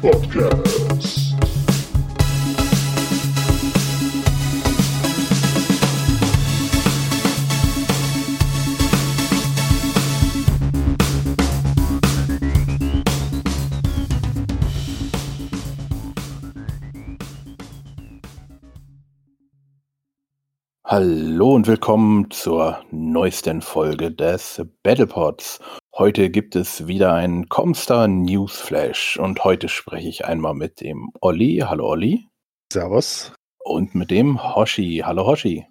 Podcast. Hallo und willkommen zur neuesten Folge des Battlepods. Heute gibt es wieder einen Comstar Newsflash und heute spreche ich einmal mit dem Olli. Hallo Olli. Servus. Und mit dem Hoshi. Hallo Hoshi.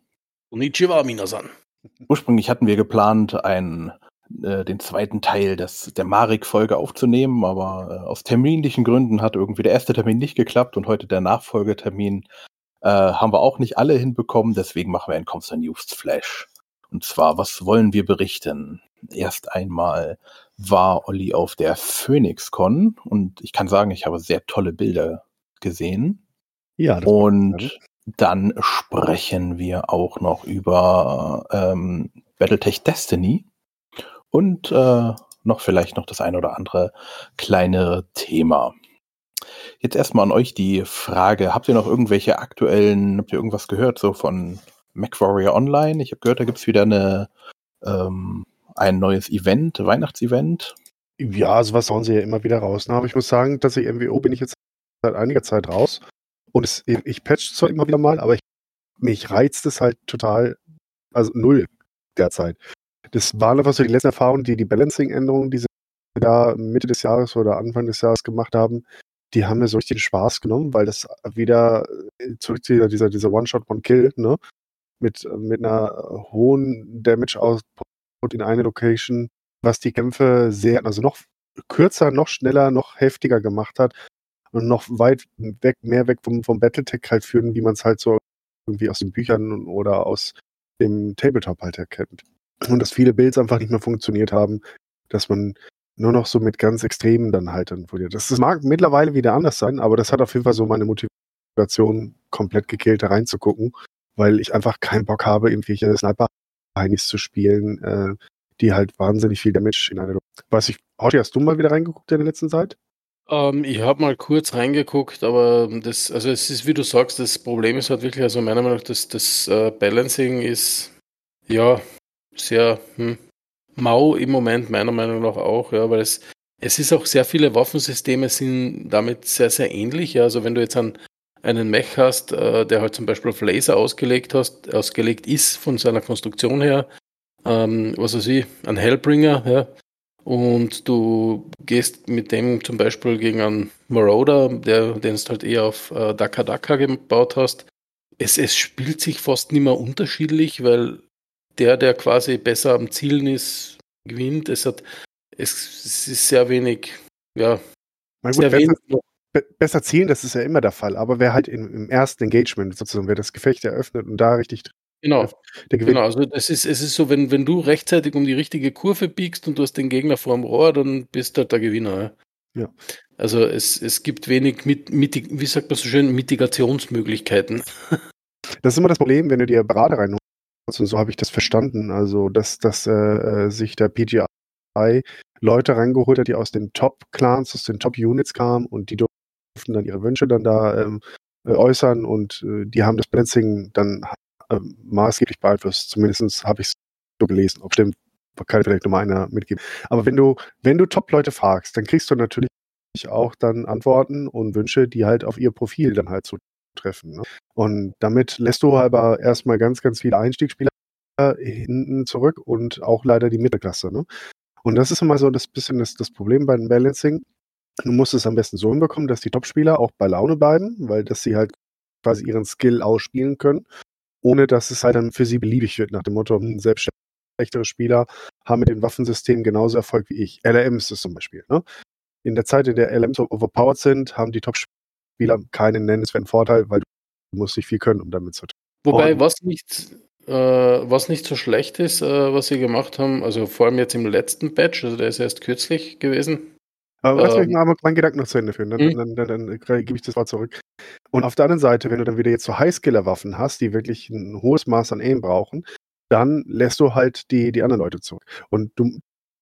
Konnichiwa, Minasan. Ursprünglich hatten wir geplant, einen, äh, den zweiten Teil des, der Marik-Folge aufzunehmen, aber äh, aus terminlichen Gründen hat irgendwie der erste Termin nicht geklappt und heute der Nachfolgetermin äh, haben wir auch nicht alle hinbekommen, deswegen machen wir einen Comstar News Flash. Und zwar, was wollen wir berichten? Erst einmal war Olli auf der PhoenixCon und ich kann sagen, ich habe sehr tolle Bilder gesehen. Ja, Und dann sprechen wir auch noch über ähm, Battletech Destiny und äh, noch vielleicht noch das ein oder andere kleinere Thema. Jetzt erstmal an euch die Frage, habt ihr noch irgendwelche aktuellen, habt ihr irgendwas gehört so von MacWarrior Online? Ich habe gehört, da gibt's wieder eine, ähm, ein neues Event, Weihnachtsevent. Ja, sowas hauen sie ja immer wieder raus. ne? Aber ich muss sagen, dass ich MWO bin ich jetzt seit einiger Zeit raus. Und es, ich patch zwar immer wieder mal, aber ich, mich reizt es halt total, also null derzeit. Das waren einfach so die letzten Erfahrungen, die die Balancing-Änderungen, die sie da Mitte des Jahres oder Anfang des Jahres gemacht haben, die haben mir so richtig den Spaß genommen, weil das wieder äh, zurück zu dieser, dieser, dieser One-Shot, One-Kill, ne? Mit, mit einer hohen Damage-Output in eine Location, was die Kämpfe sehr, also noch kürzer, noch schneller, noch heftiger gemacht hat und noch weit weg, mehr weg vom, vom Battletech halt führen, wie man es halt so irgendwie aus den Büchern oder aus dem Tabletop halt erkennt. Und dass viele Builds einfach nicht mehr funktioniert haben, dass man nur noch so mit ganz Extremen dann halt dann. Das, das mag mittlerweile wieder anders sein, aber das hat auf jeden Fall so meine Motivation komplett gekillt, da reinzugucken, weil ich einfach keinen Bock habe, irgendwelche Sniper-Heinis zu spielen, äh, die halt wahnsinnig viel Damage in eine. Was ich, Hotti, hast du mal wieder reingeguckt in der letzten Zeit? Ähm, ich habe mal kurz reingeguckt, aber das, also es ist, wie du sagst, das Problem ist halt wirklich, also meiner Meinung nach, das, das äh, Balancing ist ja sehr hm, mau im Moment, meiner Meinung nach auch, ja, weil es, es ist auch sehr viele Waffensysteme sind damit sehr, sehr ähnlich. Ja. Also wenn du jetzt an einen Mech hast, äh, der halt zum Beispiel auf Laser ausgelegt hast, ausgelegt ist von seiner Konstruktion her, ähm, was weiß ich, ein Hellbringer, ja, und du gehst mit dem zum Beispiel gegen einen Marauder, der, den du halt eher auf äh, Daka Daka gebaut hast. Es, es spielt sich fast nicht mehr unterschiedlich, weil der, der quasi besser am Zielen ist, gewinnt. Es hat, es, es ist sehr wenig, ja, Mein sehr wenig. Be besser zielen, das ist ja immer der Fall, aber wer halt im, im ersten Engagement sozusagen, wer das Gefecht eröffnet und da richtig Genau, genau. Also es ist, es ist so, wenn, wenn du rechtzeitig um die richtige Kurve biegst und du hast den Gegner vorm Rohr, dann bist du halt der Gewinner. Ja. Ja. Also es, es gibt wenig, mit, mitig, wie sagt man so schön, Mitigationsmöglichkeiten. Das ist immer das Problem, wenn du dir Berater reinholst, und so habe ich das verstanden, also dass, dass äh, äh, sich der PGI Leute reingeholt hat, die aus den Top-Clans, aus den Top-Units kamen und die durften dann ihre Wünsche dann da ähm, äh, äußern und äh, die haben das Balancing dann ähm, maßgeblich beeinflusst. Zumindest habe ich es so gelesen. Ob stimmt, kann vielleicht nochmal einer mitgeben. Aber wenn du, wenn du Top-Leute fragst, dann kriegst du natürlich auch dann Antworten und Wünsche, die halt auf ihr Profil dann halt zutreffen. Ne? Und damit lässt du aber erstmal ganz, ganz viele Einstiegsspieler hinten zurück und auch leider die Mittelklasse. Ne? Und das ist immer so das bisschen das, das Problem beim Balancing. Du musst es am besten so hinbekommen, dass die Topspieler auch bei Laune bleiben, weil dass sie halt quasi ihren Skill ausspielen können, ohne dass es halt dann für sie beliebig wird, nach dem Motto, hm, selbst schlechtere Spieler haben mit dem Waffensystem genauso Erfolg wie ich. LRM ist es zum Beispiel. Ne? In der Zeit, in der LMs so overpowered sind, haben die Top-Spieler keinen nennenswerten Vorteil, weil du musst nicht viel können, um damit zu Wobei, was nicht, äh, was nicht so schlecht ist, äh, was sie gemacht haben, also vor allem jetzt im letzten Patch, also der ist erst kürzlich gewesen. Aber lass mich Ähm, mal einmal meinen Gedanken noch zu Ende führen, dann, Mhm. dann, dann, dann, dann gebe ich das Wort zurück. Und auf der anderen Seite, wenn du dann wieder jetzt so Highskiller-Waffen hast, die wirklich ein hohes Maß an Aim brauchen, dann lässt du halt die, die anderen Leute zurück. Und du,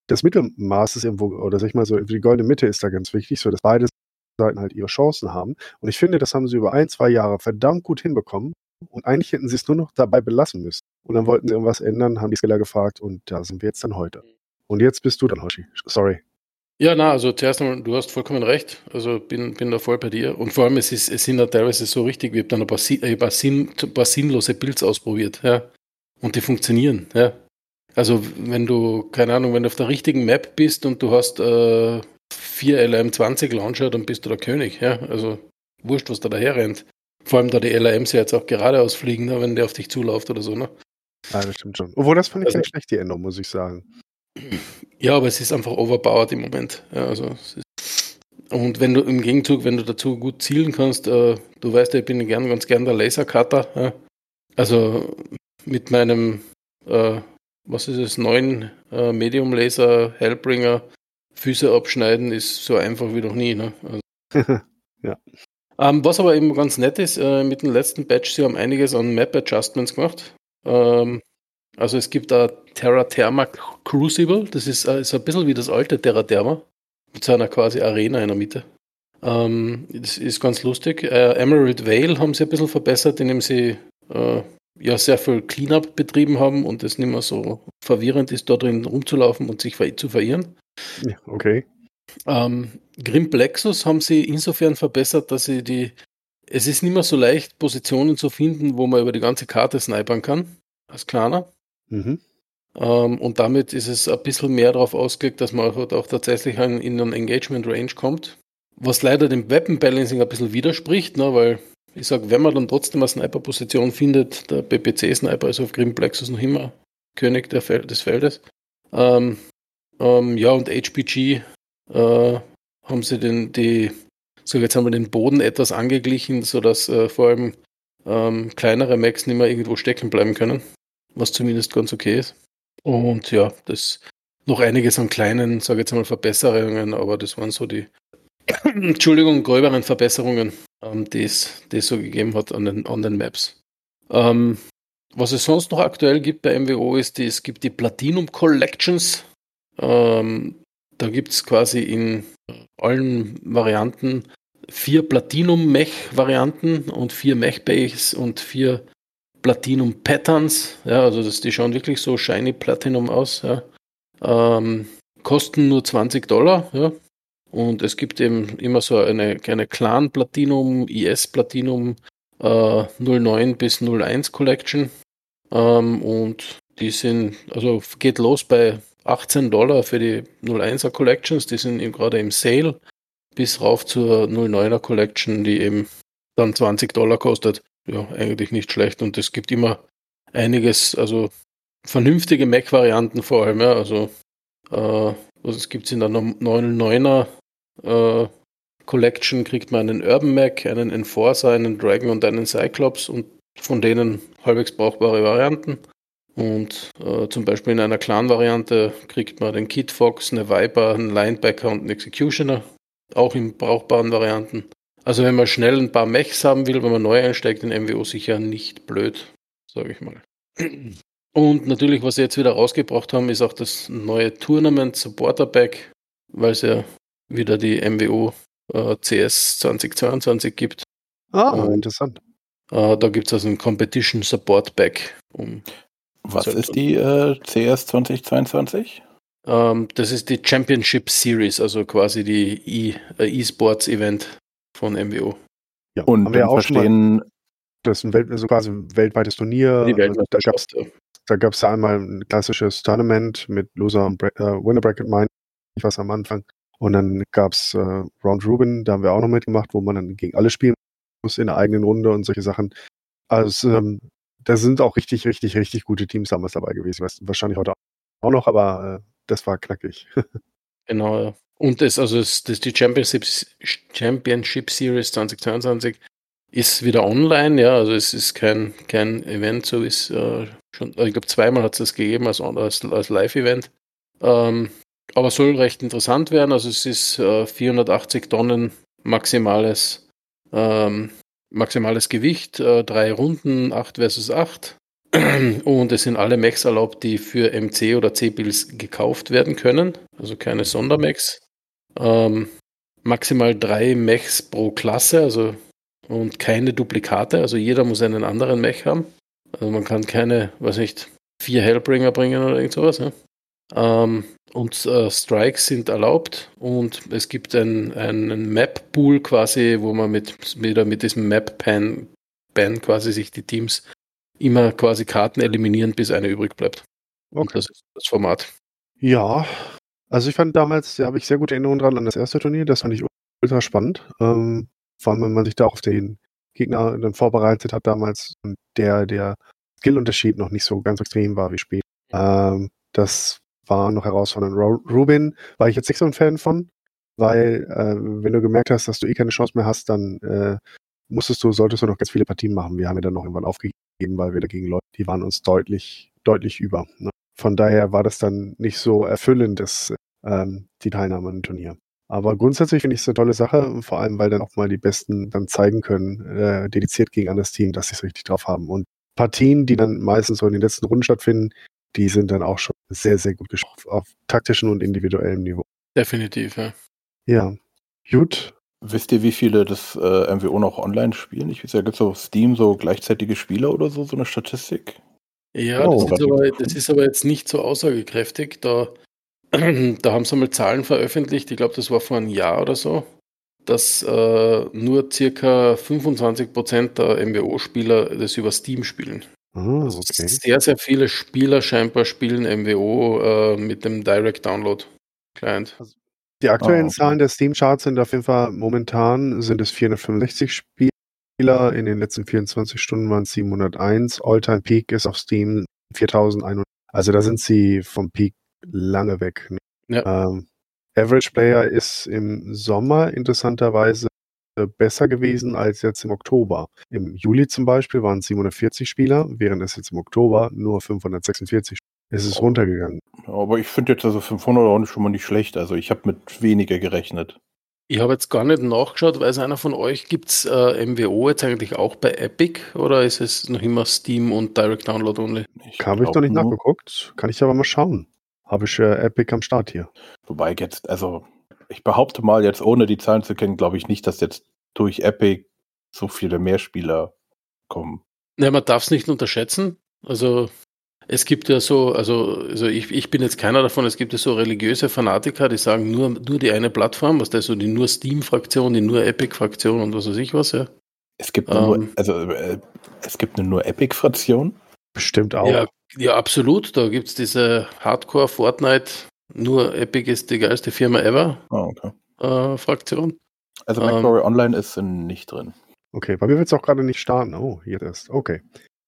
das Mittelmaß ist irgendwo, oder sag ich mal so, die goldene Mitte ist da ganz wichtig, so dass beide Seiten halt ihre Chancen haben. Und ich finde, das haben sie über ein, zwei Jahre verdammt gut hinbekommen. Und eigentlich hätten sie es nur noch dabei belassen müssen. Und dann wollten sie irgendwas ändern, haben die Skiller gefragt und da sind wir jetzt dann heute. Und jetzt bist du dann, Hoshi. Sorry. Ja, na, also zuerst einmal, du hast vollkommen recht. Also bin, bin da voll bei dir. Und vor allem, es, ist, es sind ja teilweise so richtig, wir haben dann ein paar, ein paar, sinn, ein paar sinnlose Builds ausprobiert, ja. Und die funktionieren, ja. Also wenn du, keine Ahnung, wenn du auf der richtigen Map bist und du hast äh, vier LM20 Launcher, dann bist du der König, ja. Also wurscht, was da daher rennt. Vor allem da die LAMs ja jetzt auch geradeaus fliegen, ne, wenn der auf dich zuläuft oder so, ne? Ja, das stimmt schon. Obwohl, das fand ich also, nicht schlecht, die Änderung, muss ich sagen. Ja, aber es ist einfach overpowered im Moment. Ja, also und wenn du im Gegenzug, wenn du dazu gut zielen kannst, äh, du weißt ja, ich bin gern, ganz gern der Lasercutter. Ja? Also mit meinem, äh, was ist es, neuen äh, Medium Laser Hellbringer Füße abschneiden ist so einfach wie noch nie. Ne? Also, ja. Ähm, was aber eben ganz nett ist, äh, mit dem letzten Patch, sie haben einiges an Map Adjustments gemacht. Ähm, also es gibt da Terra Therma Crucible, das ist, äh, ist ein bisschen wie das alte Terra Therma, mit so einer quasi Arena in der Mitte. Ähm, das ist ganz lustig. Äh, Emerald Vale haben sie ein bisschen verbessert, indem sie äh, ja sehr viel Cleanup betrieben haben und es nicht mehr so verwirrend ist, dort drin rumzulaufen und sich zu verirren. Ja, okay. Ähm, Grim Plexus haben sie insofern verbessert, dass sie die. Es ist nicht mehr so leicht, Positionen zu finden, wo man über die ganze Karte snipern kann, als kleiner. Mhm. Ähm, und damit ist es ein bisschen mehr darauf ausgelegt, dass man halt auch tatsächlich in einen Engagement Range kommt. Was leider dem Weapon Balancing ein bisschen widerspricht, ne, weil ich sage, wenn man dann trotzdem eine Sniper-Position findet, der BPC-Sniper ist auf Grim Plexus noch immer König Fel des Feldes. Ähm, ähm, ja, und HPG äh, haben sie den, die, so jetzt haben wir den Boden etwas angeglichen, sodass äh, vor allem ähm, kleinere Macs nicht mehr irgendwo stecken bleiben können was zumindest ganz okay ist. Und ja, das noch einiges an kleinen, sage ich jetzt mal, Verbesserungen, aber das waren so die, Entschuldigung, gröberen Verbesserungen, ähm, die es so gegeben hat an den, an den Maps. Ähm, was es sonst noch aktuell gibt bei MWO ist, die, es gibt die Platinum Collections. Ähm, da gibt es quasi in allen Varianten vier Platinum-Mech-Varianten und vier Mech-Base und vier Platinum Patterns. Ja, also das, die schauen wirklich so shiny Platinum aus. Ja. Ähm, kosten nur 20 Dollar. Ja. Und es gibt eben immer so eine kleine Clan Platinum, IS Platinum äh, 09 bis 01 Collection. Ähm, und die sind, also geht los bei 18 Dollar für die 01er Collections, die sind eben gerade im Sale, bis rauf zur 09er Collection, die eben dann 20 Dollar kostet ja, eigentlich nicht schlecht. Und es gibt immer einiges, also vernünftige Mac-Varianten vor allem, ja. Also, äh, es gibt in der 99er äh, Collection, kriegt man einen Urban Mac, einen Enforcer, einen Dragon und einen Cyclops und von denen halbwegs brauchbare Varianten. Und äh, zum Beispiel in einer Clan-Variante kriegt man den Kid Fox, eine Viper, einen Linebacker und einen Executioner, auch in brauchbaren Varianten. Also wenn man schnell ein paar Mechs haben will, wenn man neu einsteigt in MWO, sicher nicht blöd, sage ich mal. Und natürlich, was sie jetzt wieder rausgebracht haben, ist auch das neue Tournament Supporter Pack, weil es ja wieder die MWO äh, CS 2022 gibt. Ah, Und, interessant. Äh, da gibt es also ein Competition Support Pack. Um was ist die äh, CS 2022? Ähm, das ist die Championship Series, also quasi die äh, E-Sports Event von MWO. Ja, und haben wir ja auch verstehen, das ist ein Welt, also quasi ein weltweites Turnier. Die da gab es da gab's da einmal ein klassisches Tournament mit Loser und Bra äh, Winner Bracket Mind, was am Anfang. Und dann gab es äh, Round Robin, da haben wir auch noch mitgemacht, wo man dann gegen alle spielen muss in der eigenen Runde und solche Sachen. Also ähm, da sind auch richtig, richtig, richtig gute Teams damals dabei gewesen. Wahrscheinlich heute auch noch, aber äh, das war knackig. genau, und das, also das, das die Championship, Championship Series 2022 ist wieder online, ja, also es ist kein, kein Event, so wie es äh, schon, ich glaube zweimal hat es das gegeben als, als, als Live-Event. Ähm, aber soll recht interessant werden, also es ist äh, 480 Tonnen maximales, ähm, maximales Gewicht, äh, drei Runden, 8 versus 8. Und es sind alle Mechs erlaubt, die für MC oder C-Bills gekauft werden können. Also keine Sondermechs. Ähm, maximal drei Mechs pro Klasse, also und keine Duplikate. Also jeder muss einen anderen Mech haben. Also man kann keine, weiß nicht, vier Hellbringer bringen oder irgend sowas. Ja? Ähm, und äh, Strikes sind erlaubt und es gibt ein, einen Map-Pool quasi, wo man mit, wieder mit diesem Map-Pan Ban quasi sich die Teams immer quasi Karten eliminieren, bis eine übrig bleibt. Okay. Und das ist das Format. Ja, also ich fand damals, da habe ich sehr gute Erinnerungen dran an das erste Turnier, das fand ich ultra spannend. Ähm, vor allem, wenn man sich da auf den Gegner dann vorbereitet hat damals und der, der Skillunterschied noch nicht so ganz extrem war wie später. Ähm, das war noch herausfordernd. Rubin war ich jetzt nicht so ein Fan von, weil äh, wenn du gemerkt hast, dass du eh keine Chance mehr hast, dann äh, musstest du, solltest du noch ganz viele Partien machen. Wir haben ja dann noch irgendwann aufgegeben, weil wir dagegen Leute, die waren uns deutlich, deutlich über. Ne? Von daher war das dann nicht so erfüllend, das, ähm, die Teilnahme am Turnier. Aber grundsätzlich finde ich es eine tolle Sache, vor allem, weil dann auch mal die Besten dann zeigen können, äh, dediziert gegen anderes Team, dass sie es richtig drauf haben. Und Partien, die dann meistens so in den letzten Runden stattfinden, die sind dann auch schon sehr, sehr gut geschafft auf taktischen und individuellem Niveau. Definitiv, ja. Ja. Gut. Wisst ihr, wie viele das äh, MWO noch online spielen? Ich weiß ja, gibt es auf Steam so gleichzeitige Spieler oder so, so eine Statistik? Ja, oh. das, ist aber, das, ist aber, jetzt nicht so aussagekräftig. Da, da haben sie mal Zahlen veröffentlicht, ich glaube, das war vor einem Jahr oder so, dass äh, nur circa 25% der MWO-Spieler das über Steam spielen. Also okay. Sehr, sehr viele Spieler scheinbar spielen MWO äh, mit dem Direct Download Client. Also die aktuellen oh. Zahlen der Steam-Charts sind auf jeden Fall momentan sind es 465 Spieler. In den letzten 24 Stunden waren es 701. All-Time Peak ist auf Steam 4100. Also da sind sie vom Peak lange weg. Ne? Ja. Ähm, Average Player ist im Sommer interessanterweise besser gewesen als jetzt im Oktober. Im Juli zum Beispiel waren es 740 Spieler, während es jetzt im Oktober nur 546 es ist runtergegangen. Aber ich finde jetzt also 500 auch schon mal nicht schlecht. Also ich habe mit weniger gerechnet. Ich habe jetzt gar nicht nachgeschaut, weiß einer von euch, gibt es äh, MWO jetzt eigentlich auch bei Epic oder ist es noch immer Steam und Direct Download only? Ich habe ich noch nicht nur. nachgeguckt, kann ich aber mal schauen. Habe ich äh, Epic am Start hier. Wobei jetzt, also ich behaupte mal, jetzt ohne die Zahlen zu kennen, glaube ich nicht, dass jetzt durch Epic so viele mehr Spieler kommen. Ja, man darf es nicht unterschätzen. Also es gibt ja so, also, also ich, ich bin jetzt keiner davon, es gibt ja so religiöse Fanatiker, die sagen nur, nur die eine Plattform, was da so die nur Steam-Fraktion, die nur Epic-Fraktion und was weiß ich was, ja. Es gibt ähm, nur, also äh, es gibt eine nur Epic-Fraktion. Bestimmt auch. Ja, ja absolut. Da gibt es diese Hardcore Fortnite, nur Epic ist die geilste Firma ever. Oh, okay. Äh, Fraktion. Also MacWarrior ähm, Online ist nicht drin. Okay, bei mir wird es auch gerade nicht starten. Oh, hier ist. Okay.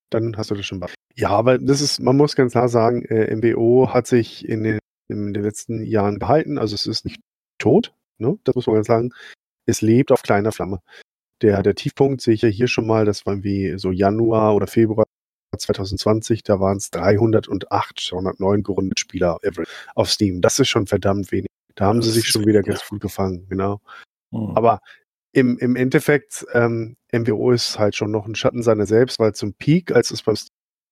Dann hast du das schon bei. Ja, aber das ist, man muss ganz klar sagen, äh, MBO hat sich in den, in den letzten Jahren gehalten. Also es ist nicht tot, ne? Das muss man ganz sagen. Es lebt auf kleiner Flamme. Der, der Tiefpunkt sehe ich ja hier schon mal, das war wie so Januar oder Februar 2020, da waren es 308, 309 gerundet Spieler auf Steam. Das ist schon verdammt wenig. Da haben das sie sich schon wieder ganz gut gefangen, genau. Mhm. Aber im, im Endeffekt, ähm, MWO ist halt schon noch ein Schatten seiner selbst, weil zum Peak, als es beim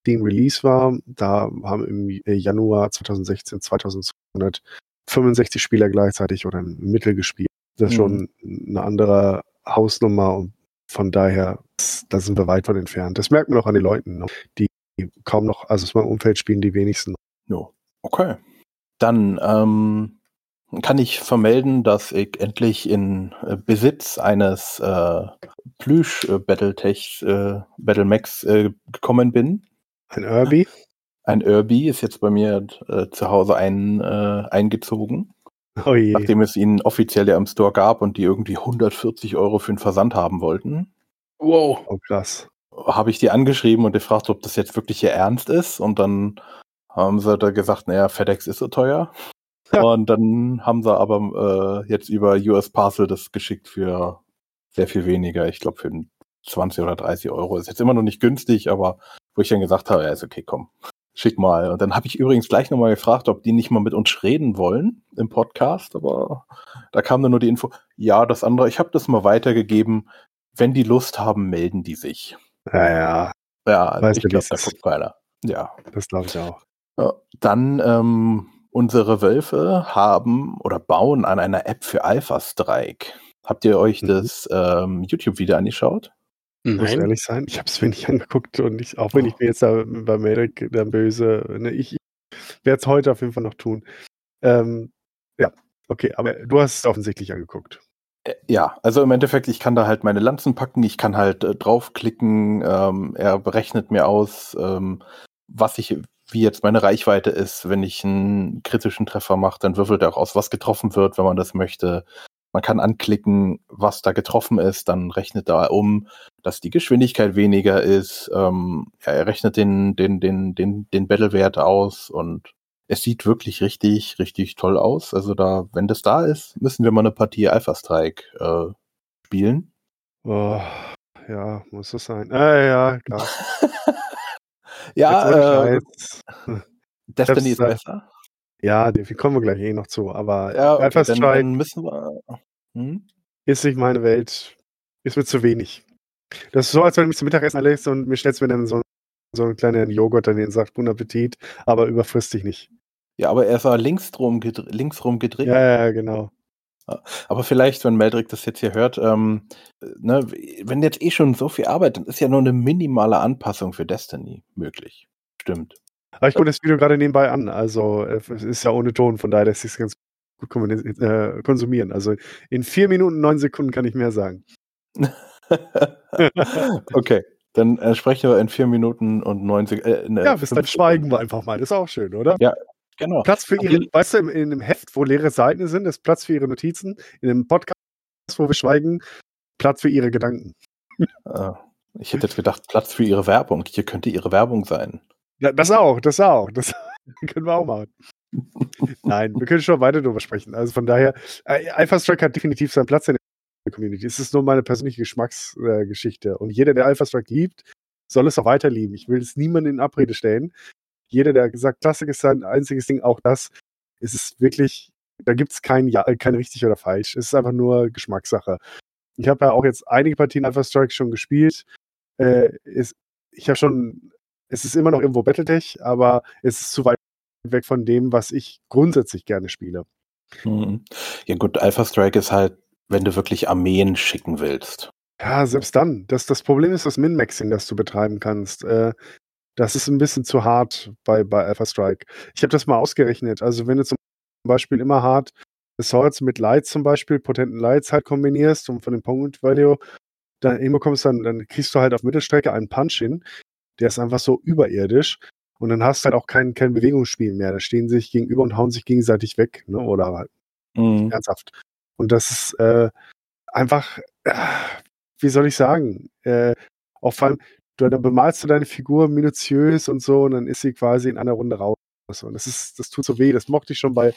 Steam Release war, da haben im äh, Januar 2016 2265 Spieler gleichzeitig oder im Mittel gespielt. Das ist mhm. schon eine andere Hausnummer und von daher, da sind wir weit von entfernt. Das merkt man auch an den Leuten, ne? die kaum noch, also aus meinem Umfeld spielen die wenigsten. Ja, okay. Dann ähm, kann ich vermelden, dass ich endlich in äh, Besitz eines äh, Plüsch äh, Battletech äh, Battlemax äh, gekommen bin. Ein Irby? Ein Irby ist jetzt bei mir äh, zu Hause ein, äh, eingezogen. Oh je. Nachdem es ihn offiziell ja im Store gab und die irgendwie 140 Euro für den Versand haben wollten. Wow. Oh, krass. Habe ich die angeschrieben und gefragt, ob das jetzt wirklich ihr Ernst ist. Und dann haben sie da gesagt, naja, FedEx ist so teuer. Ja. Und dann haben sie aber äh, jetzt über US Parcel das geschickt für sehr viel weniger. Ich glaube für 20 oder 30 Euro. Ist jetzt immer noch nicht günstig, aber wo ich dann gesagt habe, ja, ist okay, komm, schick mal. Und dann habe ich übrigens gleich nochmal gefragt, ob die nicht mal mit uns reden wollen im Podcast, aber da kam dann nur die Info, ja, das andere, ich habe das mal weitergegeben, wenn die Lust haben, melden die sich. Ja, ja. Ja, Weiß ich ja, wie glaube, da ist. guckt keiner. Ja. Das glaube ich auch. Ja, Dann ähm, unsere Wölfe haben oder bauen an einer App für Alpha Strike. Habt ihr euch Mhm. das ähm, YouTube-Video angeschaut? Ich muss Nein. ehrlich sein, ich habe es mir nicht angeguckt und ich, auch wenn ich mir jetzt da bei Medrick dann böse, ne, ich, ich werde es heute auf jeden Fall noch tun. Ähm, ja, okay, aber du hast es offensichtlich angeguckt. Ja, also im Endeffekt, ich kann da halt meine Lanzen packen, ich kann halt äh, draufklicken, ähm, er berechnet mir aus, ähm, was ich, wie jetzt meine Reichweite ist. Wenn ich einen kritischen Treffer mache, dann würfelt er auch aus, was getroffen wird, wenn man das möchte. Man kann anklicken, was da getroffen ist, dann rechnet er um, dass die Geschwindigkeit weniger ist. Ähm, ja, er rechnet den, den, den, den, den Battle-Wert aus und es sieht wirklich richtig, richtig toll aus. Also da, wenn das da ist, müssen wir mal eine Partie Alpha Strike äh, spielen. Oh, ja, muss das sein. Äh, ja, klar. ja, äh, Scheiß. Destiny ist besser. ja, dem kommen wir gleich eh noch zu. Aber Ja, okay, Alpha dann, Strike dann müssen wir. Hm? ist nicht meine Welt. Ist mir zu wenig. Das ist so, als wenn du mich zum Mittagessen einlädst und mir stellst mir dann so, so einen kleinen Joghurt daneben und sagt, guten Appetit, aber überfrisst dich nicht. Ja, aber er war linksrum, gedre linksrum gedreht. Ja, ja, genau. Aber vielleicht, wenn Meldrick das jetzt hier hört, ähm, ne, wenn jetzt eh schon so viel Arbeit, dann ist ja nur eine minimale Anpassung für Destiny möglich. Stimmt. Aber ich gucke das Video gerade nebenbei an. Also äh, es ist ja ohne Ton, von daher lässt sich ganz gut äh, konsumieren. Also in vier Minuten, neun Sekunden kann ich mehr sagen. okay, dann äh, sprechen wir in vier Minuten und neun Sekunden. Äh, Ja, bis dann schweigen wir einfach mal. Das ist auch schön, oder? Ja, Genau. Platz für Aber ihre, weißt du, in, in einem Heft, wo leere Seiten sind, ist Platz für ihre Notizen. In einem Podcast, wo wir schweigen, Platz für ihre Gedanken. Äh, ich hätte jetzt gedacht, Platz für ihre Werbung. Hier könnte ihre Werbung sein. Ja, das auch, das auch. Das können wir auch machen. Nein, wir können schon weiter drüber sprechen. Also von daher, äh, Alpha Strike hat definitiv seinen Platz in der Community. Es ist nur meine persönliche Geschmacksgeschichte. Äh. Und jeder, der Alpha Strike liebt, soll es auch weiter lieben. Ich will es niemandem in Abrede stellen. Jeder, der gesagt, Klassik ist sein einziges Ding, auch das, es ist wirklich, da gibt es kein, ja, kein richtig oder falsch. Es ist einfach nur Geschmackssache. Ich habe ja auch jetzt einige Partien Alpha Strike schon gespielt. Äh, ist, ich habe schon, es ist immer noch irgendwo Battletech, aber es ist zu weit weg von dem, was ich grundsätzlich gerne spiele. Mhm. Ja gut, Alpha Strike ist halt, wenn du wirklich Armeen schicken willst. Ja, selbst dann. Das, das Problem ist das Min-Maxing, das du betreiben kannst. Äh, das ist ein bisschen zu hart bei, bei Alpha Strike. Ich habe das mal ausgerechnet. Also wenn du zum Beispiel immer hart Assaults mit Lights zum Beispiel, potenten Lights halt kombinierst und von dem Point Value dann dann, dann kriegst du halt auf Mittelstrecke einen Punch hin. Der ist einfach so überirdisch. Und dann hast du halt auch kein, kein Bewegungsspiel mehr. Da stehen sie sich gegenüber und hauen sich gegenseitig weg. Ne? Oder halt Mhm. ernsthaft. Und das ist äh, einfach, äh, wie soll ich sagen, äh, auch vor allem, du, dann bemalst du deine Figur minutiös und so und dann ist sie quasi in einer Runde raus. Und das ist, das tut so weh. Das mochte ich schon bei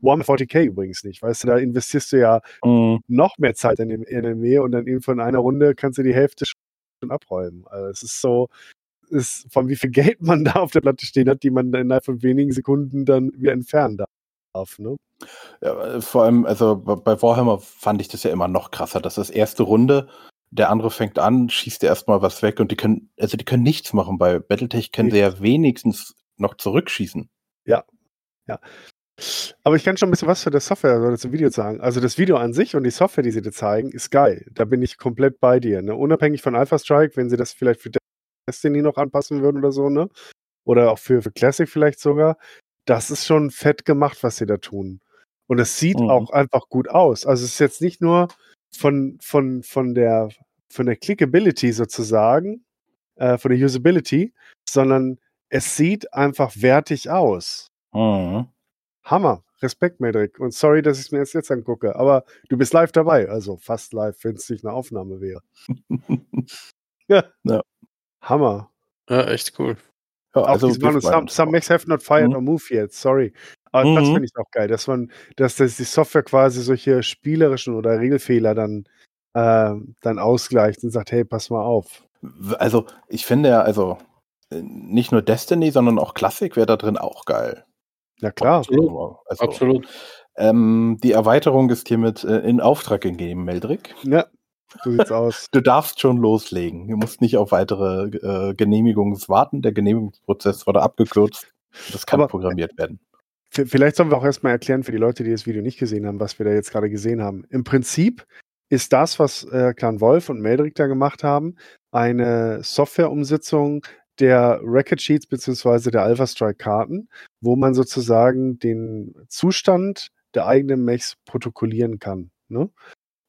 Warhammer 40k übrigens nicht. Weißt du, da investierst du ja Mhm. noch mehr Zeit in dem NME und dann eben von einer Runde kannst du die Hälfte schon abräumen. Also es ist so, ist, von wie viel Geld man da auf der Platte stehen hat, die man innerhalb von wenigen Sekunden dann wieder entfernen darf. Ne? Ja, äh, vor allem, also bei- Warhammer fand ich das ja immer noch krasser. Das ist erste Runde, der andere fängt an, schießt erstmal was weg und die können, also die können nichts machen. Bei Battletech können sie ja wenigstens noch zurückschießen. Aber ich kann schon ein bisschen was für das Software oder zum Video sagen. Also das Video an sich und die Software, die sie dir zeigen, ist geil. Da bin ich komplett bei dir. Ne? Unabhängig von Alpha Strike, wenn sie das vielleicht für Destiny noch anpassen würden oder so, ne? Oder auch für, für Classic vielleicht sogar. Das ist schon fett gemacht, was sie da tun. Und es sieht Mhm. auch einfach gut aus. Also es ist jetzt nicht nur von, von, von der von der Clickability sozusagen, äh, von der Usability, sondern es sieht einfach wertig aus. Mhm. Hammer. Respekt, Medrick. Und sorry, dass ich es mir erst jetzt angucke, aber du bist live dabei. Also fast live, wenn es nicht eine Aufnahme wäre. Ja. Ja. Hammer. Ja, echt cool. Ja, Auch also diese Mann, wir some, drauf. makes have not fired Mhm. or move yet. Sorry. Aber das Mhm. finde ich auch geil, dass man, dass das die Software quasi solche spielerischen oder Regelfehler dann, äh, dann ausgleicht und sagt, hey, pass mal auf. Also ich finde ja, also äh, nicht nur Destiny, sondern auch Classic wäre da drin auch geil. Ja klar. Absolut. Also, Absolut. Ähm, die Erweiterung ist hiermit äh, in Auftrag gegeben, Meldrick. Ja, So sieht's aus. Du darfst schon loslegen. Du musst nicht auf weitere äh, Genehmigungen warten. Der Genehmigungsprozess wurde abgekürzt. Das kann Aber- programmiert werden. Vielleicht sollen wir auch erstmal erklären für die Leute, die das Video nicht gesehen haben, was wir da jetzt gerade gesehen haben. Im Prinzip ist das, was äh, Clan Wolf und Meldrick da gemacht haben, eine Softwareumsetzung der Record Sheets beziehungsweise der Alpha Strike Karten, wo man sozusagen den Zustand der eigenen Mechs protokollieren kann. Ne?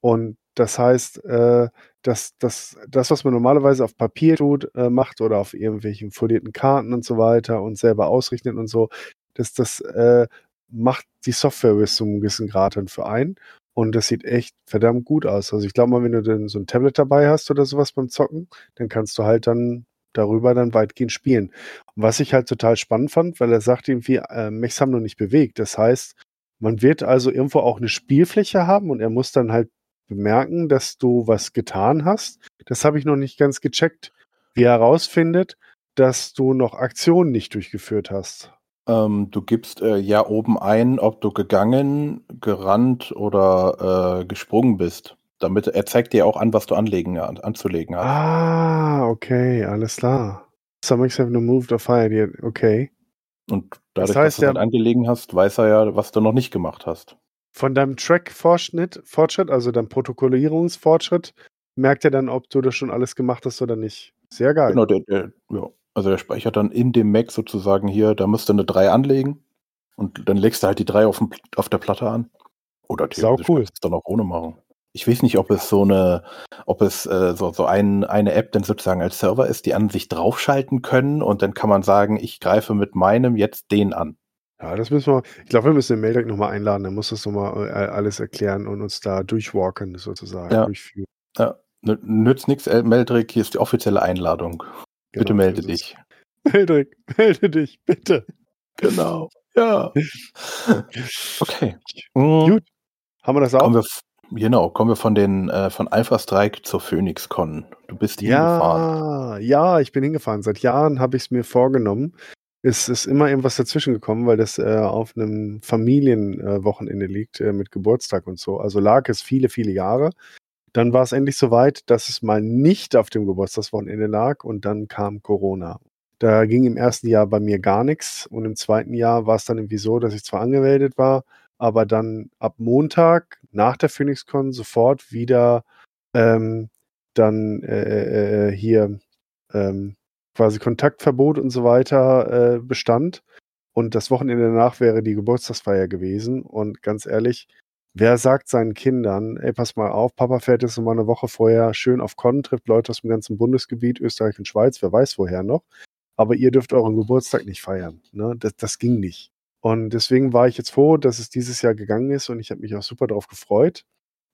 Und das heißt, äh, dass das, das, was man normalerweise auf Papier tut, äh, macht oder auf irgendwelchen folierten Karten und so weiter und selber ausrechnet und so, dass das äh, macht die Software bis zu einem gewissen Grad dann für einen. Und das sieht echt verdammt gut aus. Also ich glaube mal, wenn du dann so ein Tablet dabei hast oder sowas beim Zocken, dann kannst du halt dann darüber dann weitgehend spielen. Was ich halt total spannend fand, weil er sagt irgendwie, äh, Mechs haben noch nicht bewegt. Das heißt, man wird also irgendwo auch eine Spielfläche haben und er muss dann halt bemerken, dass du was getan hast. Das habe ich noch nicht ganz gecheckt. Wie er herausfindet, dass du noch Aktionen nicht durchgeführt hast. Ähm, du gibst äh, ja oben ein, ob du gegangen, gerannt oder äh, gesprungen bist. Damit er zeigt dir auch an, was du anlegen, an, anzulegen hast. Ah, okay, alles klar. Some have no moved or fired yet. Okay. Und dadurch, heißt, dass du es halt der- angelegen hast, weiß er ja, was du noch nicht gemacht hast. Von deinem Track-Fortschritt, Fortschritt, also deinem Protokollierungsfortschritt, merkt er dann, ob du das schon alles gemacht hast oder nicht. Sehr geil. Genau, der, der, ja. Also der speichert dann in dem Mac sozusagen hier, da musst du eine 3 anlegen und dann legst du halt die 3 auf, dem, auf der Platte an. Oder theoretisch cool. kannst du es dann auch ohne machen. Ich weiß nicht, ob es so eine, ob es äh, so, so ein, eine App dann sozusagen als Server ist, die an sich draufschalten können und dann kann man sagen, ich greife mit meinem jetzt den an. Ja, das müssen wir, ich glaube, wir müssen den Meldek nochmal einladen, der muss das nochmal äh, alles erklären und uns da durchwalken, sozusagen, Ja. durchführen. Nü- Nützt nichts, Meldrick, hier ist die offizielle Einladung. Bitte Genau, melde ist es. dich. Meldrik, melde dich, bitte. Genau. Ja. Okay. Gut. Haben wir das auch? Kommen wir, genau, kommen wir von den äh, von Alpha Strike zur PhoenixCon. Du bist hingefahren. Ja, ja, ich bin hingefahren. Seit Jahren habe ich es mir vorgenommen. Es ist immer irgendwas dazwischen gekommen, weil das äh, auf einem Familienwochenende liegt äh, mit Geburtstag und so. Also lag es viele, viele Jahre. Dann war es endlich soweit, dass es mal nicht auf dem Geburtstagswochenende lag und dann kam Corona. Da ging im ersten Jahr bei mir gar nichts und im zweiten Jahr war es dann irgendwie so, dass ich zwar angemeldet war, aber dann ab Montag nach der PhoenixCon sofort wieder ähm, dann äh, äh, hier ähm, quasi Kontaktverbot und so weiter äh, bestand. Und das Wochenende danach wäre die Geburtstagsfeier gewesen. Und ganz ehrlich, wer sagt seinen Kindern, ey, pass mal auf, Papa fährt jetzt noch mal eine Woche vorher schön auf Con, trifft Leute aus dem ganzen Bundesgebiet, Österreich und Schweiz, wer weiß woher noch. Aber ihr dürft euren Geburtstag nicht feiern. Ne? Das, das ging nicht. Und deswegen war ich jetzt froh, dass es dieses Jahr gegangen ist und ich habe mich auch super darauf gefreut.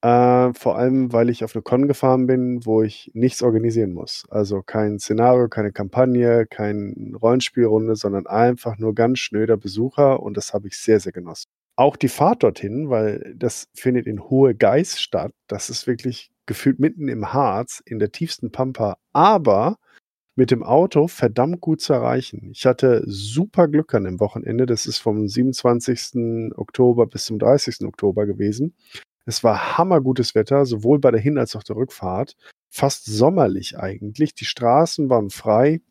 Äh, vor allem, weil ich auf eine Con gefahren bin, wo ich nichts organisieren muss. Also kein Szenario, keine Kampagne, keine Rollenspielrunde, sondern einfach nur ganz schnöder Besucher und das habe ich sehr, sehr genossen. Auch die Fahrt dorthin, weil das findet in Hohe Geist statt. Das ist wirklich gefühlt mitten im Harz, in der tiefsten Pampa, aber mit dem Auto verdammt gut zu erreichen. Ich hatte super Glück an dem Wochenende. Das ist vom 27. Oktober bis zum 30. Oktober gewesen. Es war hammergutes Wetter, sowohl bei der Hin- als auch der Rückfahrt. Fast sommerlich eigentlich. Die Straßen waren frei.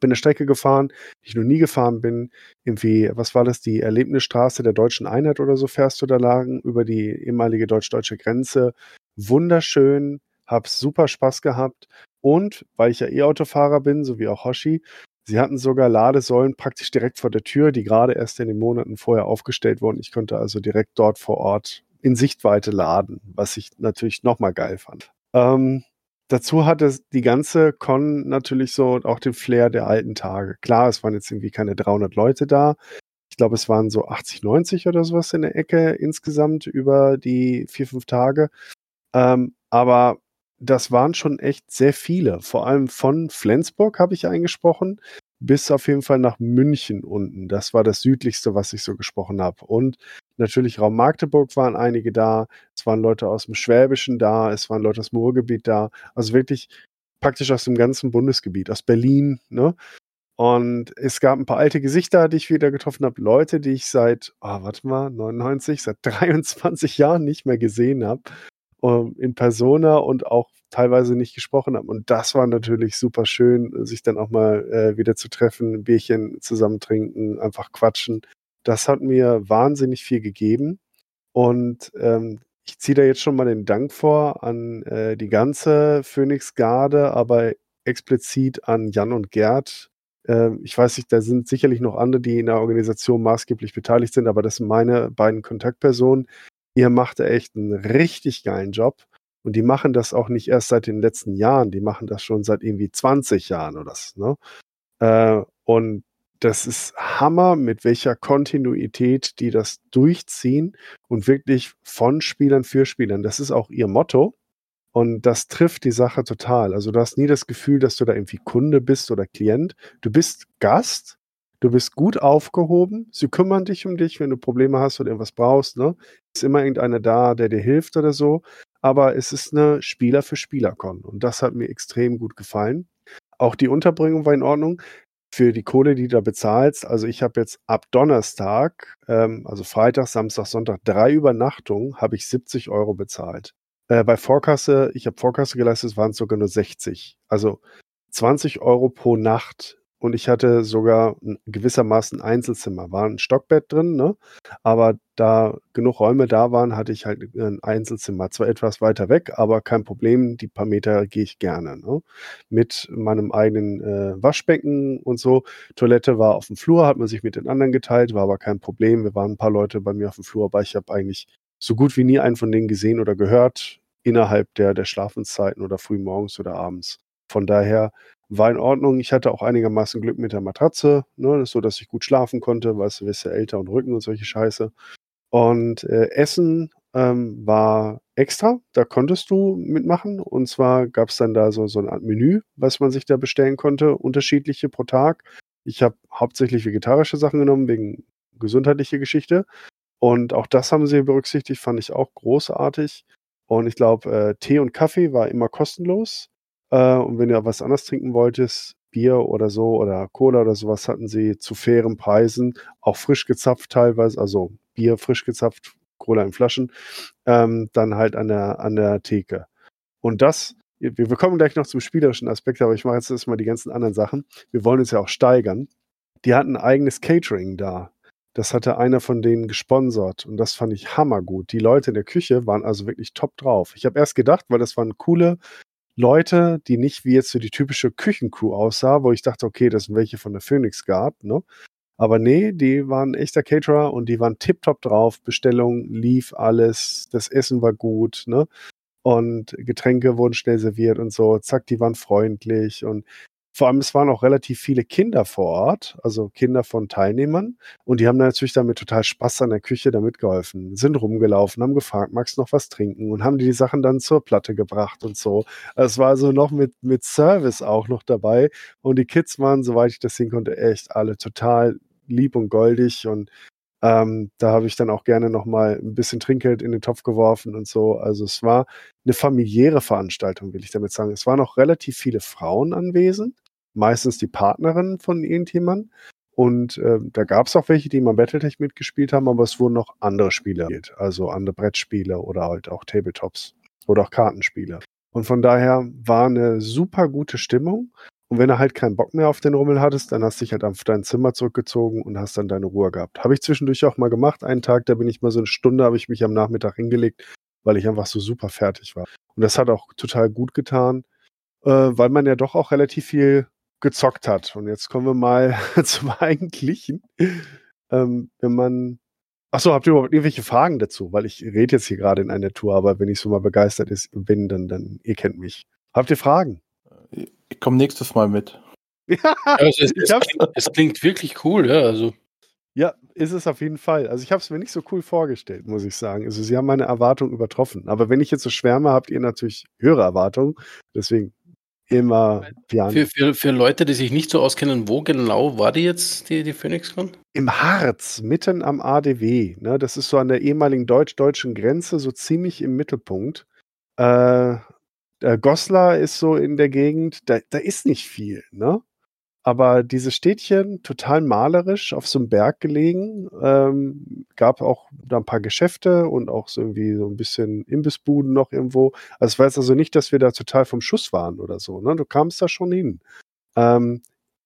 Bin eine Strecke gefahren, die ich noch nie gefahren bin. Irgendwie, was war das? Die Erlebnisstraße der Deutschen Einheit oder so fährst du da lang über die ehemalige deutsch-deutsche Grenze. Wunderschön, hab super Spaß gehabt. Und weil ich ja E-Autofahrer bin, so wie auch Hoshi, sie hatten sogar Ladesäulen praktisch direkt vor der Tür, die gerade erst in den Monaten vorher aufgestellt wurden. Ich konnte also direkt dort vor Ort in Sichtweite laden, was ich natürlich nochmal geil fand. Ähm, dazu hatte die ganze Con natürlich so auch den Flair der alten Tage. Klar, es waren jetzt irgendwie keine 300 Leute da. Ich glaube, es waren so 80, 90 oder sowas in der Ecke insgesamt über die vier, fünf Tage. Ähm, aber das waren schon echt sehr viele. Vor allem von Flensburg habe ich eingesprochen, bis auf jeden Fall nach München unten. Das war das südlichste, was ich so gesprochen habe. Und natürlich Raum Magdeburg waren einige da. Es waren Leute aus dem Schwäbischen da. Es waren Leute aus dem Ruhrgebiet da. Also wirklich praktisch aus dem ganzen Bundesgebiet, aus Berlin. Ne? Und es gab ein paar alte Gesichter, die ich wieder getroffen habe. Leute, die ich seit, oh, warte mal, 99, seit 23 Jahren nicht mehr gesehen habe. Ähm, in Persona und auch teilweise nicht gesprochen haben. Und das war natürlich super schön, sich dann auch mal äh, wieder zu treffen, ein Bierchen zusammen trinken, einfach quatschen. Das hat mir wahnsinnig viel gegeben. Und ähm, ich ziehe da jetzt schon mal den Dank vor an äh, die ganze Phoenix-Garde, aber explizit an Jan und Gerd. Äh, ich weiß nicht, da sind sicherlich noch andere, die in der Organisation maßgeblich beteiligt sind, aber das sind meine beiden Kontaktpersonen. Ihr macht echt einen richtig geilen Job. Und die machen das auch nicht erst seit den letzten Jahren, die machen das schon seit irgendwie 20 Jahren oder so. Ne? Äh, und das ist Hammer, mit welcher Kontinuität die das durchziehen und wirklich von Spielern für Spielern. Das ist auch ihr Motto. Und das trifft die Sache total. Also du hast nie das Gefühl, dass du da irgendwie Kunde bist oder Klient. Du bist Gast, du bist gut aufgehoben, sie kümmern dich um dich, wenn du Probleme hast oder irgendwas brauchst. Ne? Ist immer irgendeiner da, der dir hilft oder so. Aber es ist eine Spieler für Spieler-Con. Und das hat mir extrem gut gefallen. Auch die Unterbringung war in Ordnung für die Kohle, die du da bezahlst, also ich habe jetzt ab Donnerstag, ähm, also Freitag, Samstag, Sonntag, drei Übernachtungen, habe ich 70 Euro bezahlt. Äh, bei Vorkasse, ich habe Vorkasse geleistet, waren es sogar nur 60. Also 20 Euro pro Nacht und ich hatte sogar gewissermaßen Einzelzimmer. War ein Stockbett drin, ne? aber da genug Räume da waren, hatte ich halt ein Einzelzimmer. Zwar etwas weiter weg, aber kein Problem. Die paar Meter gehe ich gerne. Ne? Mit meinem eigenen äh, Waschbecken und so. Toilette war auf dem Flur, hat man sich mit den anderen geteilt, war aber kein Problem. Wir waren ein paar Leute bei mir auf dem Flur, aber ich habe eigentlich so gut wie nie einen von denen gesehen oder gehört innerhalb der, der Schlafenszeiten oder früh morgens oder abends. Von daher war in Ordnung. Ich hatte auch einigermaßen Glück mit der Matratze, ne, so dass ich gut schlafen konnte, weißt du, wirst ja älter und Rücken und solche Scheiße. Und äh, Essen ähm, war extra, da konntest du mitmachen. Und zwar gab es dann da so, so eine Art Menü, was man sich da bestellen konnte, unterschiedliche pro Tag. Ich habe hauptsächlich vegetarische Sachen genommen, wegen gesundheitlicher Geschichte. Und auch das haben sie berücksichtigt, fand ich auch großartig. Und ich glaube, äh, Tee und Kaffee war immer kostenlos. Äh, und wenn ihr was anderes trinken wolltest, Bier oder so oder Cola oder sowas hatten sie zu fairen Preisen, auch frisch gezapft teilweise, also Bier frisch gezapft, Cola in Flaschen, ähm, dann halt an der, an der Theke. Und das, wir, wir kommen gleich noch zum spielerischen Aspekt, aber ich mache jetzt erstmal die ganzen anderen Sachen. Wir wollen uns ja auch steigern. Die hatten ein eigenes Catering da. Das hatte einer von denen gesponsert und das fand ich hammergut. Die Leute in der Küche waren also wirklich top drauf. Ich habe erst gedacht, weil das waren coole Leute, die nicht wie jetzt so die typische Küchencrew aussah, wo ich dachte, okay, das sind welche von der Phoenix Guard, ne? Aber nee, die waren echter Caterer und die waren tiptop drauf. Bestellung lief alles, das Essen war gut, ne? Und Getränke wurden schnell serviert und so. Zack, die waren freundlich und vor allem, es waren auch relativ viele Kinder vor Ort, also Kinder von Teilnehmern. Und die haben natürlich damit total Spaß an der Küche da mitgeholfen, sind rumgelaufen, haben gefragt, magst du noch was trinken? Und haben die Sachen dann zur Platte gebracht und so. Es war also noch mit, mit Service auch noch dabei. Und die Kids waren, soweit ich das sehen konnte, echt alle total lieb und goldig. Und ähm, da habe ich dann auch gerne nochmal ein bisschen Trinkgeld in den Topf geworfen und so. Also es war eine familiäre Veranstaltung, will ich damit sagen. Es waren auch relativ viele Frauen anwesend meistens die Partnerin von irgendjemandem. Und äh, da gab es auch welche, die mal Battletech mitgespielt haben, aber es wurden noch andere Spiele gespielt, also andere Brettspiele oder halt auch Tabletops oder auch Kartenspiele. Und von daher war eine super gute Stimmung. Und wenn du halt keinen Bock mehr auf den Rummel hattest, dann hast du dich halt auf dein Zimmer zurückgezogen und hast dann deine Ruhe gehabt. Habe ich zwischendurch auch mal gemacht. Einen Tag, da bin ich mal so eine Stunde, habe ich mich am Nachmittag hingelegt, weil ich einfach so super fertig war. Und das hat auch total gut getan, äh, weil man ja doch auch relativ viel gezockt hat. Und jetzt kommen wir mal zum Eigentlichen. Ähm, wenn man. Achso, habt ihr überhaupt irgendwelche Fragen dazu? Weil ich rede jetzt hier gerade in einer Tour, aber wenn ich so mal begeistert ist, bin, dann, dann, ihr kennt mich. Habt ihr Fragen? Ich komme nächstes Mal mit. Ja, also es, es, klingt, es, klingt, wirklich cool, ja. Also. Ja, ist es auf jeden Fall. Also ich habe es mir nicht so cool vorgestellt, muss ich sagen. Also sie haben meine Erwartungen übertroffen. Aber wenn ich jetzt so schwärme, habt ihr natürlich höhere Erwartungen. Deswegen immer Piano. Für, für, für Leute, die sich nicht so auskennen, wo genau war die jetzt, die, die PhoenixCon? Im Harz, mitten am ADW. Ne? Das ist so an der ehemaligen deutsch-deutschen Grenze, so ziemlich im Mittelpunkt. Äh, Goslar ist so in der Gegend, da, da ist nicht viel, ne? Aber dieses Städtchen total malerisch auf so einem Berg gelegen. Ähm, gab auch da ein paar Geschäfte und auch so irgendwie so ein bisschen Imbissbuden noch irgendwo. Also es war jetzt also nicht, dass wir da total vom Schuss waren oder so. Ne? Du kamst da schon hin. Ähm,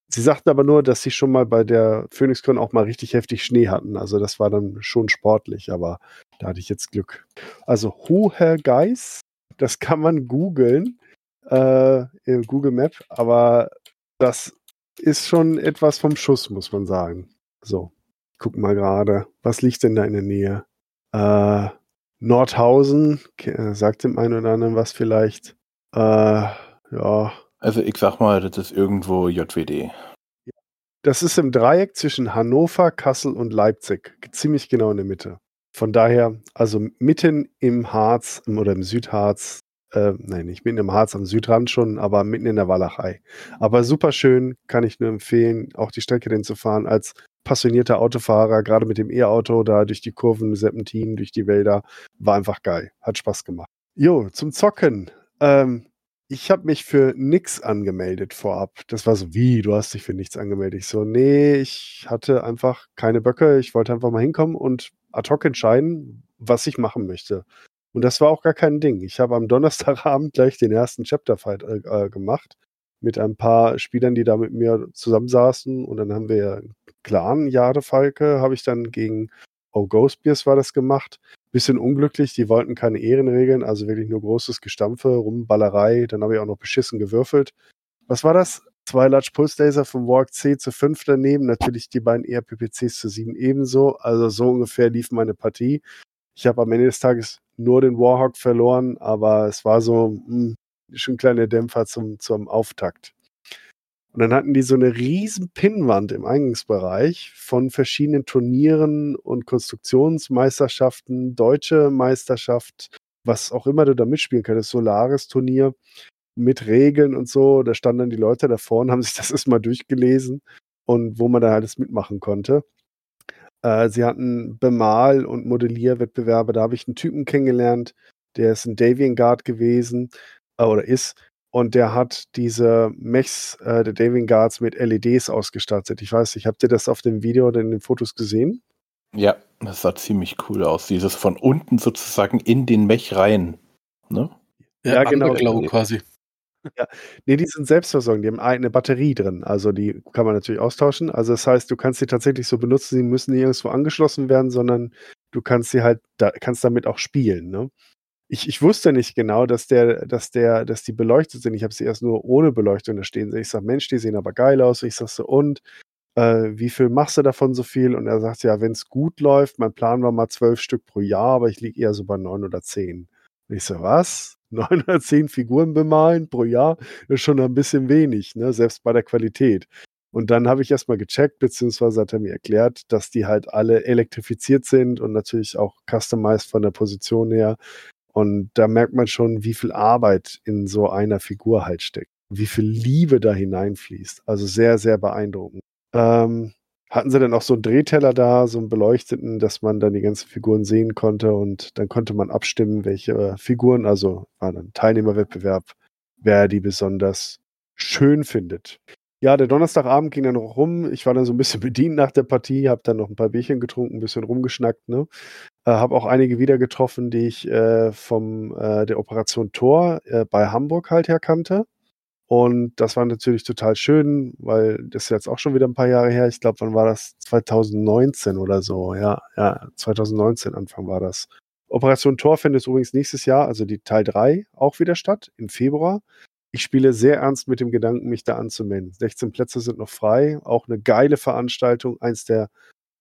sie sagten aber nur, dass sie schon mal bei der Phoenixcon auch mal richtig heftig Schnee hatten. Also das war dann schon sportlich, aber da hatte ich jetzt Glück. Also Hoher Geis, das kann man googeln, äh, Google Map, aber das ist schon etwas vom Schuss, muss man sagen. So, guck mal gerade. Was liegt denn da in der Nähe? Äh, Nordhausen, äh, sagt dem einen oder anderen was vielleicht. Äh, ja. Also ich sag mal, das ist irgendwo JWD. Das ist im Dreieck zwischen Hannover, Kassel und Leipzig. Ziemlich genau in der Mitte. Von daher, also mitten im Harz oder im Südharz, äh, nein, nicht mitten im Harz am Südrand schon, aber mitten in der Walachei. Aber super schön, kann ich nur empfehlen, auch die Strecke denn zu fahren als passionierter Autofahrer, gerade mit dem E-Auto da durch die Kurven, Serpentin, durch die Wälder, war einfach geil. Hat Spaß gemacht. Jo, zum Zocken. Ähm, ich habe mich für nix angemeldet vorab. Das war so, wie, du hast dich für nichts angemeldet. Ich so, nee, ich hatte einfach keine Böcke. Ich wollte einfach mal hinkommen und ad hoc entscheiden, was ich machen möchte. Und das war auch gar kein Ding. Ich habe am Donnerstagabend gleich den ersten Chapter-Fight äh, äh, gemacht mit ein paar Spielern, die da mit mir zusammensaßen. Und dann haben wir Clan Jadefalke, habe ich dann gegen Oh Ghostbeers war das gemacht. Bisschen unglücklich, die wollten keine Ehrenregeln, also wirklich nur großes Gestampfe, Rumballerei. Dann habe ich auch noch beschissen gewürfelt. Was war das? Zwei Large Pulse Laser vom Walk C zu 5 daneben, natürlich die beiden ERPPCs zu 7 ebenso. Also so ungefähr lief meine Partie. Ich habe am Ende des Tages nur den Warhawk verloren, aber es war so mh, hm, schon ein kleiner Dämpfer zum, zum Auftakt. Und dann hatten die so eine riesen Pinnwand im Eingangsbereich von verschiedenen Turnieren und Konstruktionsmeisterschaften, deutsche Meisterschaft, was auch immer du da mitspielen könntest, Solaris-Turnier mit Regeln und so. Da standen dann die Leute davor und haben sich das erstmal durchgelesen und wo man da alles mitmachen konnte. Äh, sie hatten Bemal- und Modellierwettbewerbe. Da habe ich einen Typen kennengelernt, der ist ein Davian Guard gewesen äh, oder ist. Und der hat diese Mechs äh, der Davian Guards mit LEDs ausgestattet. Ich weiß nicht, habt ihr das auf dem Video oder in den Fotos gesehen? Ja, das sah ziemlich cool aus. Dieses von unten sozusagen in den Mech rein. Ne? Ja, ja genau. quasi. Ja, nee, die sind selbstversorgend. Die haben eine Batterie drin. Also die kann man natürlich austauschen. Also das heißt, du kannst sie tatsächlich so benutzen, sie müssen nicht irgendwo angeschlossen werden, sondern du kannst sie halt, da, kannst damit auch spielen. Ne? Ich, ich wusste nicht genau, dass der, dass der, dass die beleuchtet sind. Ich habe sie erst nur ohne Beleuchtung da stehen. Ich sage, Mensch, die sehen aber geil aus. Ich sage so, und äh, wie viel machst du davon so viel? Und er sagt, ja, wenn es gut läuft, mein Plan war mal zwölf Stück pro Jahr, aber ich liege eher so bei neun oder zehn. Und ich so, was? 910 Figuren bemalen pro Jahr ist schon ein bisschen wenig, ne? selbst bei der Qualität. Und dann habe ich erstmal gecheckt, beziehungsweise hat er mir erklärt, dass die halt alle elektrifiziert sind und natürlich auch customized von der Position her. Und da merkt man schon, wie viel Arbeit in so einer Figur halt steckt, wie viel Liebe da hineinfließt. Also sehr, sehr beeindruckend. Ähm, hatten sie dann auch so einen Drehteller da, so einen beleuchteten, dass man dann die ganzen Figuren sehen konnte und dann konnte man abstimmen, welche Figuren, also war dann Teilnehmerwettbewerb, wer die besonders schön findet. Ja, der Donnerstagabend ging dann noch rum. Ich war dann so ein bisschen bedient nach der Partie, habe dann noch ein paar Bierchen getrunken, ein bisschen rumgeschnackt. Ne? Äh, habe auch einige wieder getroffen, die ich äh, vom äh, der Operation Tor äh, bei Hamburg halt her kannte. Und das war natürlich total schön, weil das ist jetzt auch schon wieder ein paar Jahre her. Ich glaube, wann war das? 2019 oder so. Ja, ja, 2019 Anfang war das. Operation Tor findet übrigens nächstes Jahr, also die Teil 3, auch wieder statt, im Februar. Ich spiele sehr ernst mit dem Gedanken, mich da anzumelden. 16 Plätze sind noch frei. Auch eine geile Veranstaltung. Eins der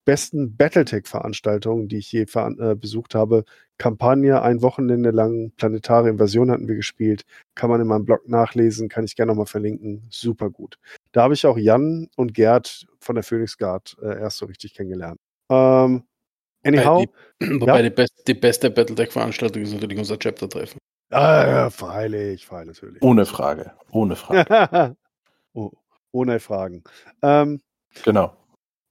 besten Battletech-Veranstaltungen, die ich je äh, besucht habe. Kampagne, ein Wochenende lang, planetare Invasion hatten wir gespielt. Kann man in meinem Blog nachlesen, kann ich gerne nochmal verlinken. Super gut. Da habe ich auch Jan und Gerd von der Phoenix Guard äh, erst so richtig kennengelernt. Ähm, anyhow. Die, wobei ja? die, best, die, beste Battletech-Veranstaltung ist natürlich unser Chapter-Treffen. Ah, ja, freilich, freilich, natürlich. Ohne Frage, ohne Frage. oh, ohne Fragen. Ähm, genau.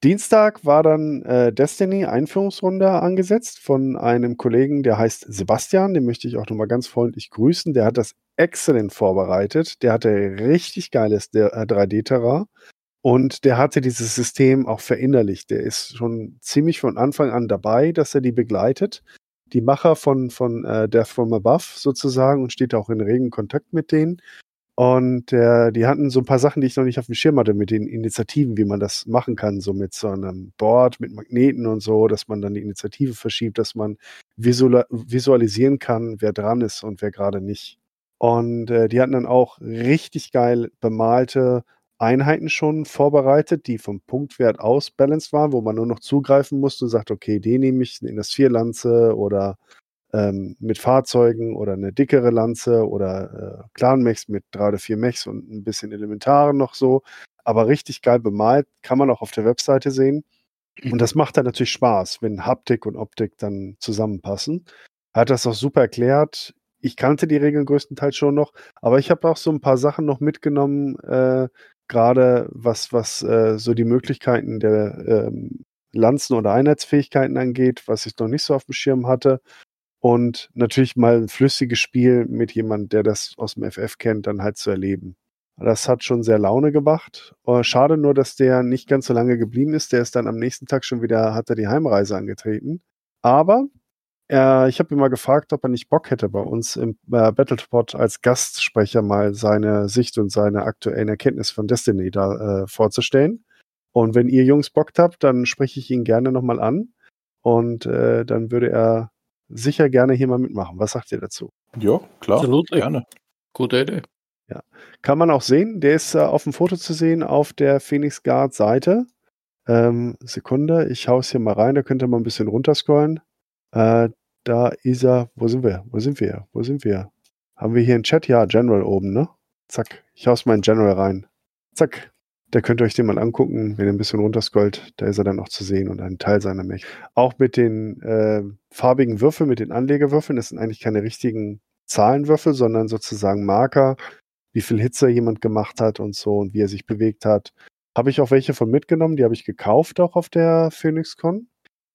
Dienstag war dann äh, Destiny Einführungsrunde angesetzt von einem Kollegen, der heißt Sebastian. Den möchte ich auch nochmal ganz freundlich grüßen. Der hat das exzellent vorbereitet. Der hatte richtig geiles 3D-Terrain. Und der hatte dieses System auch verinnerlicht. Der ist schon ziemlich von Anfang an dabei, dass er die begleitet. Die Macher von, von äh, Death from Above sozusagen und steht auch in regen Kontakt mit denen. Und äh, die hatten so ein paar Sachen, die ich noch nicht auf dem Schirm hatte, mit den Initiativen, wie man das machen kann, so mit so einem Board, mit Magneten und so, dass man dann die Initiative verschiebt, dass man visual visualisieren kann, wer dran ist und wer gerade nicht. Und äh, die hatten dann auch richtig geil bemalte Einheiten schon vorbereitet, die vom Punktwert aus balanced waren, wo man nur noch zugreifen musste und sagt, okay, den nehme ich in das Vierlanze oder ähm, mit Fahrzeugen oder eine dickere Lanze oder äh, Clan-Mechs mit drei oder vier Mechs und ein bisschen Elementaren noch so. Aber richtig geil bemalt, kann man auch auf der Webseite sehen. Und das macht dann natürlich Spaß, wenn Haptik und Optik dann zusammenpassen. Er hat das auch super erklärt. Ich kannte die Regeln größtenteils schon noch, aber ich habe auch so ein paar Sachen noch mitgenommen, äh, gerade was, was äh, so die Möglichkeiten der ähm, Lanzen- oder Einheitsfähigkeiten angeht, was ich noch nicht so auf dem Schirm hatte und natürlich mal ein flüssiges Spiel mit jemandem, der das aus dem FF kennt, dann halt zu erleben. Das hat schon sehr Laune gemacht. Oh, schade nur, dass der nicht ganz so lange geblieben ist. Der ist dann am nächsten Tag schon wieder, hat er die Heimreise angetreten. Aber äh, ich habe ihn mal gefragt, ob er nicht Bock hätte, bei uns im äh, Battlespot als Gastsprecher mal seine Sicht und seine aktuellen Erkenntnisse von Destiny da äh, vorzustellen. Und wenn ihr Jungs Bock habt, dann spreche ich ihn gerne nochmal an. Und äh, dann würde er sicher gerne hier mal mitmachen. Was sagt ihr dazu? Ja, klar. Absolut. Gerne. Gute Idee. Ja. Kann man auch sehen. Der ist äh, auf dem Foto zu sehen auf der Phoenix Guard Seite. Ähm, Sekunde, ich hau's hier mal rein, da könnt ihr mal ein bisschen runterscrollen. Äh, da ist er. Wo sind wir? Wo sind wir? Wo sind wir? Haben wir hier einen Chat? Ja, General oben, ne? Zack. Ich hau's mal in General rein. Zack. Da könnt ihr euch den mal angucken, wenn ihr ein bisschen runterscrollt. Da ist er dann auch zu sehen und ein Teil seiner Mech. Auch mit den äh, farbigen Würfeln, mit den Anlegewürfeln. Das sind eigentlich keine richtigen Zahlenwürfel, sondern sozusagen Marker, wie viel Hitze jemand gemacht hat und so und wie er sich bewegt hat. Habe ich auch welche von mitgenommen, die habe ich gekauft auch auf der PhoenixCon.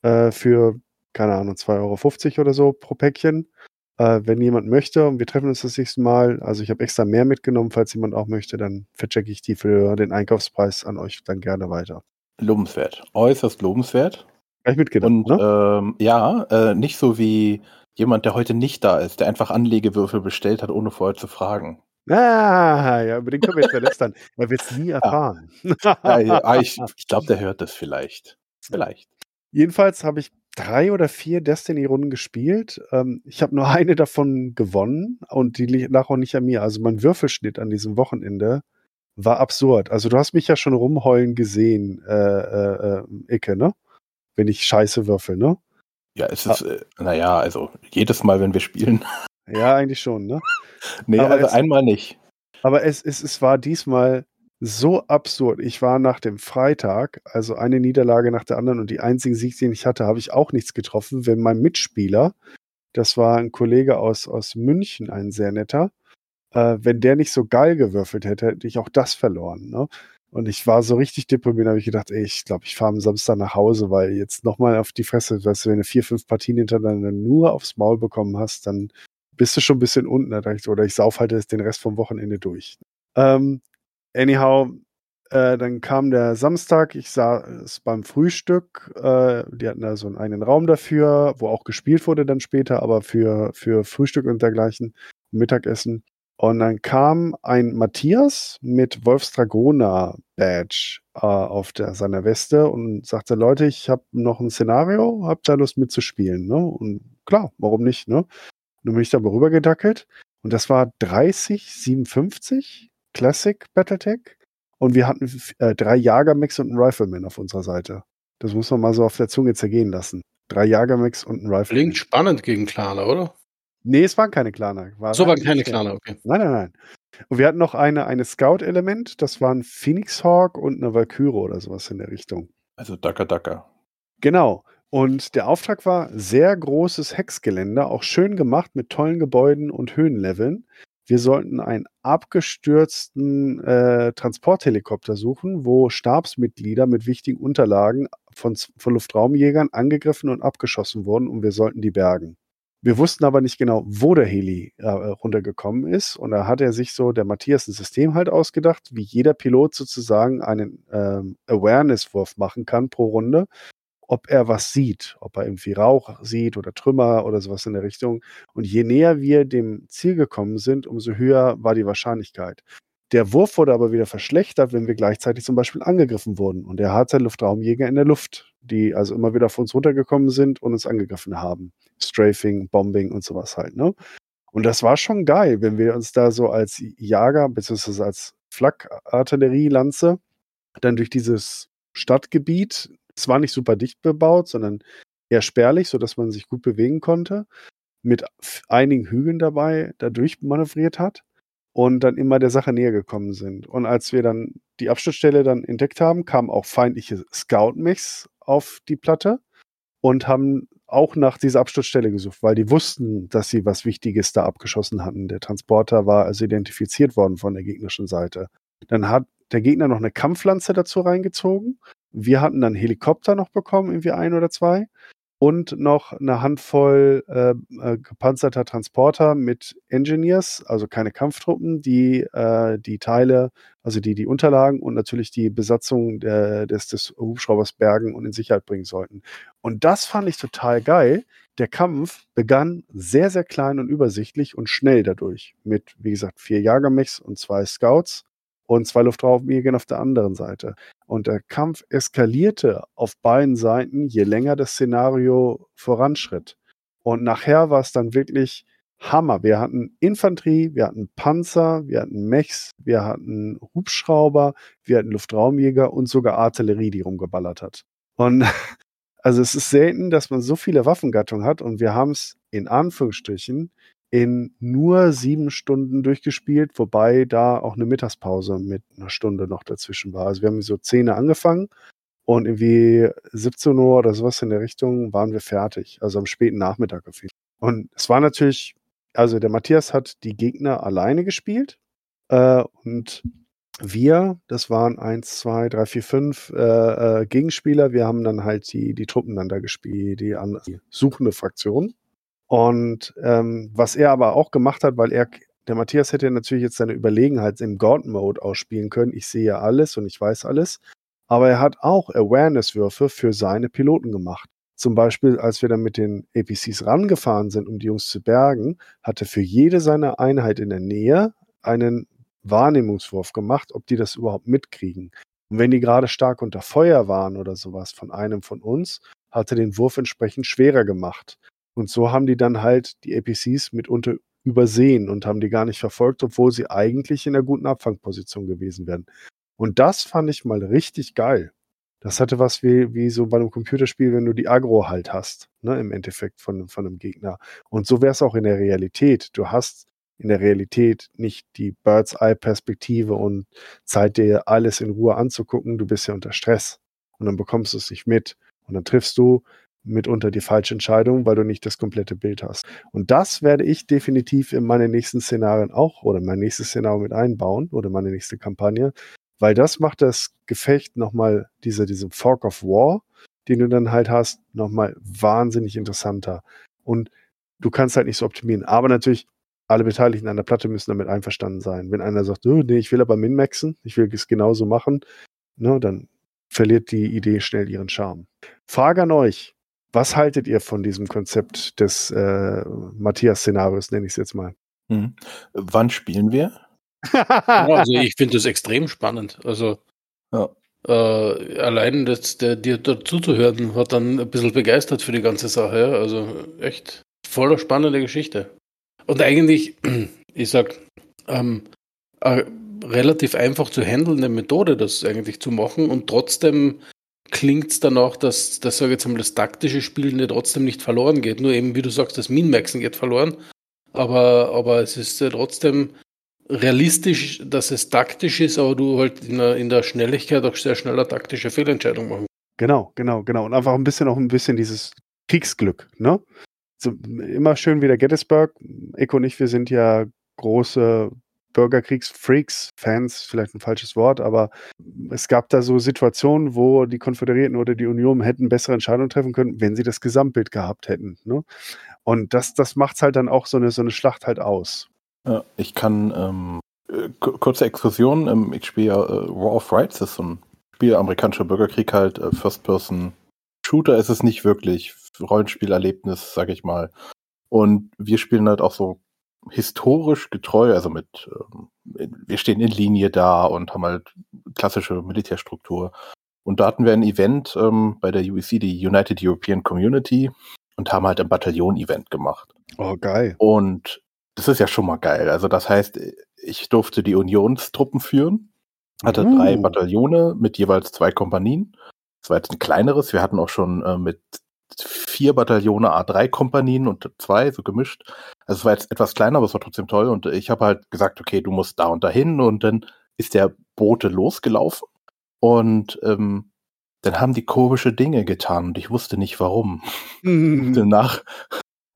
Äh, für, keine Ahnung, 2,50 Euro oder so pro Päckchen. Äh, wenn jemand möchte und wir treffen uns das nächste Mal, also ich habe extra mehr mitgenommen, falls jemand auch möchte, dann verchecke ich die für den Einkaufspreis an euch dann gerne weiter. Lobenswert. Äußerst lobenswert. Gleich mitgenommen, Und ne? ähm, ja, äh, nicht so wie jemand, der heute nicht da ist, der einfach Anlegewürfel bestellt hat, ohne vorher zu fragen. Ah, ja, über den können wir jetzt verlästern. Er wird es nie erfahren. Ja, ja, ah, ich ich glaube, der hört das vielleicht. Vielleicht. Jedenfalls habe ich drei oder vier Destiny-Runden gespielt. Ähm, ich habe nur eine davon gewonnen und die lag auch nicht an mir. Also mein Würfelschnitt an diesem Wochenende war absurd. Also du hast mich ja schon rumheulen gesehen, äh, äh, äh, Icke, ne? Wenn ich scheiße würfel, ne? Ja, es ist, äh, naja, also jedes Mal, wenn wir spielen. Ja, eigentlich schon, ne? nee, Aber also es- einmal nicht. Aber es, es, es war diesmal so absurd. Ich war nach dem Freitag, also eine Niederlage nach der anderen und die einzigen Sieg, den ich hatte, habe ich auch nichts getroffen, wenn mein Mitspieler, das war ein Kollege aus, aus München, ein sehr netter, äh, wenn der nicht so geil gewürfelt hätte, hätte ich auch das verloren. Ne? Und ich war so richtig deprimiert, habe ich gedacht, ey, ich glaube, ich fahre am Samstag nach Hause, weil jetzt nochmal auf die Fresse, weißt du, wenn du vier, fünf Partien hintereinander nur aufs Maul bekommen hast, dann bist du schon ein bisschen unten. Oder ich sauf halt den Rest vom Wochenende durch. Ähm, anyhow, äh, dann kam der Samstag, ich saß beim Frühstück, äh, die hatten da so einen eigenen Raum dafür, wo auch gespielt wurde dann später, aber für, für Frühstück und dergleichen, Mittagessen. Und dann kam ein Matthias mit Wolfs Dragoner Badge äh, auf der, seiner Weste und sagte, Leute, ich habe noch ein Szenario, habt ihr Lust mitzuspielen? Ne? Und klar, warum nicht? Ne? Und dann bin ich da rübergedackelt und das war 3057 Classic Battletech und wir hatten äh, drei Jagermechs und einen Rifleman auf unserer Seite. Das muss man mal so auf der Zunge zergehen lassen. Drei Jagermechs und ein Rifleman. Klingt spannend gegen Klaner, oder? Nee, es waren keine Klaner. War So waren keine. Klaner, okay. Nein, nein, nein. Und wir hatten noch eine, eine Scout-Element, das waren Phoenix Hawk und eine Valkyrie oder sowas in der Richtung. Also Dacker Dacker. Genau. Und der Auftrag war sehr großes Hexgelände, auch schön gemacht mit tollen Gebäuden und Höhenleveln. Wir sollten einen abgestürzten äh, Transporthelikopter suchen, wo Stabsmitglieder mit wichtigen Unterlagen von, von Luftraumjägern angegriffen und abgeschossen wurden und wir sollten die bergen. Wir wussten aber nicht genau, wo der Heli äh, runtergekommen ist. Und da hat er sich so, der Matthias, ein System halt ausgedacht, wie jeder Pilot sozusagen einen ähm, Awareness-Wurf machen kann pro Runde, ob er was sieht, ob er irgendwie Rauch sieht oder Trümmer oder sowas in der Richtung. Und je näher wir dem Ziel gekommen sind, umso höher war die Wahrscheinlichkeit. Der Wurf wurde aber wieder verschlechtert, wenn wir gleichzeitig zum Beispiel angegriffen wurden. Und er hatte Luftraumjäger in der Luft, die also immer wieder auf uns runtergekommen sind und uns angegriffen haben. Strafing, Bombing und sowas halt. Ne? Und das war schon geil, wenn wir uns da so als Jager bzw. als Flak-Artillerielanze dann durch dieses Stadtgebiet, es war nicht super dicht bebaut, sondern eher spärlich, sodass man sich gut bewegen konnte, mit einigen Hügeln dabei da durchmanövriert hat und dann immer der Sache näher gekommen sind. Und als wir dann die Absturzstelle dann entdeckt haben, kamen auch feindliche Scout-Mechs auf die Platte und haben auch nach dieser Absturzstelle gesucht, weil die wussten, dass sie was Wichtiges da abgeschossen hatten. Der Transporter war also identifiziert worden von der gegnerischen Seite. Dann hat der Gegner noch eine Kampflanze dazu reingezogen. Wir hatten dann Helikopter noch bekommen, irgendwie ein oder zwei und noch eine Handvoll äh, äh, gepanzerter Transporter mit Engineers, also keine Kampftruppen, die äh, die Teile, also die die Unterlagen und natürlich die Besatzung der, des, des Hubschraubers bergen und in Sicherheit bringen sollten. Und das fand ich total geil. Der Kampf begann sehr, sehr klein und übersichtlich und schnell dadurch. Mit, wie gesagt, vier Jagermechs und zwei Scouts und zwei Luftraumjägern auf der anderen Seite. Und der Kampf eskalierte auf beiden Seiten, je länger das Szenario voranschritt. Und nachher war es dann wirklich Hammer. Wir hatten Infanterie, wir hatten Panzer, wir hatten Mechs, wir hatten Hubschrauber, wir hatten Luftraumjäger und sogar Artillerie, die rumgeballert hat. Und also es ist selten, dass man so viele Waffengattungen hat und wir haben es in Anführungsstrichen in nur sieben Stunden durchgespielt, wobei da auch eine Mittagspause mit einer Stunde noch dazwischen war. Also wir haben so 10 Uhr angefangen und irgendwie 17 Uhr oder sowas in der Richtung waren wir fertig. Also am späten Nachmittag auf jeden Fall. Und es war natürlich, also der Matthias hat die Gegner alleine gespielt äh, und wir, das waren eins, zwei, drei, vier, fünf äh, äh, Gegenspieler. Wir haben dann halt die, die Truppen dann da gespielt, die, die suchende Fraktion. Und ähm, was er aber auch gemacht hat, weil er, der Matthias hätte natürlich jetzt seine Überlegenheit im God-Mode ausspielen können. Ich sehe ja alles und ich weiß alles. Aber er hat auch Awareness-Würfe für seine Piloten gemacht. Zum Beispiel, als wir dann mit den APCs rangefahren sind, um die Jungs zu bergen, hatte für jede seiner Einheit in der Nähe einen Wahrnehmungswurf gemacht, ob die das überhaupt mitkriegen. Und wenn die gerade stark unter Feuer waren oder sowas von einem von uns, hat er den Wurf entsprechend schwerer gemacht. Und so haben die dann halt die APCs mitunter übersehen und haben die gar nicht verfolgt, obwohl sie eigentlich in einer guten Abfangposition gewesen wären. Und das fand ich mal richtig geil. Das hatte was wie, wie so bei einem Computerspiel, wenn du die Agro halt hast, ne, im Endeffekt von, von einem Gegner. Und so wäre es auch in der Realität. Du hast in der Realität nicht die Bird's-Eye-Perspektive und Zeit, dir alles in Ruhe anzugucken. Du bist ja unter Stress und dann bekommst du es nicht mit. Und dann triffst du mitunter die falsche Entscheidung, weil du nicht das komplette Bild hast. Und das werde ich definitiv in meine nächsten Szenarien auch oder mein nächstes Szenario mit einbauen oder meine nächste Kampagne, weil das macht das Gefecht nochmal, diese, diese Fork of War, den du dann halt hast, nochmal wahnsinnig interessanter. Und du kannst halt nicht so optimieren. Aber natürlich, alle Beteiligten an der Platte müssen damit einverstanden sein. Wenn einer sagt, oh, nee, ich will aber min-maxen, ich will es genauso machen, ne, dann verliert die Idee schnell ihren Charme. Frage an euch. Was haltet ihr von diesem Konzept des äh, Matthias-Szenarios, nenne ich es jetzt mal? Hm. Wann spielen wir? also ich finde das extrem spannend. Also ja. äh, allein das, der, dir dazu zu hören, hat dann ein bisschen begeistert für die ganze Sache. Also echt voller spannende Geschichte. Und eigentlich, ich sag, ähm, relativ einfach zu handelnde Methode, das eigentlich zu machen und trotzdem klingt es dann auch, dass, dass sage jetzt mal, das taktische Spielen trotzdem nicht verloren geht. Nur eben, wie du sagst, das Min-Maxen geht verloren. Aber, aber es ist ja trotzdem realistisch, dass es taktisch ist, aber du halt in der, in der Schnelligkeit auch sehr schneller taktische Fehlentscheidungen machen. Genau, genau, genau. Und einfach ein bisschen auch ein bisschen dieses Kriegsglück, ne? So, immer schön wie der Gettysburg. Eko und ich, wir sind ja große Bürgerkriegsfreaks, Fans, vielleicht ein falsches Wort, aber es gab da so Situationen, wo die Konföderierten oder die Union hätten bessere Entscheidungen treffen können, wenn sie das Gesamtbild gehabt hätten. Ne? Und das, das macht halt dann auch so eine, so eine Schlacht halt aus. Ja, ich kann, ähm, äh, kurze Exkursion, ähm, ich spiele äh, War of Rights, das ist so ein Spiel, amerikanischer Bürgerkrieg halt, äh, First-Person-Shooter ist es nicht wirklich, Rollenspielerlebnis, sag ich mal. Und wir spielen halt auch so historisch getreu, also mit, ähm, wir stehen in Linie da und haben halt klassische Militärstruktur. Und da hatten wir ein Event ähm, bei der UEC, die United European Community, und haben halt ein Bataillon-Event gemacht. Oh, geil. Und das ist ja schon mal geil. Also das heißt, ich durfte die Unionstruppen führen, hatte Uh. drei Bataillone mit jeweils zwei Kompanien. Das war jetzt ein kleineres. Wir hatten auch schon äh, mit vier Bataillone A3-Kompanien und zwei, so gemischt. Also es war jetzt etwas kleiner, aber es war trotzdem toll. Und ich habe halt gesagt, okay, du musst da und dahin. Und dann ist der Bote losgelaufen. Und ähm, dann haben die komische Dinge getan und ich wusste nicht warum. Mhm. Danach.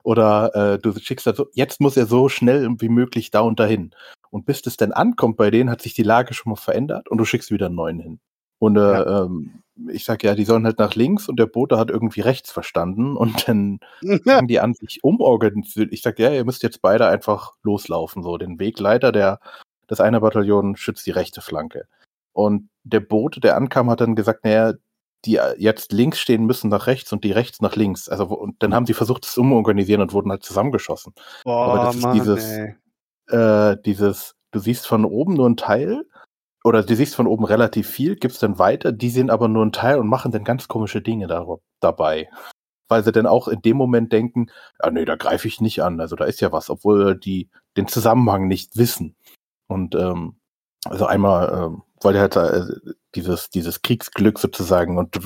Oder äh, du schickst halt so, jetzt muss er so schnell wie möglich da und dahin. Und bis das dann ankommt bei denen, hat sich die Lage schon mal verändert und du schickst wieder einen neuen hin. Und äh, Ja. ähm, ich sag ja, die sollen halt nach links und der Bote hat irgendwie rechts verstanden und dann fangen die an, sich umorganisieren. Ich sag, ja, ihr müsst jetzt beide einfach loslaufen. So, den Wegleiter, der, das eine Bataillon schützt die rechte Flanke. Und der Bote, der ankam, hat dann gesagt, naja, die jetzt links stehen müssen nach rechts und die rechts nach links. Also, und dann haben sie versucht, es umorganisieren und wurden halt zusammengeschossen. Boah, Aber das ist Mann, dieses- ey. Äh, dieses, du siehst von oben nur einen Teil, oder du siehst von oben relativ viel, gibst dann weiter, die sehen aber nur einen Teil und machen dann ganz komische Dinge da, dabei. Weil sie dann auch in dem Moment denken, ja, nee, da greife ich nicht an, also da ist ja was, obwohl die den Zusammenhang nicht wissen. Und ähm, also einmal, ähm, weil die halt äh, dieses, dieses Kriegsglück sozusagen und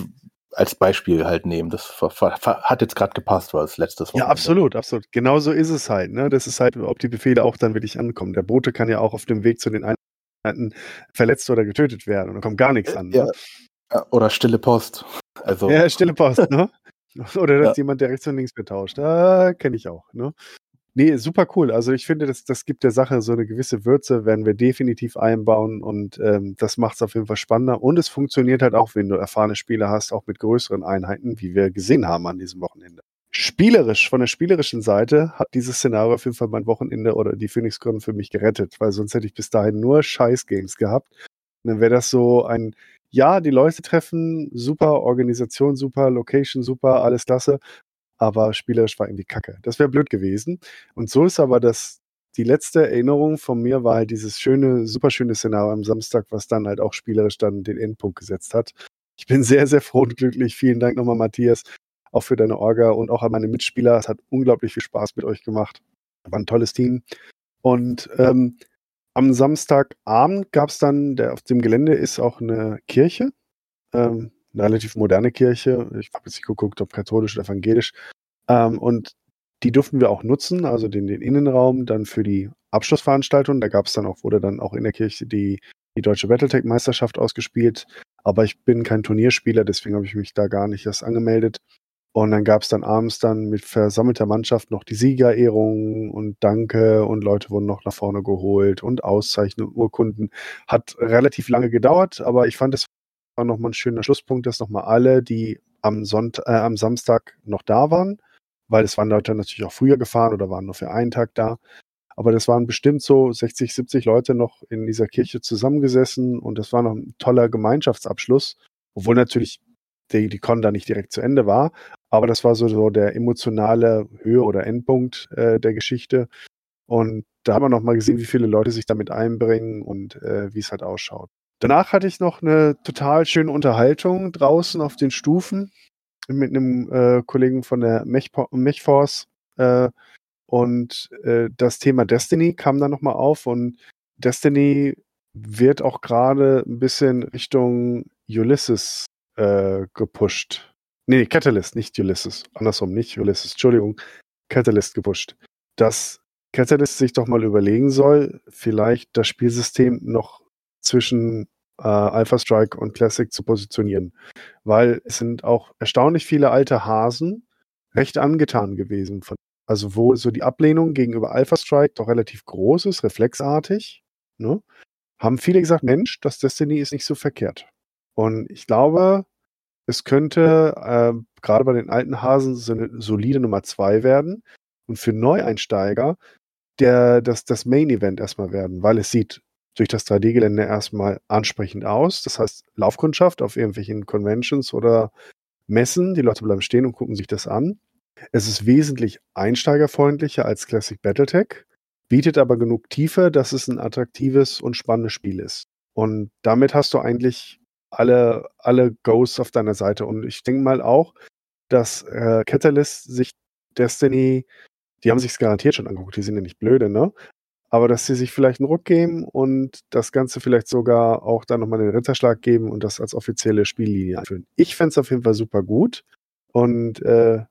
als Beispiel halt nehmen. Das hat jetzt gerade gepasst, weil es letztes Ja, Wochenende. absolut, absolut. Genau so ist es halt. Ne? Das ist halt, ob die Befehle auch dann wirklich ankommen. Der Bote kann ja auch auf dem Weg zu den Einheiten verletzt oder getötet werden und da kommt gar nichts an. Ja, Ne? Ja, Oder stille Post. Also, Ja, stille Post, ne? Oder dass Ja. jemand, der rechts und links betauscht. Da kenne ich auch, ne? Nee, super cool. Also ich finde, das, das gibt der Sache so eine gewisse Würze, werden wir definitiv einbauen und ähm, das macht es auf jeden Fall spannender. Und es funktioniert halt auch, wenn du erfahrene Spieler hast, auch mit größeren Einheiten, wie wir gesehen haben an diesem Wochenende. Spielerisch, von der spielerischen Seite hat dieses Szenario auf jeden Fall mein Wochenende oder die Phoenix Gründen für mich gerettet, weil sonst hätte ich bis dahin nur Scheiß-Games gehabt. Und dann wäre das so ein, ja, die Leute treffen, super, Organisation super, Location super, alles klasse, aber spielerisch war irgendwie kacke. Das wäre blöd gewesen. Und so ist aber das, die letzte Erinnerung von mir war halt dieses schöne, super schöne Szenario am Samstag, was dann halt auch spielerisch dann den Endpunkt gesetzt hat. Ich bin sehr, sehr froh und glücklich. Vielen Dank nochmal, Matthias, auch für deine Orga und auch an meine Mitspieler. Es hat unglaublich viel Spaß mit euch gemacht. War ein tolles Team. Und ähm, am Samstagabend gab es dann, der auf dem Gelände ist auch eine Kirche, ähm, eine relativ moderne Kirche. Ich habe jetzt nicht geguckt, ob katholisch oder evangelisch. Ähm, und die durften wir auch nutzen, also den, den Innenraum dann für die Abschlussveranstaltung. Da gab es dann auch, wurde dann auch in der Kirche die, die deutsche Battletech-Meisterschaft ausgespielt. Aber ich bin kein Turnierspieler, deswegen habe ich mich da gar nicht erst angemeldet. Und dann gab es dann abends dann mit versammelter Mannschaft noch die Siegerehrungen und Danke und Leute wurden noch nach vorne geholt und Auszeichnungen, Urkunden. Hat relativ lange gedauert, aber ich fand, es war nochmal ein schöner Schlusspunkt, dass nochmal alle, die am, Sonntag, äh, am Samstag noch da waren, weil es waren Leute natürlich auch früher gefahren oder waren nur für einen Tag da. Aber das waren bestimmt so 60, 70 Leute noch in dieser Kirche zusammengesessen und das war noch ein toller Gemeinschaftsabschluss, obwohl natürlich die, die Con da nicht direkt zu Ende war. Aber das war so, so der emotionale Höhe- oder Endpunkt äh, der Geschichte. Und da haben wir nochmal gesehen, wie viele Leute sich damit einbringen und äh, wie es halt ausschaut. Danach hatte ich noch eine total schöne Unterhaltung draußen auf den Stufen mit einem äh, Kollegen von der Mechforce. Äh, und äh, das Thema Destiny kam dann nochmal auf und Destiny wird auch gerade ein bisschen Richtung Ulysses äh, gepusht. Nee, Catalyst, nicht Ulysses. Andersrum, nicht Ulysses, Entschuldigung. Catalyst gepusht. Dass Catalyst sich doch mal überlegen soll, vielleicht das Spielsystem noch zwischen äh, Alpha Strike und Classic zu positionieren. Weil es sind auch erstaunlich viele alte Hasen recht angetan gewesen. Von, also wo so die Ablehnung gegenüber Alpha Strike doch relativ groß ist, reflexartig. ne, haben viele gesagt, Mensch, das Destiny ist nicht so verkehrt. Und ich glaube, es könnte äh, gerade bei den alten Hasen so eine solide Nummer zwei werden und für Neueinsteiger der, das, das Main Event erstmal werden, weil es sieht durch das 3D-Gelände erstmal ansprechend aus. Das heißt, Laufkundschaft auf irgendwelchen Conventions oder Messen, die Leute bleiben stehen und gucken sich das an. Es ist wesentlich einsteigerfreundlicher als Classic Battletech, bietet aber genug Tiefe, dass es ein attraktives und spannendes Spiel ist. Und damit hast du eigentlich alle, alle Goes auf deiner Seite. Und ich denke mal auch, dass äh, Catalyst sich Destiny, die haben sich garantiert schon angeguckt, die sind ja nicht blöde, ne? Aber dass sie sich vielleicht einen Ruck geben und das Ganze vielleicht sogar auch dann nochmal den Ritterschlag geben und das als offizielle Spiellinie einführen. Ich fände es auf jeden Fall super gut. Und äh,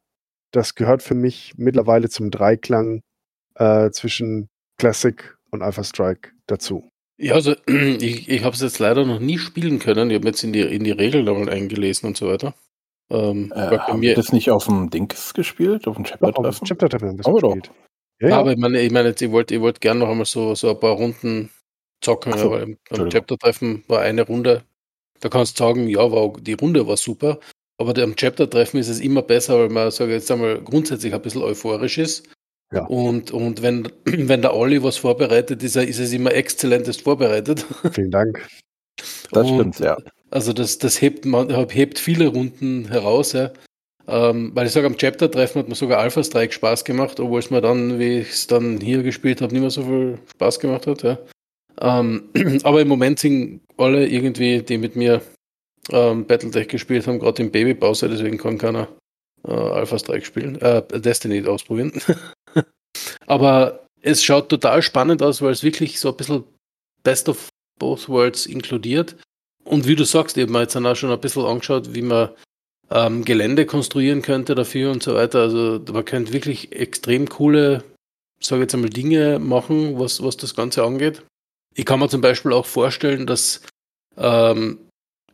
das gehört für mich mittlerweile zum Dreiklang äh, zwischen Classic und Alpha Strike dazu. Ja, also ich, ich habe es jetzt leider noch nie spielen können. Ich habe jetzt in die, in die Regeln nochmal eingelesen und so weiter. Ähm, äh, haben wir das nicht auf dem Dings gespielt? Auf dem Chapter-Treffen? Auf dem Chapter-Treffen haben wir es gespielt. Ja, ja. Aber ich meine, ich meine jetzt, ich wollte ich wollt gerne noch einmal so, so ein paar Runden zocken, so, weil beim Chapter-Treffen war eine Runde. Da kannst du sagen, ja, war, die Runde war super. Aber am Chapter-Treffen ist es immer besser, weil man, sage jetzt einmal, grundsätzlich ein bisschen euphorisch ist. Ja. Und, und wenn, wenn der Olli was vorbereitet, ist, er, ist es immer exzellentest vorbereitet. Vielen Dank. Das und, stimmt, ja. Also das, das hebt, man, hebt viele Runden heraus, ja. Ähm, weil ich sage, am Chapter-Treffen hat mir sogar Alpha Strike Spaß gemacht, obwohl es mir dann, wie ich es dann hier gespielt habe, nicht mehr so viel Spaß gemacht hat. Ja. Ähm, aber im Moment sind alle irgendwie, die mit mir ähm, Battletech gespielt haben, gerade im Babypause, deswegen kann keiner äh, Alpha Strike spielen, äh, Destiny ausprobieren. aber es schaut total spannend aus, weil es wirklich so ein bisschen Best of Both Worlds inkludiert. Und wie du sagst, eben jetzt auch schon ein bisschen angeschaut, wie man ähm, Gelände konstruieren könnte dafür und so weiter. Also man könnte wirklich extrem coole, sage jetzt einmal, Dinge machen, was, was das Ganze angeht. Ich kann mir zum Beispiel auch vorstellen, dass ähm,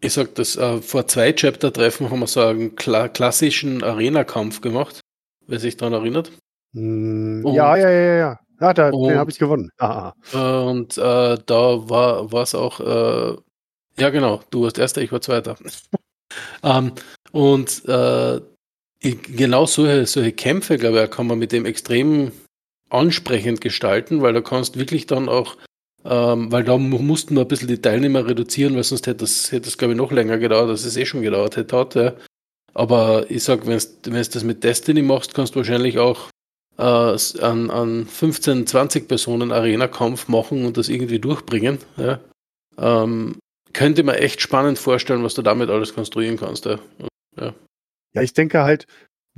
ich sag das, äh, vor zwei Chapter-Treffen haben wir so einen kla klassischen Arena-Kampf gemacht, wer sich daran erinnert. Mm, ja, ja, ja, ja. Ja, da, und, den habe ich gewonnen. Ah, ah. Und äh, da war es auch, äh, ja genau, du warst Erster, ich war Zweiter. ähm, und äh, genau solche, solche Kämpfe, glaube ich, kann man mit dem extrem ansprechend gestalten, weil da kannst wirklich dann auch, ähm, weil da mussten wir ein bisschen die Teilnehmer reduzieren, weil sonst hätte das, hätte das glaube ich, noch länger gedauert, als es eh schon gedauert hätte. Hat, ja. Aber ich sag, wenn du das mit Destiny machst, kannst du wahrscheinlich auch äh, an, an 15, 20 Personen Arena-Kampf machen und das irgendwie durchbringen. Ja. Ähm, könnte man echt spannend vorstellen, was du damit alles konstruieren kannst. Ja. Ja. ja, ich denke halt,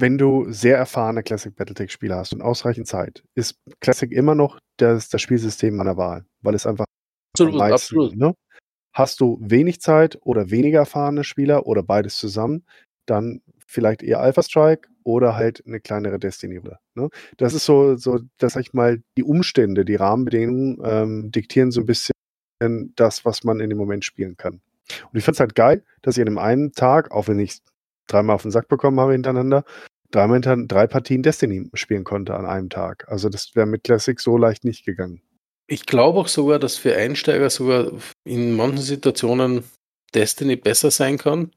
wenn du sehr erfahrene Classic Battletech-Spieler hast und ausreichend Zeit, ist Classic immer noch das, das Spielsystem meiner Wahl, weil es einfach absolut, meisten, absolut. Ne? Hast du wenig Zeit oder weniger erfahrene Spieler oder beides zusammen, dann vielleicht eher Alpha Strike oder halt eine kleinere Destiny. Ne? Das ist so, so, dass ich mal, die Umstände, die Rahmenbedingungen ähm, diktieren so ein bisschen das, was man in dem Moment spielen kann. Und ich finde es halt geil, dass ich an einem einen Tag, auch wenn ich dreimal auf den Sack bekommen habe hintereinander, dreimal hinter, drei Partien Destiny spielen konnte an einem Tag. Also das wäre mit Classic so leicht nicht gegangen. Ich glaube auch sogar, dass für Einsteiger sogar in manchen Situationen Destiny besser sein kann.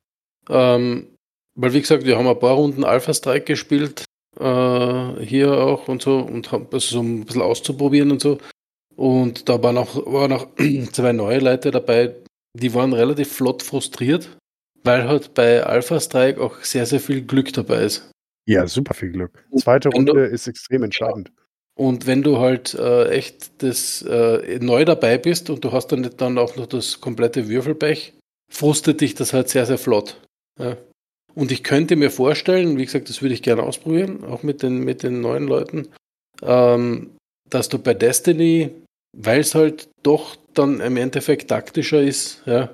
Ähm, weil, wie gesagt, wir haben ein paar Runden Alpha Strike gespielt, äh, hier auch und so, und haben also so ein bisschen auszuprobieren und so. Und da waren auch, waren auch zwei neue Leute dabei, die waren relativ flott frustriert, weil halt bei Alpha Strike auch sehr, sehr viel Glück dabei ist. Ja, super viel Glück. Zweite Runde du, ist extrem entscheidend. Und wenn du halt äh, echt das äh, neu dabei bist und du hast dann nicht dann auch noch das komplette Würfelpech, frustet dich das halt sehr, sehr flott. Ja. Und ich könnte mir vorstellen, wie gesagt, das würde ich gerne ausprobieren, auch mit den, mit den neuen Leuten, ähm, dass du bei Destiny, weil es halt doch dann im Endeffekt taktischer ist, ja,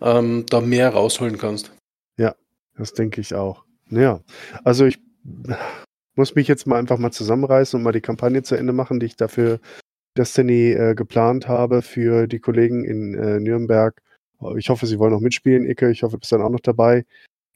ähm, da mehr rausholen kannst. Ja, das denke ich auch. Ja, also ich muss mich jetzt mal einfach mal zusammenreißen und mal die Kampagne zu Ende machen, die ich dafür Destiny äh, geplant habe für die Kollegen in äh, Nürnberg. Ich hoffe, sie wollen noch mitspielen, Icke. Ich hoffe, du bist dann auch noch dabei.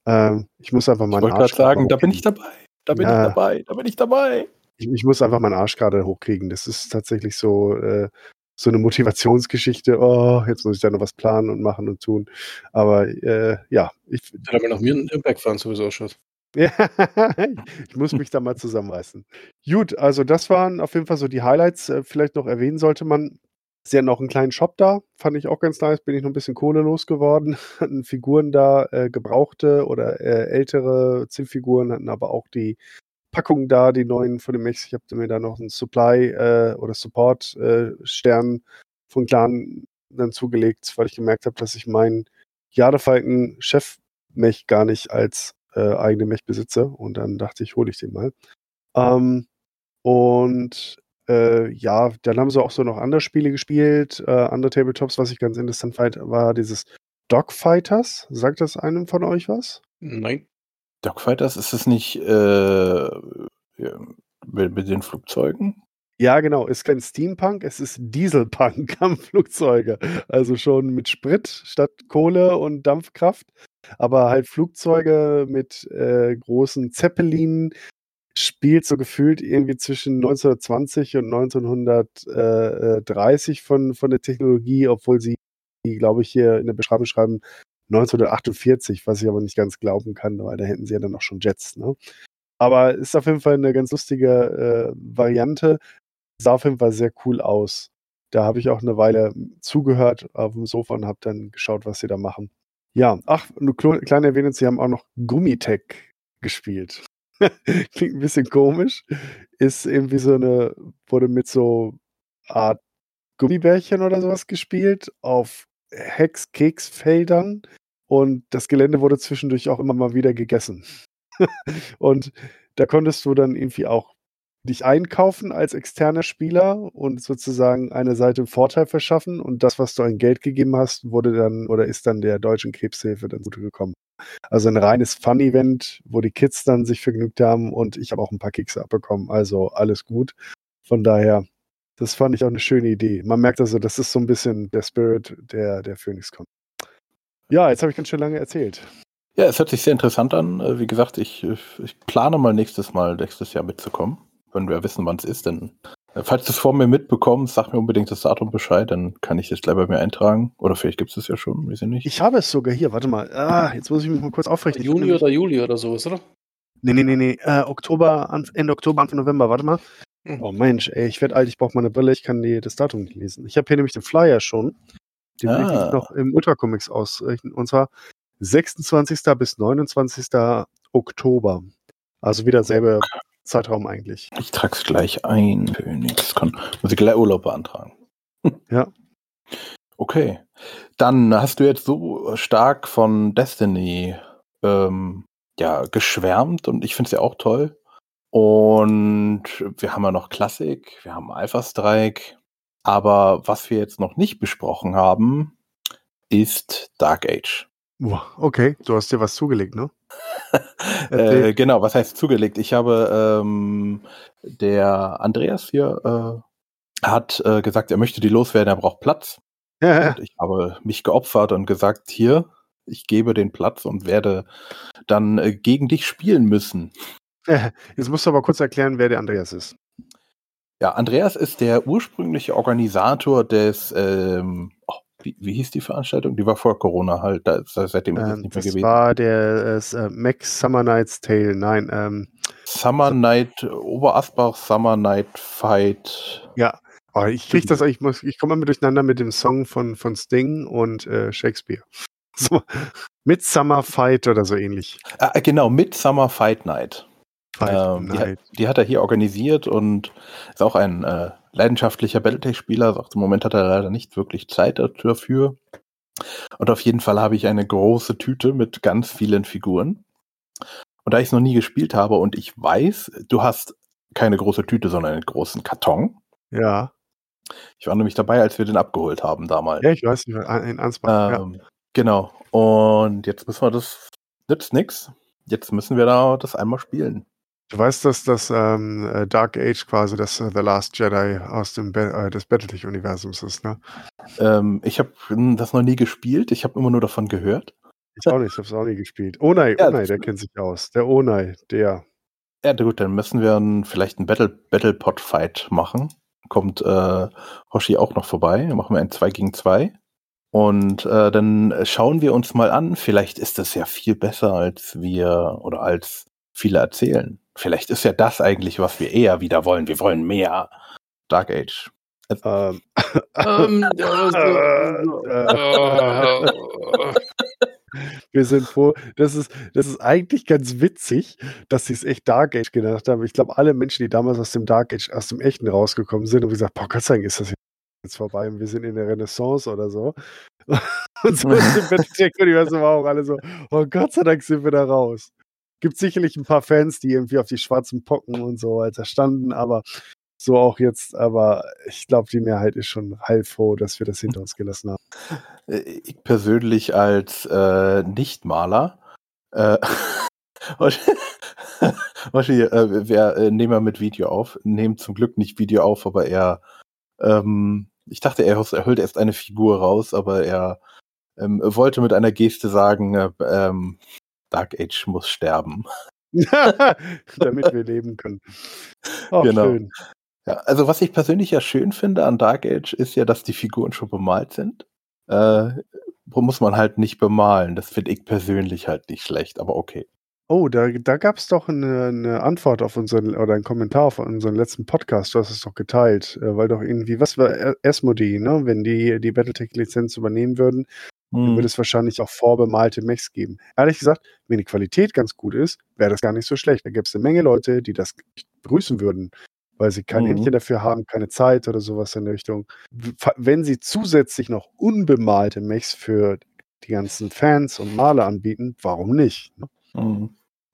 Ähm, ich muss einfach mal. Ich wollte sagen, da bin ich dabei. Da bin ja. ich dabei. Da bin ich dabei. Ich, ich, muss einfach meinen Arsch gerade hochkriegen. Das ist tatsächlich so. Äh, so eine Motivationsgeschichte, oh, jetzt muss ich da noch was planen und machen und tun. Aber äh, ja, ich. Ja, mal nach Nürnberg fahren, sowieso ausschaut. Ja, ich muss mich da mal zusammenreißen. Gut, also das waren auf jeden Fall so die Highlights. Äh, vielleicht noch erwähnen sollte man, Sie hatten auch einen kleinen Shop da, fand ich auch ganz nice, bin ich noch ein bisschen Kohle losgeworden, hatten Figuren da, äh, gebrauchte oder äh, ältere Zinnfiguren, hatten aber auch die Packungen da, die neuen von den Mechs. Ich habe mir da noch einen Supply äh, oder Support-Stern äh, von Clan dann zugelegt, weil ich gemerkt habe, dass ich meinen Jadefalken Chef-Mech gar nicht als äh, eigene Mech besitze und dann dachte ich, hole ich den mal. Ähm, und äh, ja, dann haben sie auch so noch andere Spiele gespielt, äh, andere Tabletops, was ich ganz interessant fand, war dieses Dogfighters. Sagt das einem von euch was? Nein. Dogfighters, ist es nicht äh, mit, mit, den Flugzeugen? Ja, genau. Ist kein Steampunk, es ist Dieselpunk am Flugzeuge. Also schon mit Sprit statt Kohle und Dampfkraft. Aber halt Flugzeuge mit äh, großen Zeppelinen, spielt so gefühlt irgendwie zwischen 1920 und 1930 von, von der Technologie, obwohl sie, glaube ich, hier in der Beschreibung schreiben 1948, was ich aber nicht ganz glauben kann, weil da hätten sie ja dann auch schon Jets. Ne? Aber ist auf jeden Fall eine ganz lustige äh, Variante. Sah auf jeden Fall sehr cool aus. Da habe ich auch eine Weile zugehört auf dem Sofa und habe dann geschaut, was sie da machen. Ja, ach, eine kleine Erwähnung, sie haben auch noch Gummitech gespielt. Klingt ein bisschen komisch. Ist irgendwie so eine, wurde mit so Art Gummibärchen oder sowas gespielt auf Hex-Keksfeldern und das Gelände wurde zwischendurch auch immer mal wieder gegessen. und da konntest du dann irgendwie auch dich einkaufen als externer Spieler und sozusagen eine Seite Vorteil verschaffen und das, was du an Geld gegeben hast, wurde dann oder ist dann der deutschen Krebshilfe dann gut gekommen. Also ein reines Fun-Event, wo die Kids dann sich vergnügt haben und ich habe auch ein paar Kekse abbekommen. Also alles gut. Von daher, das fand ich auch eine schöne Idee. Man merkt also, das ist so ein bisschen der Spirit der, der Phoenix kommt. Ja, jetzt habe ich ganz schön lange erzählt. Ja, es hört sich sehr interessant an. Äh, wie gesagt, ich, ich plane mal nächstes Mal, nächstes Jahr mitzukommen, wenn wir wissen, wann es ist. Denn äh, falls du es vor mir mitbekommst, sag mir unbedingt das Datum Bescheid, dann kann ich das gleich bei mir eintragen. Oder vielleicht gibt es es ja schon, weiß ich nicht. Ich habe es sogar hier, warte mal. Ah, jetzt muss ich mich mal kurz aufrichten. Juni oder Juli oder sowas, oder? Nee, nee, nee, nee. Äh, Oktober, Ende Oktober, Anfang November, warte mal. Hm. Oh Mensch, ey, ich werde alt, ich brauche meine Brille, ich kann die, das Datum nicht lesen. Ich habe hier nämlich den Flyer schon. Den ah. will ich noch im Ultracomics ausrechnen. Und zwar 26. bis 29. Oktober. Also wieder selber Zeitraum eigentlich. Ich trage es gleich ein. Phoenix kann. Muss ich gleich Urlaub beantragen. ja. Okay. Dann hast du jetzt so stark von Destiny ähm, ja, geschwärmt und ich finde es ja auch toll. Und wir haben ja noch Klassik, wir haben Alpha Strike, aber was wir jetzt noch nicht besprochen haben, ist Dark Age. Okay, du hast dir was zugelegt, ne? äh, genau, was heißt zugelegt? Ich habe ähm, der Andreas hier äh, hat äh, gesagt, er möchte die loswerden, er braucht Platz. und ich habe mich geopfert und gesagt, hier, ich gebe den Platz und werde dann äh, gegen dich spielen müssen. Jetzt musst du aber kurz erklären, wer der Andreas ist. Ja, Andreas ist der ursprüngliche Organisator des ähm, oh, wie, wie hieß die Veranstaltung? Die war vor Corona halt, da, seitdem ist es ähm, nicht mehr gewesen. Das war der äh, Max Summer Night's Tale, nein. Ähm, Summer Night, Oberasbach Summer Night Fight. Ja, oh, ich krieg das, ich muss, ich komme mal durcheinander mit dem Song von, von Sting und äh, Shakespeare. So, Midsummer Fight oder so ähnlich. Ah, genau, Midsummer Fight Night. Fight ähm, Night. Die, die, hat er hier organisiert und ist auch ein äh, leidenschaftlicher Battletech-Spieler, sagt im Moment hat er leider nicht wirklich Zeit dafür. Und auf jeden Fall habe ich eine große Tüte mit ganz vielen Figuren. Und da ich es noch nie gespielt habe und ich weiß, du hast keine große Tüte, sondern einen großen Karton. Ja. Ich war nämlich dabei, als wir den abgeholt haben damals. Ja, ich weiß, in Ansbach. Ähm, ja. Genau. Und jetzt müssen wir das, nützt nix. Jetzt müssen wir da das einmal spielen. Du weißt, dass das ähm, äh, Dark Age quasi das uh, The Last Jedi aus dem Be äh, des Battletech-Universums ist, ne? Ähm, ich habe das noch nie gespielt, ich habe immer nur davon gehört. Ich auch nicht, ich habe es auch nie gespielt. Onai, ja, Onai, der kennt sich aus. Der Onai, der. Ja, gut, dann müssen wir ein, vielleicht einen Battle, Battle Pod Fight machen. kommt äh, Hoshi auch noch vorbei. Dann machen wir ein 2 gegen 2. Und äh, dann schauen wir uns mal an. Vielleicht ist das ja viel besser, als wir oder als viele erzählen. Vielleicht ist ja das eigentlich, was wir eher wieder wollen. Wir wollen mehr Dark Age. Ähm, Ähm, Äh, äh, wir sind froh. Das ist, das ist eigentlich ganz witzig, dass sie es echt Dark Age gedacht haben. Ich glaube, alle Menschen, die damals aus dem Dark Age, aus dem Echten rausgekommen sind, haben gesagt, boah, Gott sei Dank ist das jetzt vorbei und wir sind in der Renaissance oder so. Und so ist im Battletech-Universum war auch alle so, oh Gott sei Dank sind wir da raus. Gibt sicherlich ein paar Fans, die irgendwie auf die schwarzen Pocken und so weiter standen, aber so auch jetzt, aber ich glaube, die Mehrheit ist schon heilfroh, dass wir das hinter uns gelassen haben. Äh, Ich persönlich als äh, Nichtmaler äh, Hoshi, äh, wir äh, nehmen wir mit Video auf. Nehmen zum Glück nicht Video auf, aber er ähm, ich dachte, er, er holt erst eine Figur raus, aber er ähm, wollte mit einer Geste sagen, äh, ähm, Dark Age muss sterben. Damit wir leben können. Oh, Genau. schön. Ja, also was ich persönlich ja schön finde an Dark Age ist ja, dass die Figuren schon bemalt sind. Äh, muss man halt nicht bemalen. Das finde ich persönlich halt nicht schlecht, aber okay. Oh, da, da gab es doch eine, eine Antwort auf unseren oder einen Kommentar auf unseren letzten Podcast. Du hast es doch geteilt, äh, weil doch irgendwie, was war E- Asmodee, ne? Wenn die die Battletech-Lizenz übernehmen würden, dann Hm. würde es wahrscheinlich auch vorbemalte Mechs geben. Ehrlich gesagt, wenn die Qualität ganz gut ist, wäre das gar nicht so schlecht. Da gäbe es eine Menge Leute, die das begrüßen würden, weil sie kein Mhm. Händchen dafür haben, keine Zeit oder sowas in der Richtung. Wenn sie zusätzlich noch unbemalte Mechs für die ganzen Fans und Maler anbieten, warum nicht? ne? Hm.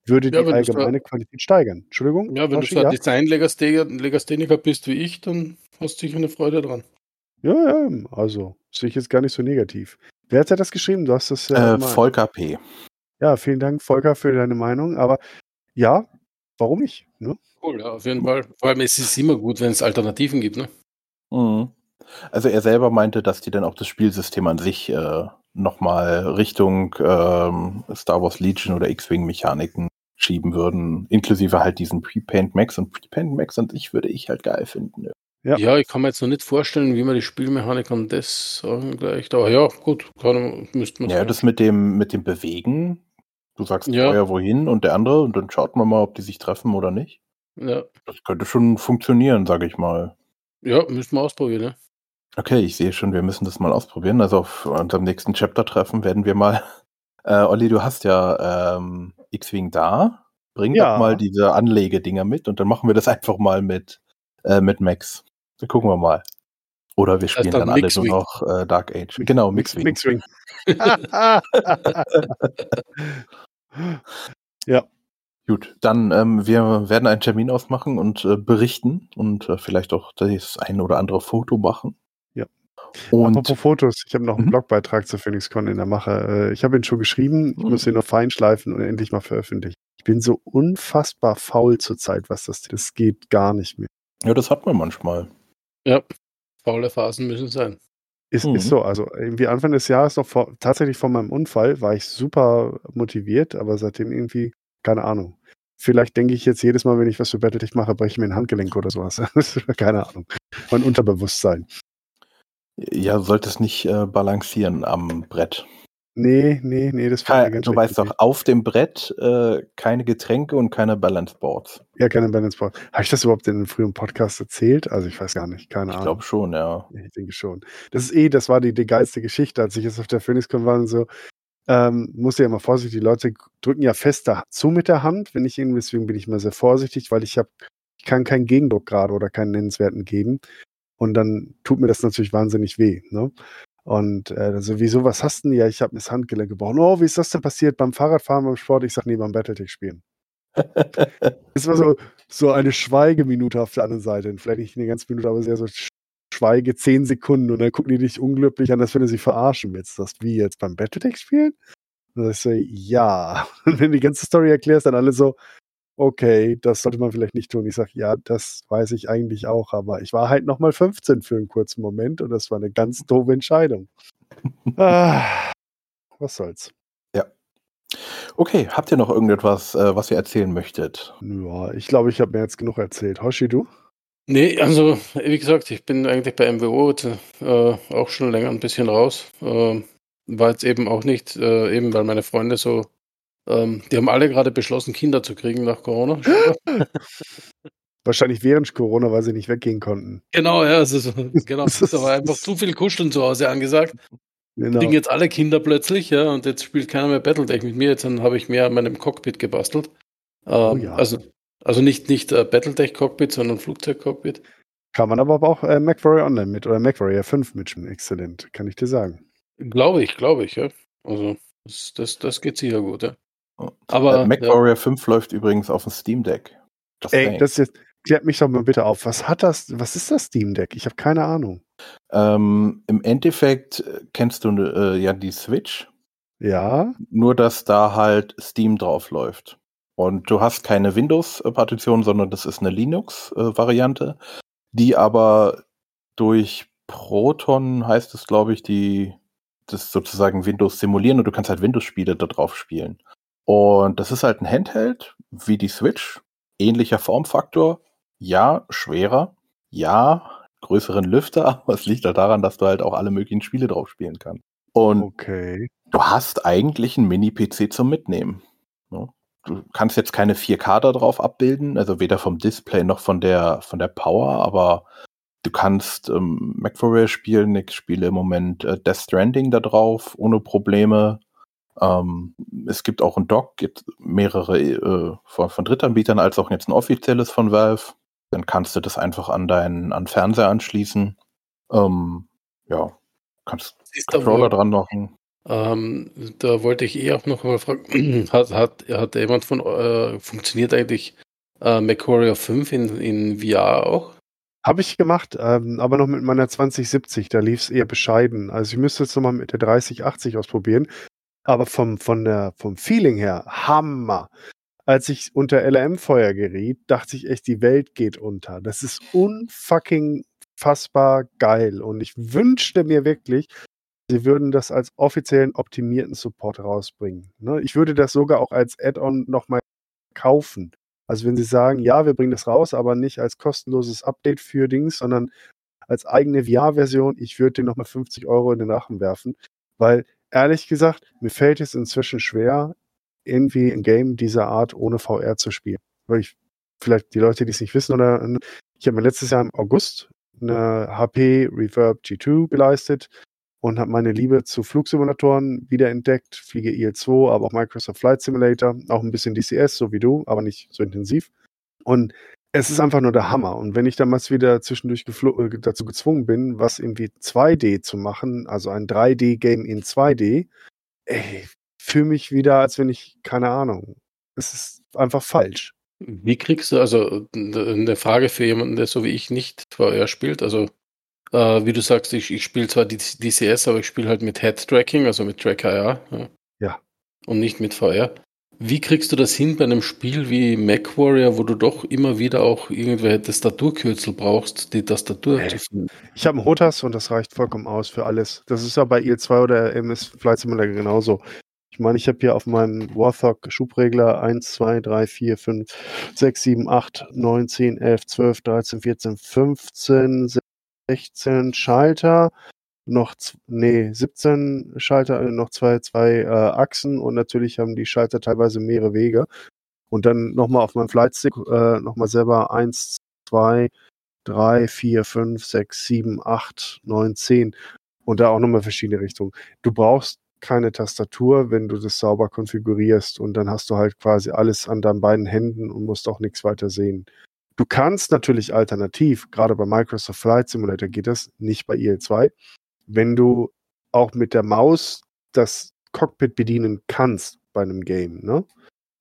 Würde Ja, die da- allgemeine Qualität steigern. Entschuldigung? ja, wenn du Hoshi, so ein ja? Design-Legastheniker bist wie ich, dann hast du sicher eine Freude dran. ja, ja, also sehe ich jetzt gar nicht so negativ. Wer hat das geschrieben? Du hast das Äh, mal- Volker P. Ja, vielen Dank, Volker, für deine Meinung. Aber ja, warum nicht? Ne? Cool, ja, auf jeden Fall. Vor allem, es ist immer gut, wenn es Alternativen gibt, ne? Mhm. Also er selber meinte, dass die dann auch das Spielsystem an sich äh, nochmal Richtung ähm, Star Wars Legion oder X-Wing-Mechaniken schieben würden, inklusive halt diesen Pre-Paint Max und Pre-Paint Max an sich würde ich halt geil finden. Ja. Ja. ich kann mir jetzt noch nicht vorstellen, wie man die Spielmechanik an das angleicht. Aber ja, gut, kann, müsste man Ja, sagen. das mit dem mit dem Bewegen, du sagst Ja. vorher wohin und der andere und dann schaut man mal, ob die sich treffen oder nicht. ja. Das könnte schon funktionieren, sage ich mal. ja, müssen wir ausprobieren, ne? Okay, ich sehe schon, wir müssen das mal ausprobieren. Also auf unserem nächsten Chapter-Treffen werden wir mal. Äh, Olli, du hast ja ähm, X-Wing da. Bring Ja. doch mal diese Anlegedinger mit und dann machen wir das einfach mal mit, äh, mit Max. Gucken wir mal. Oder wir spielen dann dann alle nur noch äh, Dark Age. Genau, Mix, Mixwing. Mixwing. Gut, dann ähm, wir werden einen Termin ausmachen und äh, berichten und äh, vielleicht auch das ein oder andere Foto machen. Ja. Und Apropos Fotos, ich habe noch einen Mhm. Blogbeitrag zu PhoenixCon in der Mache. Äh, Ich habe ihn schon geschrieben, ich Mhm. muss ihn noch feinschleifen und endlich mal veröffentlichen. Ich bin so unfassbar faul zurzeit, was das Das geht gar nicht mehr. ja, das hat man manchmal. Ja. Faule Phasen müssen sein. Ist, Mhm. ist so, also irgendwie Anfang des Jahres noch vor, tatsächlich vor meinem Unfall war ich super motiviert, aber seitdem irgendwie, keine Ahnung. Vielleicht denke ich jetzt jedes Mal, wenn ich was für Battletech mache, breche ich mir ein Handgelenk oder sowas. keine Ahnung. Mein Unterbewusstsein. Ja, du solltest nicht äh, balancieren am Brett. Nee, nee, nee, das fällt mir du weißt doch, auf dem Brett äh, keine Getränke und keine Balanceboards. Ja, keine Balance Board. Habe ich das überhaupt in einem frühen Podcast erzählt? Also ich weiß gar nicht, keine Ich Ahnung. glaube schon, ja. Ich denke schon. Das ist eh, das war die, die geilste Geschichte, als ich jetzt auf der PhoenixCon war und so. Ähm, muss ja immer vorsichtig, die Leute drücken ja fester zu mit der Hand, wenn ich irgendwie, deswegen bin ich immer sehr vorsichtig, weil ich habe, ich kann keinen Gegendruck gerade oder keinen nennenswerten geben. Und dann tut mir das natürlich wahnsinnig weh. Ne? Und äh, also, wieso, was hast du denn? Ja, ich habe mir das Handgelenk gebrochen. Oh, wie ist das denn passiert? Beim Fahrradfahren, beim Sport? Ich sag, nee, beim Battletech spielen. Es war so, so eine Schweigeminute auf der anderen Seite. Vielleicht nicht eine ganze Minute, aber sehr so Sch- Schweige, zehn Sekunden. Und dann gucken die dich unglücklich an, als wenn du sie verarschen willst. Das wie jetzt beim Battletech spielen? Und dann sag ich so, ja. Und wenn du die ganze Story erklärst, dann alle so, okay, das sollte man vielleicht nicht tun. Ich sage, ja, das weiß ich eigentlich auch, aber ich war halt noch mal 15 für einen kurzen Moment und das war eine ganz doofe Entscheidung. ah, was soll's. Okay, habt ihr noch irgendetwas, äh, was ihr erzählen möchtet? Ja, ich glaube, ich habe mir jetzt genug erzählt. Hoshi, du? Nee, also wie gesagt, ich bin eigentlich bei MWO jetzt, äh, auch schon länger ein bisschen raus. Äh, war jetzt eben auch nicht, äh, eben weil meine Freunde so, ähm, die haben alle gerade beschlossen, Kinder zu kriegen nach Corona. Wahrscheinlich während Corona, weil sie nicht weggehen konnten. genau, ja, also, so- genau. Es ist aber einfach zu viel Kuscheln zu Hause angesagt. Genau. Kriegen jetzt alle Kinder plötzlich, ja, und jetzt spielt keiner mehr Battletech mit mir. Jetzt habe ich mehr an meinem Cockpit gebastelt. Ähm, Oh ja. Also, also nicht, nicht äh, Battletech-Cockpit, sondern Flugzeug-Cockpit. Kann man aber auch äh, MacWarrior Online mit oder MacWarrior 5 mitspielen. Exzellent, kann ich dir sagen. Glaube ich, glaube ich, ja. Also, das, das, das geht sicher gut, ja. Aber äh, Mac ja, Warrior 5 läuft übrigens auf dem Steam Deck. Just Ey, das ist jetzt, klärt mich doch mal bitte auf. Was hat das, was ist das Steam Deck? Ich habe keine Ahnung. ähm, Im Endeffekt äh, kennst du äh, ja die Switch, Ja, nur dass da halt Steam drauf läuft. Und du hast keine Windows-Partition, sondern das ist eine Linux-Variante, die aber durch Proton heißt es, glaube ich, die das sozusagen Windows simulieren und du kannst halt Windows-Spiele da drauf spielen. Und das ist halt ein Handheld wie die Switch, ähnlicher Formfaktor, ja, schwerer, ja, größeren Lüfter, aber es liegt halt daran, dass du halt auch alle möglichen Spiele drauf spielen kannst. Und okay. du hast eigentlich einen Mini-PC zum Mitnehmen. ne? Du kannst jetzt keine 4K da drauf abbilden, also weder vom Display noch von der, von der Power, aber du kannst ähm, MacWarrior spielen. Ich spiele im Moment äh, Death Stranding da drauf, ohne Probleme. Ähm, es gibt auch ein Dock, gibt mehrere äh, von, von Drittanbietern, als auch jetzt ein offizielles von Valve. Dann kannst du das einfach an deinen an Fernseher anschließen. Ähm, ja, kannst Controller dran machen. ähm, da wollte ich eh auch noch mal fragen, hat, hat, hat jemand von, äh, funktioniert eigentlich äh, MacWarrior 5 in, in VR auch? Habe ich gemacht, ähm, aber noch mit meiner 2070, da lief es eher bescheiden. Also ich müsste jetzt nochmal mit der 3080 ausprobieren. Aber vom, von der, vom Feeling her, Hammer. Als ich unter LRM-Feuer geriet, dachte ich echt, die Welt geht unter. Das ist unfucking fassbar geil. Und ich wünschte mir wirklich, sie würden das als offiziellen optimierten Support rausbringen. Ne? Ich würde das sogar auch als Add-on nochmal kaufen. Also wenn sie sagen, ja, wir bringen das raus, aber nicht als kostenloses Update für Dings, sondern als eigene VR-Version, ich würde dir nochmal 50 Euro in den Rachen werfen, weil ehrlich gesagt, mir fällt es inzwischen schwer, irgendwie ein Game dieser Art ohne VR zu spielen. Weil ich, vielleicht die Leute, die es nicht wissen, oder ich habe mir letztes Jahr im August eine HP Reverb G2 geleistet und habe meine Liebe zu Flugsimulatoren wiederentdeckt. Fliege IL-2, aber auch Microsoft Flight Simulator, auch ein bisschen DCS, so wie du, aber nicht so intensiv. Und es ist einfach nur der Hammer. Und wenn ich damals wieder zwischendurch äh, dazu gezwungen bin, was irgendwie 2D zu machen, also ein 3D-Game in 2D, ey, fühle mich wieder, als wenn ich, keine Ahnung, es ist einfach falsch. Wie kriegst du, also n- eine Frage für jemanden, der so wie ich nicht VR spielt, also äh, wie du sagst, ich, ich spiele zwar DCS, aber ich spiele halt mit Head-Tracking, also mit Tracker, ja. Ja. Und nicht mit VR. Wie kriegst du das hin bei einem Spiel wie MacWarrior, wo du doch immer wieder auch irgendwelche Tastaturkürzel brauchst, die Tastatur Äh. zu finden? Ich habe einen Hotas und das reicht vollkommen aus für alles. Das ist ja bei IL-2 oder MS Flight Simulator genauso. Ich meine, ich habe hier auf meinem Warthog Schubregler 1, 2, 3, 4, 5, 6, 7, 8, 9, 10, 11, 12, 13, 14, 15, 16 Schalter, noch, nee, 17 Schalter, äh, noch zwei, zwei äh, Achsen und natürlich haben die Schalter teilweise mehrere Wege. Und dann nochmal auf meinem Flightstick äh, nochmal selber 1, 2, 3, 4, 5, 6, 7, 8, 9, 10 und da auch nochmal verschiedene Richtungen. Du brauchst keine Tastatur, wenn du das sauber konfigurierst und dann hast du halt quasi alles an deinen beiden Händen und musst auch nichts weiter sehen. Du kannst natürlich alternativ, gerade bei Microsoft Flight Simulator geht das, nicht bei IL2, wenn du auch mit der Maus das Cockpit bedienen kannst bei einem Game, ne?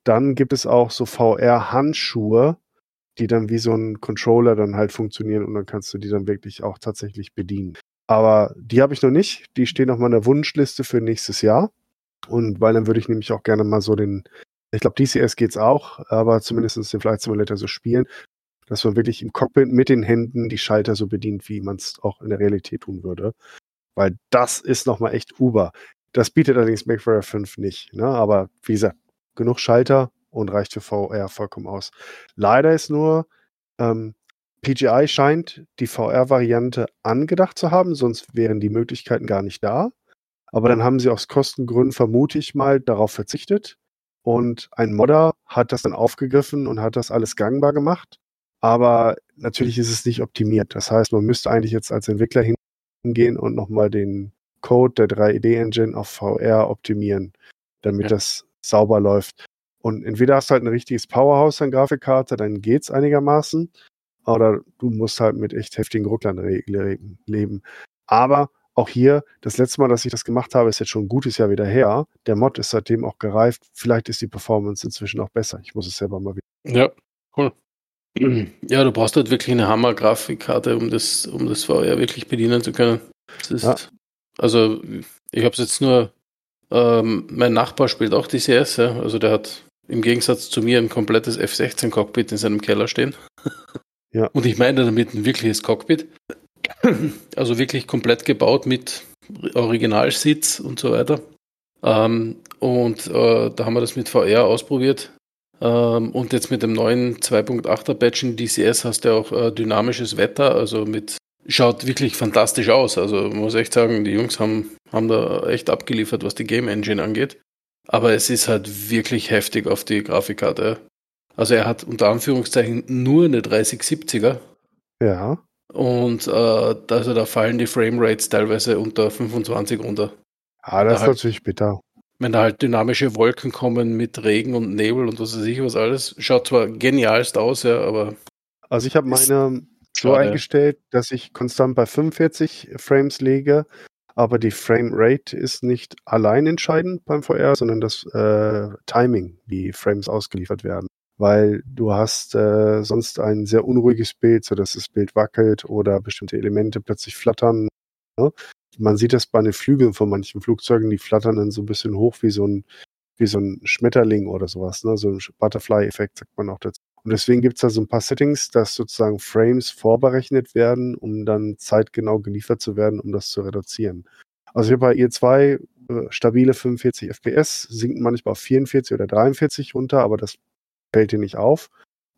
Dann gibt es auch so VR-Handschuhe, die dann wie so ein Controller dann halt funktionieren und dann kannst du die dann wirklich auch tatsächlich bedienen. Aber die habe ich noch nicht. Die stehen auf meiner Wunschliste für nächstes Jahr. Und weil dann würde ich nämlich auch gerne mal so den, ich glaube, DCS geht's auch, aber zumindest den Flight Simulator so spielen, dass man wirklich im Cockpit mit den Händen die Schalter so bedient, wie man es auch in der Realität tun würde. Weil das ist nochmal echt Uber. Das bietet allerdings MacWarrior 5 nicht. Ne? Aber wie gesagt, genug Schalter und reicht für VR vollkommen aus. Leider ist nur, ähm, PGI scheint die VR-Variante angedacht zu haben, sonst wären die Möglichkeiten gar nicht da. Aber dann haben sie aus Kostengründen, vermute ich mal, darauf verzichtet. Und ein Modder hat das dann aufgegriffen und hat das alles gangbar gemacht. Aber natürlich ist es nicht optimiert. Das heißt, man müsste eigentlich jetzt als Entwickler hingehen und nochmal den Code der 3D-Engine auf VR optimieren, damit ja. das sauber läuft. Und entweder hast du halt ein richtiges Powerhouse an Grafikkarte, dann geht's einigermaßen. Oder du musst halt mit echt heftigen Rucklern leben. Aber auch hier, das letzte Mal, dass ich das gemacht habe, ist jetzt schon ein gutes Jahr wieder her. Der Mod ist seitdem auch gereift. Vielleicht ist die Performance inzwischen auch besser. Ich muss es selber mal wieder. Ja, cool. Ja, du brauchst halt wirklich eine Hammer-Grafikkarte, um das, um das VR wirklich bedienen zu können. Ist, ja. Also, ich habe es jetzt nur, ähm, mein Nachbar spielt auch DCS, ja? also der hat im Gegensatz zu mir ein komplettes F-16-Cockpit in seinem Keller stehen. Ja. Und ich meine damit ein wirkliches Cockpit. Also wirklich komplett gebaut mit Originalsitz und so weiter. Ähm, und äh, da haben wir das mit VR ausprobiert. Ähm, und jetzt mit dem neuen 2.8er Patch in DCS hast du auch äh, dynamisches Wetter, also mit schaut wirklich fantastisch aus. Also muss echt sagen, die Jungs haben, haben da echt abgeliefert, was die Game Engine angeht. Aber es ist halt wirklich heftig auf die Grafikkarte. Also er hat unter Anführungszeichen nur eine 3070er. Ja. Und äh, also da fallen die Framerates teilweise unter 25 runter. Ah, das da ist halt, natürlich bitter. Wenn da halt dynamische Wolken kommen mit Regen und Nebel und was weiß ich was alles, schaut zwar genialst aus, ja, aber. Also ich habe meine so eingestellt, dass ich konstant bei 45 Frames lege, aber die Framerate ist nicht allein entscheidend beim VR, sondern das äh, Timing, wie Frames ausgeliefert werden weil du hast äh, sonst ein sehr unruhiges Bild, so dass das Bild wackelt oder bestimmte Elemente plötzlich flattern. Ne? Man sieht das bei den Flügeln von manchen Flugzeugen, die flattern dann so ein bisschen hoch wie so ein, wie so ein Schmetterling oder sowas, ne? so ein Butterfly-Effekt sagt man auch dazu. Und deswegen gibt es da so ein paar Settings, dass sozusagen Frames vorberechnet werden, um dann zeitgenau geliefert zu werden, um das zu reduzieren. Also habe bei ihr zwei äh, stabile 45 FPS, sinken manchmal auf 44 oder 43 runter, aber das fällt dir nicht auf.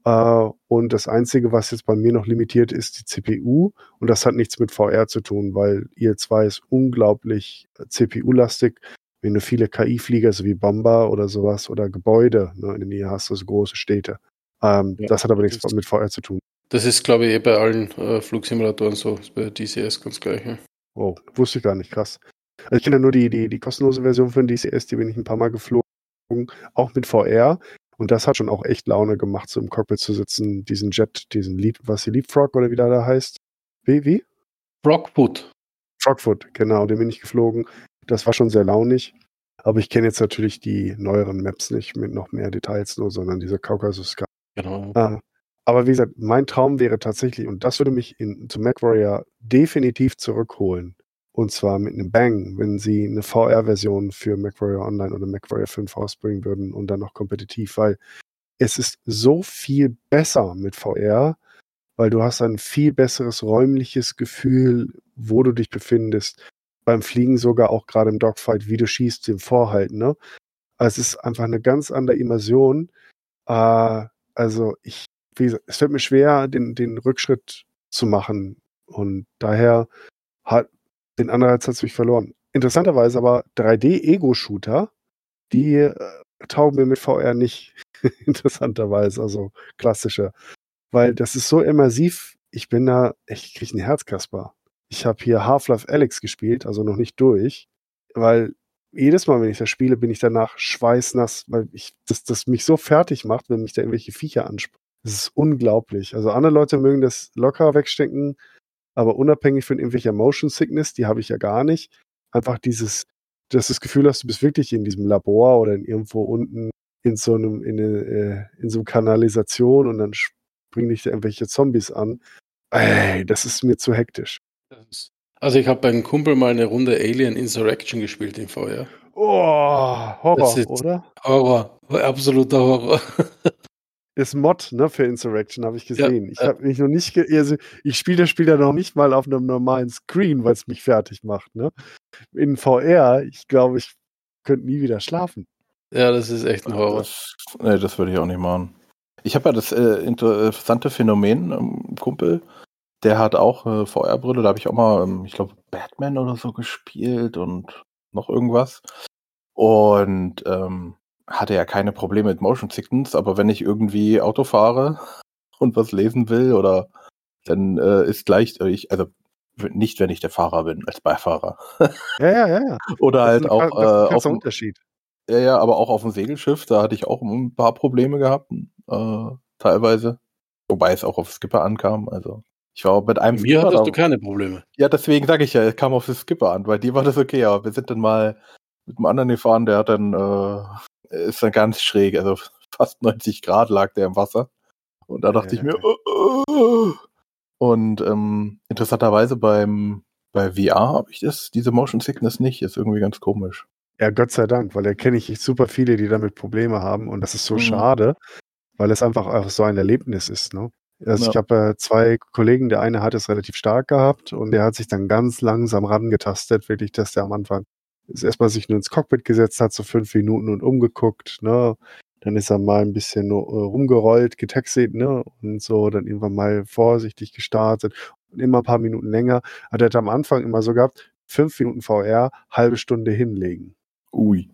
Äh, und das Einzige, was jetzt bei mir noch limitiert ist, die CPU. Und das hat nichts mit VR zu tun, weil IL-2 ist unglaublich äh, CPU-lastig. Wenn du viele KI-Flieger, so wie Bomber oder sowas, oder Gebäude ne, in der Nähe hast, also große Städte. Ähm, ja, das hat aber nichts mit VR zu tun. Das ist, glaube ich, eh bei allen äh, Flugsimulatoren so. Das ist bei DCS ganz gleich. Ja. Oh, wusste ich gar nicht, krass. Also ich kenne ja nur die, die, die kostenlose Version von DCS, die bin ich ein paar Mal geflogen, auch mit VR. Und das hat schon auch echt Laune gemacht, so im Cockpit zu sitzen, diesen Jet, diesen Leap, was die Leapfrog oder wie der da heißt. Wie, wie? Frogfoot. Frogfoot, genau, den bin ich geflogen. Das war schon sehr launig. Aber ich kenne jetzt natürlich die neueren Maps nicht mit noch mehr Details nur, sondern diese Kaukasus. Genau. Ah, aber wie gesagt, mein Traum wäre tatsächlich, und das würde mich in, zu MacWarrior definitiv zurückholen, und zwar mit einem Bang, wenn sie eine VR-Version für MacWarrior Online oder MacWarrior 5 rausbringen würden und dann noch kompetitiv, weil es ist so viel besser mit VR, weil du hast ein viel besseres räumliches Gefühl, wo du dich befindest. Beim Fliegen sogar auch gerade im Dogfight, wie du schießt, im Vorhalten. Ne? Also es ist einfach eine ganz andere Immersion. Äh, also ich, wie gesagt, es fällt mir schwer, den, den Rückschritt zu machen. Und daher hat, den Anreiz hat es mich verloren. Interessanterweise aber 3D-Ego-Shooter, die äh, taugen mir mit VR nicht. Interessanterweise, also klassische. Weil das ist so immersiv, ich bin da, ich kriege einen Herzkasper. Ich habe hier Half-Life Alex gespielt, also noch nicht durch, weil jedes Mal, wenn ich das spiele, bin ich danach schweißnass, weil ich, das, das mich so fertig macht, wenn mich da irgendwelche Viecher ansprechen. Das ist unglaublich. Also andere Leute mögen das locker wegstecken. Aber unabhängig von irgendwelcher Motion Sickness, die habe ich ja gar nicht, einfach dieses, dass du das Gefühl hast, du bist wirklich in diesem Labor oder in irgendwo unten in so einem, in, eine, äh, in so einer Kanalisation und dann springen dich da irgendwelche Zombies an. Ey, das ist mir zu hektisch. Also ich habe bei einem Kumpel mal eine Runde Alien Insurrection gespielt im Feuer. Oh, Horror, oder? Horror, absoluter Horror. das Mod ne, für Insurrection habe ich gesehen. Ja, ich habe mich noch nicht, also ich spiele das Spiel ja noch nicht mal auf einem normalen Screen, weil es mich fertig macht. Ne? In VR, ich glaube, ich könnte nie wieder schlafen. Ja, das ist echt ein Horror. Das, nee, das würde ich auch nicht machen. Ich habe ja das äh, interessante Phänomen, ähm, Kumpel, der hat auch eine VR-Brille, da habe ich auch mal, ähm, ich glaube, Batman oder so gespielt und noch irgendwas. Und ähm, hatte ja keine Probleme mit Motion Sickness, aber wenn ich irgendwie Auto fahre und was lesen will oder dann äh, ist gleich, äh, ich, also nicht, wenn ich der Fahrer bin, als Beifahrer. Ja, ja, ja. oder Das halt ist ein, auch das ist ein äh, auf Unterschied. ja, ja, aber auch auf dem Segelschiff, da hatte ich auch ein paar Probleme gehabt, äh, teilweise. Wobei es auch auf Skipper ankam. Also ich war mit einem Bei mir Skipper hattest da, du keine Probleme. Ja, deswegen sage ich ja, es kam auf den Skipper an, weil die war das okay, aber wir sind dann mal mit einem anderen gefahren, der hat dann, äh, ist dann ganz schräg, also fast 90 Grad lag der im Wasser. Und da dachte ich mir, Ja. oh, oh. und ähm, interessanterweise beim bei VR habe ich das, diese Motion Sickness nicht, ist irgendwie ganz komisch. Ja, Gott sei Dank, weil da kenne ich super viele, die damit Probleme haben und das ist so Mhm. schade, weil es einfach auch so ein Erlebnis ist. Ne? Also Ja. ich habe äh, zwei Kollegen, der eine hat es relativ stark gehabt und der hat sich dann ganz langsam rangetastet, wirklich, dass der am Anfang ist erstmal sich nur ins Cockpit gesetzt hat, so fünf Minuten und umgeguckt, ne? Dann ist er mal ein bisschen nur, äh, rumgerollt, getaxied, ne? Und so, dann irgendwann mal vorsichtig gestartet und immer ein paar Minuten länger. Hat er am Anfang immer so gehabt, fünf Minuten VR, halbe Stunde hinlegen. Ui.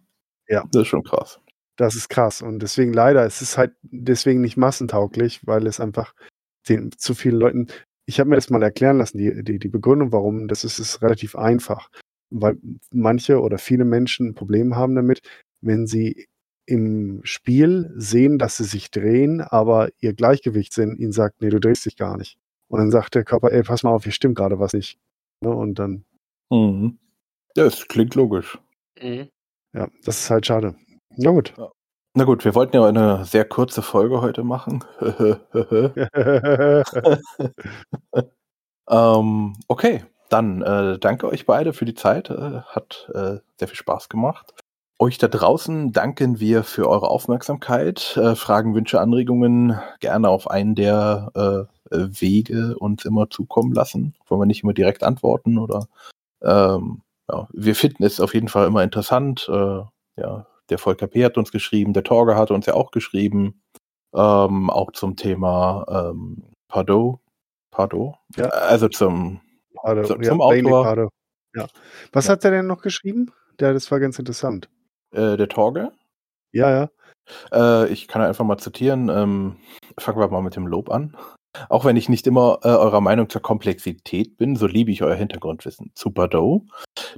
Ja. Das ist schon krass. Das ist krass. Und deswegen leider, es ist halt deswegen nicht massentauglich, weil es einfach den zu vielen Leuten. Ich habe mir das mal erklären lassen, die, die, die Begründung, warum, das ist, ist relativ einfach. Weil manche oder viele Menschen ein Problem haben damit, wenn sie im Spiel sehen, dass sie sich drehen, aber ihr Gleichgewicht sind, ihnen sagt, nee, du drehst dich gar nicht. Und dann sagt der Körper, ey, pass mal auf, hier stimmt gerade was nicht. Ne? Und dann, Mhm. Ja, es klingt logisch. Mhm. ja, das ist halt schade. Na gut. Na gut, wir wollten ja eine sehr kurze Folge heute machen. ähm, okay, dann äh, danke euch beide für die Zeit. Äh, hat äh, sehr viel Spaß gemacht. Euch da draußen danken wir für eure Aufmerksamkeit. Äh, Fragen, Wünsche, Anregungen gerne auf einen der äh, Wege uns immer zukommen lassen. Wollen wir nicht immer direkt antworten oder ähm, ja, wir finden es auf jeden Fall immer interessant. Äh, ja, der Volker P. hat uns geschrieben, der Torge hat uns ja auch geschrieben, ähm, auch zum Thema ähm, Pardo. Pardo? Ja. Also zum, Pardo, Zum- ja, zum Autor. Ja. Was Ja. hat er denn noch geschrieben? Ja, das war ganz interessant. äh, der Torge. Ja, ja. Äh, ich kann einfach mal zitieren. Ähm, fangen wir mal mit dem Lob an. Auch wenn ich nicht immer äh, eurer Meinung zur Komplexität bin, so liebe ich euer Hintergrundwissen. Zu Bordeaux.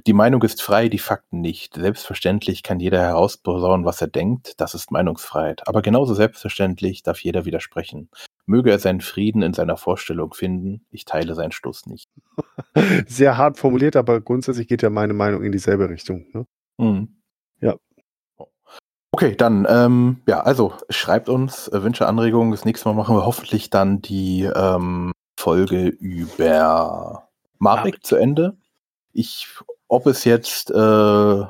Die Meinung ist frei, die Fakten nicht. Selbstverständlich kann jeder herausposaunen, was er denkt. Das ist Meinungsfreiheit. Aber genauso selbstverständlich darf jeder widersprechen. Möge er seinen Frieden in seiner Vorstellung finden. Ich teile seinen Schluss nicht. Sehr hart formuliert, aber grundsätzlich geht ja meine Meinung in dieselbe Richtung. Ne? Mhm. Ja. Okay, dann, ähm, ja, also schreibt uns äh, Wünsche, Anregungen. Das nächste Mal machen wir hoffentlich dann die ähm, Folge über Marek Marek. zu Ende. Ich, ob es jetzt äh,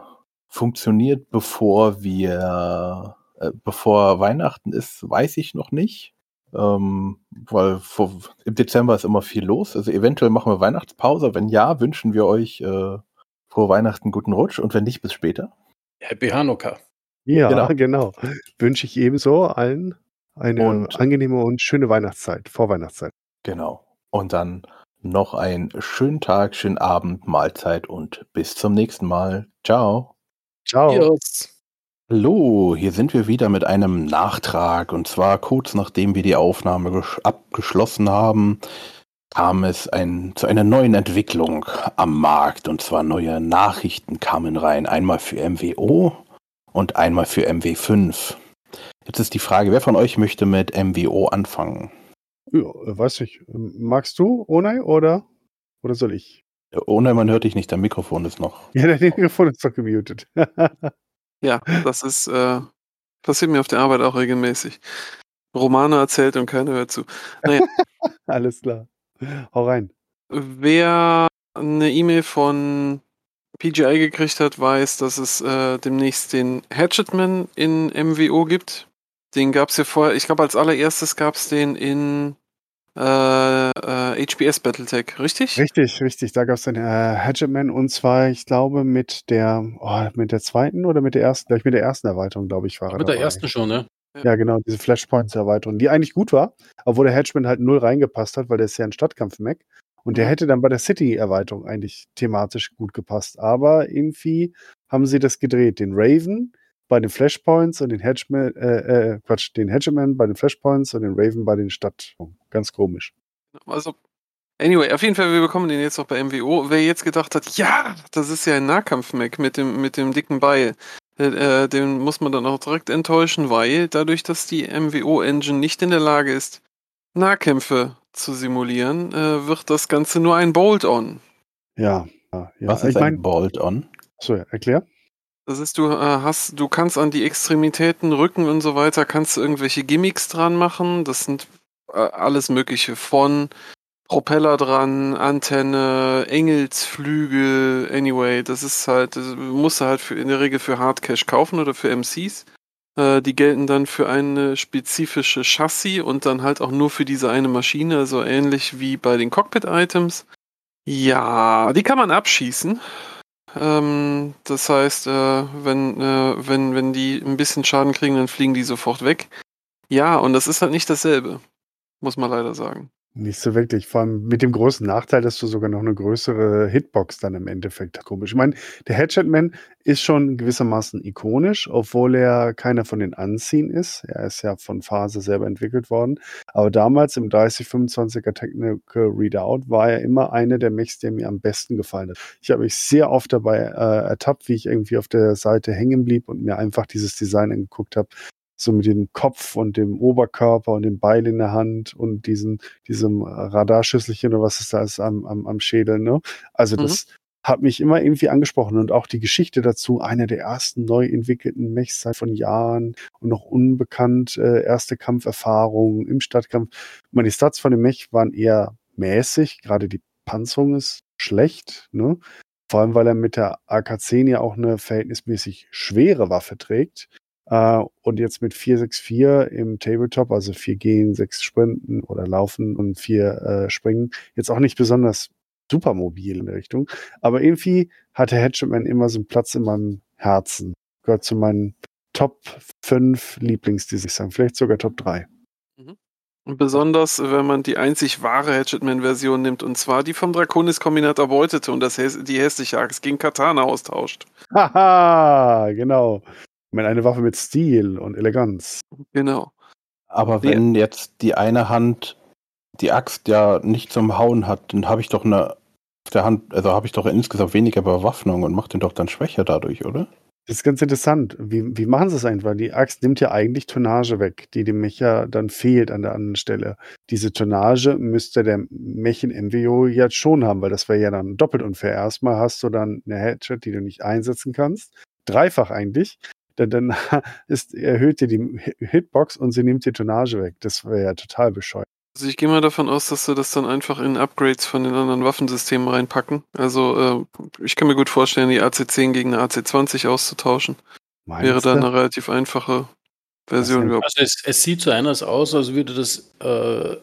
funktioniert, bevor wir, äh, bevor Weihnachten ist, weiß ich noch nicht. Ähm, weil vor, im Dezember ist immer viel los. Also eventuell machen wir Weihnachtspause. Wenn ja, wünschen wir euch äh, vor Weihnachten guten Rutsch und wenn nicht, bis später. Happy Hanukkah. Ja, Genau. genau. Wünsche ich ebenso allen eine Und- angenehme und schöne Weihnachtszeit, Vorweihnachtszeit. Genau. Und dann noch einen schönen Tag, schönen Abend, Mahlzeit und bis zum nächsten Mal. Ciao. Ciao. Yes. Hallo, hier sind wir wieder mit einem Nachtrag. Und zwar kurz nachdem wir die Aufnahme gesch- abgeschlossen haben, kam es ein, zu einer neuen Entwicklung am Markt. Und zwar neue Nachrichten kamen rein. Einmal für MWO und einmal für MW5. Jetzt ist die Frage, wer von euch möchte mit MWO anfangen? Ja, weiß ich. Magst du, Onai, oder, oder soll ich? Ohne man hört dich nicht, dein Mikrofon ist noch. Ja, dein Mikrofon ist doch gemutet. Ja, das ist äh, passiert mir auf der Arbeit auch regelmäßig. Romane erzählt und keiner hört zu. Naja, Alles klar. Hau rein. wer eine E-Mail von PGI gekriegt hat, weiß, dass es äh, demnächst den Hatchetman in MWO gibt. Den gab es ja vorher, ich glaube als allererstes gab es den in äh, äh, HBS Battletech, richtig? Richtig, richtig. Da gab es den äh, Hatchetman und zwar, ich glaube, mit der, oh, mit der zweiten oder mit der ersten, gleich mit der ersten Erweiterung, glaube ich, war er Mit der dabei. ersten schon, ne? Ja, genau, diese Flashpoints-Erweiterung, die eigentlich gut war, obwohl der Hedgeman halt null reingepasst hat, weil der ist ja ein Stadtkampf-Mac. Und der Mhm. hätte dann bei der City-Erweiterung eigentlich thematisch gut gepasst. Aber irgendwie haben sie das gedreht. Den Raven bei den Flashpoints und den Hedgeman, äh, äh, Quatsch, den Hedgeman bei den Flashpoints und den Raven bei den Stadt. Ganz komisch. Also, anyway, auf jeden Fall, wir bekommen den jetzt noch bei MWO. Wer jetzt gedacht hat, ja, das ist ja ein Nahkampf-Mac mit dem, mit dem dicken Beil, äh, äh, den muss man dann auch direkt enttäuschen, weil dadurch, dass die MWO-Engine nicht in der Lage ist, Nahkämpfe zu simulieren, äh, wird das Ganze nur ein Bolt-on. Ja, ja, ja. Was ist ich ein meine, Bolt-on? so, ja, erklär. Das ist, du äh, hast, du kannst an die Extremitäten, Rücken und so weiter, kannst du irgendwelche Gimmicks dran machen. Das sind äh, alles Mögliche von Propeller dran, Antenne, Engelsflügel, anyway, das ist halt, das musst du halt für, in der Regel für Hardcash kaufen oder für MCs. Äh, die gelten dann für eine spezifische Chassis und dann halt auch nur für diese eine Maschine, also ähnlich wie bei den Cockpit-Items. Ja, die kann man abschießen. Ähm, das heißt, äh, wenn, äh, wenn, wenn die ein bisschen Schaden kriegen, dann fliegen die sofort weg. Ja, und das ist halt nicht dasselbe. Muss man leider sagen. Nicht so wirklich. Vor allem mit dem großen Nachteil, dass du sogar noch eine größere Hitbox dann im Endeffekt. Komisch. Ich meine, der Hatchetman ist schon gewissermaßen ikonisch, obwohl er keiner von den Anziehen ist. Er ist ja von Phase selber entwickelt worden. Aber damals im 3025er Technical Readout war er immer einer der Mechs, der mir am besten gefallen hat. Ich habe mich sehr oft dabei äh, ertappt, wie ich irgendwie auf der Seite hängen blieb und mir einfach dieses Design angeguckt habe. So mit dem Kopf und dem Oberkörper und dem Beil in der Hand und diesen, diesem Radarschüsselchen oder was es da ist am, am, am Schädel. Ne? Also Mhm. das hat mich immer irgendwie angesprochen und auch die Geschichte dazu, einer der ersten neu entwickelten Mechs seit von Jahren und noch unbekannt, äh, erste Kampferfahrungen im Stadtkampf. Ich meine, die Stats von dem Mech waren eher mäßig, gerade die Panzerung ist schlecht, ne? Vor allem, weil er mit der AK-10 ja auch eine verhältnismäßig schwere Waffe trägt. Äh, und jetzt mit 464 im Tabletop, also 4 gehen, 6 sprinten oder laufen und 4 äh, springen, jetzt auch nicht besonders super mobil in der Richtung. Aber irgendwie hatte Hatchetman immer so einen Platz in meinem Herzen. Gehört zu meinen Top 5 Lieblingsdesigns, vielleicht sogar Top 3. Und besonders, wenn man die einzig wahre Hatchetman-Version nimmt, und zwar die vom Draconis-Kombinat erbeutete und das, die hässliche Axt gegen Katana austauscht. Haha, genau. Ich meine, eine Waffe mit Stil und Eleganz. Genau. Aber wenn jetzt die eine Hand die Axt ja nicht zum Hauen hat, dann habe ich doch eine auf der Hand, also habe ich doch insgesamt weniger Bewaffnung und mache den doch dann schwächer dadurch, oder? Das ist ganz interessant. Wie, wie machen sie es eigentlich? Weil die Axt nimmt ja eigentlich Tonnage weg, die dem Mecha dann fehlt an der anderen Stelle. Diese Tonnage müsste der Mech in MWO jetzt schon haben, weil das wäre ja dann doppelt unfair. Erstmal hast du dann eine Hatchet, die du nicht einsetzen kannst. Dreifach eigentlich. Denn dann ist, erhöht dir die Hitbox und sie nimmt die Tonnage weg. Das wäre ja total bescheuert. Also ich gehe mal davon aus, dass sie das dann einfach in Upgrades von den anderen Waffensystemen reinpacken. Also äh, ich kann mir gut vorstellen, die AC-10 gegen eine AC-20 auszutauschen. Wäre Meinst dann du? eine relativ einfache Version überhaupt. Also es, es sieht so anders aus, als würde das äh,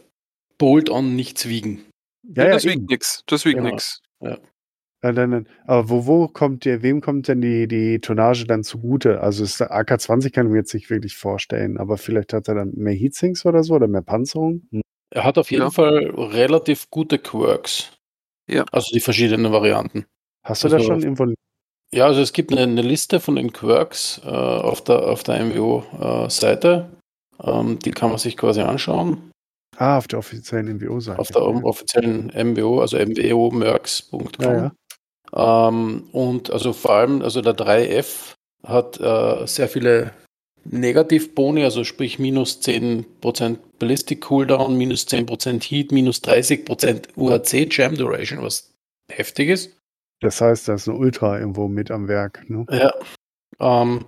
Bolt-on nichts wiegen. Ja, ja, das wiegt nix. Das wiegt Genau. nix. Ja, dann, dann, aber wo, wo kommt der, wem kommt denn die, die Tonnage dann zugute? Also ist der AK-20 kann ich mir jetzt nicht wirklich vorstellen, aber vielleicht hat er dann mehr Heatsinks oder so oder mehr Panzerung? Hm. Er hat auf jeden Ja. Fall relativ gute Quirks. Ja. Also die verschiedenen Varianten. Hast du da Also- schon irgendwo? Ja, also es gibt eine, eine Liste von den Quirks äh, auf der, auf der MWO-Seite. ähm, die kann man sich quasi anschauen. Ah, auf der offiziellen MWO-Seite. Auf der offiziellen MWO, also mwomerks.com. Ja, ja. Ähm, und also vor allem, also der 3F hat äh, sehr viele Negativboni, also sprich minus 10% Ballistic Cooldown, minus 10% Heat, minus 30% UHC Jam Duration, was heftig ist. Das heißt, da ist eine Ultra irgendwo mit am Werk. Ne? Ja. Ähm,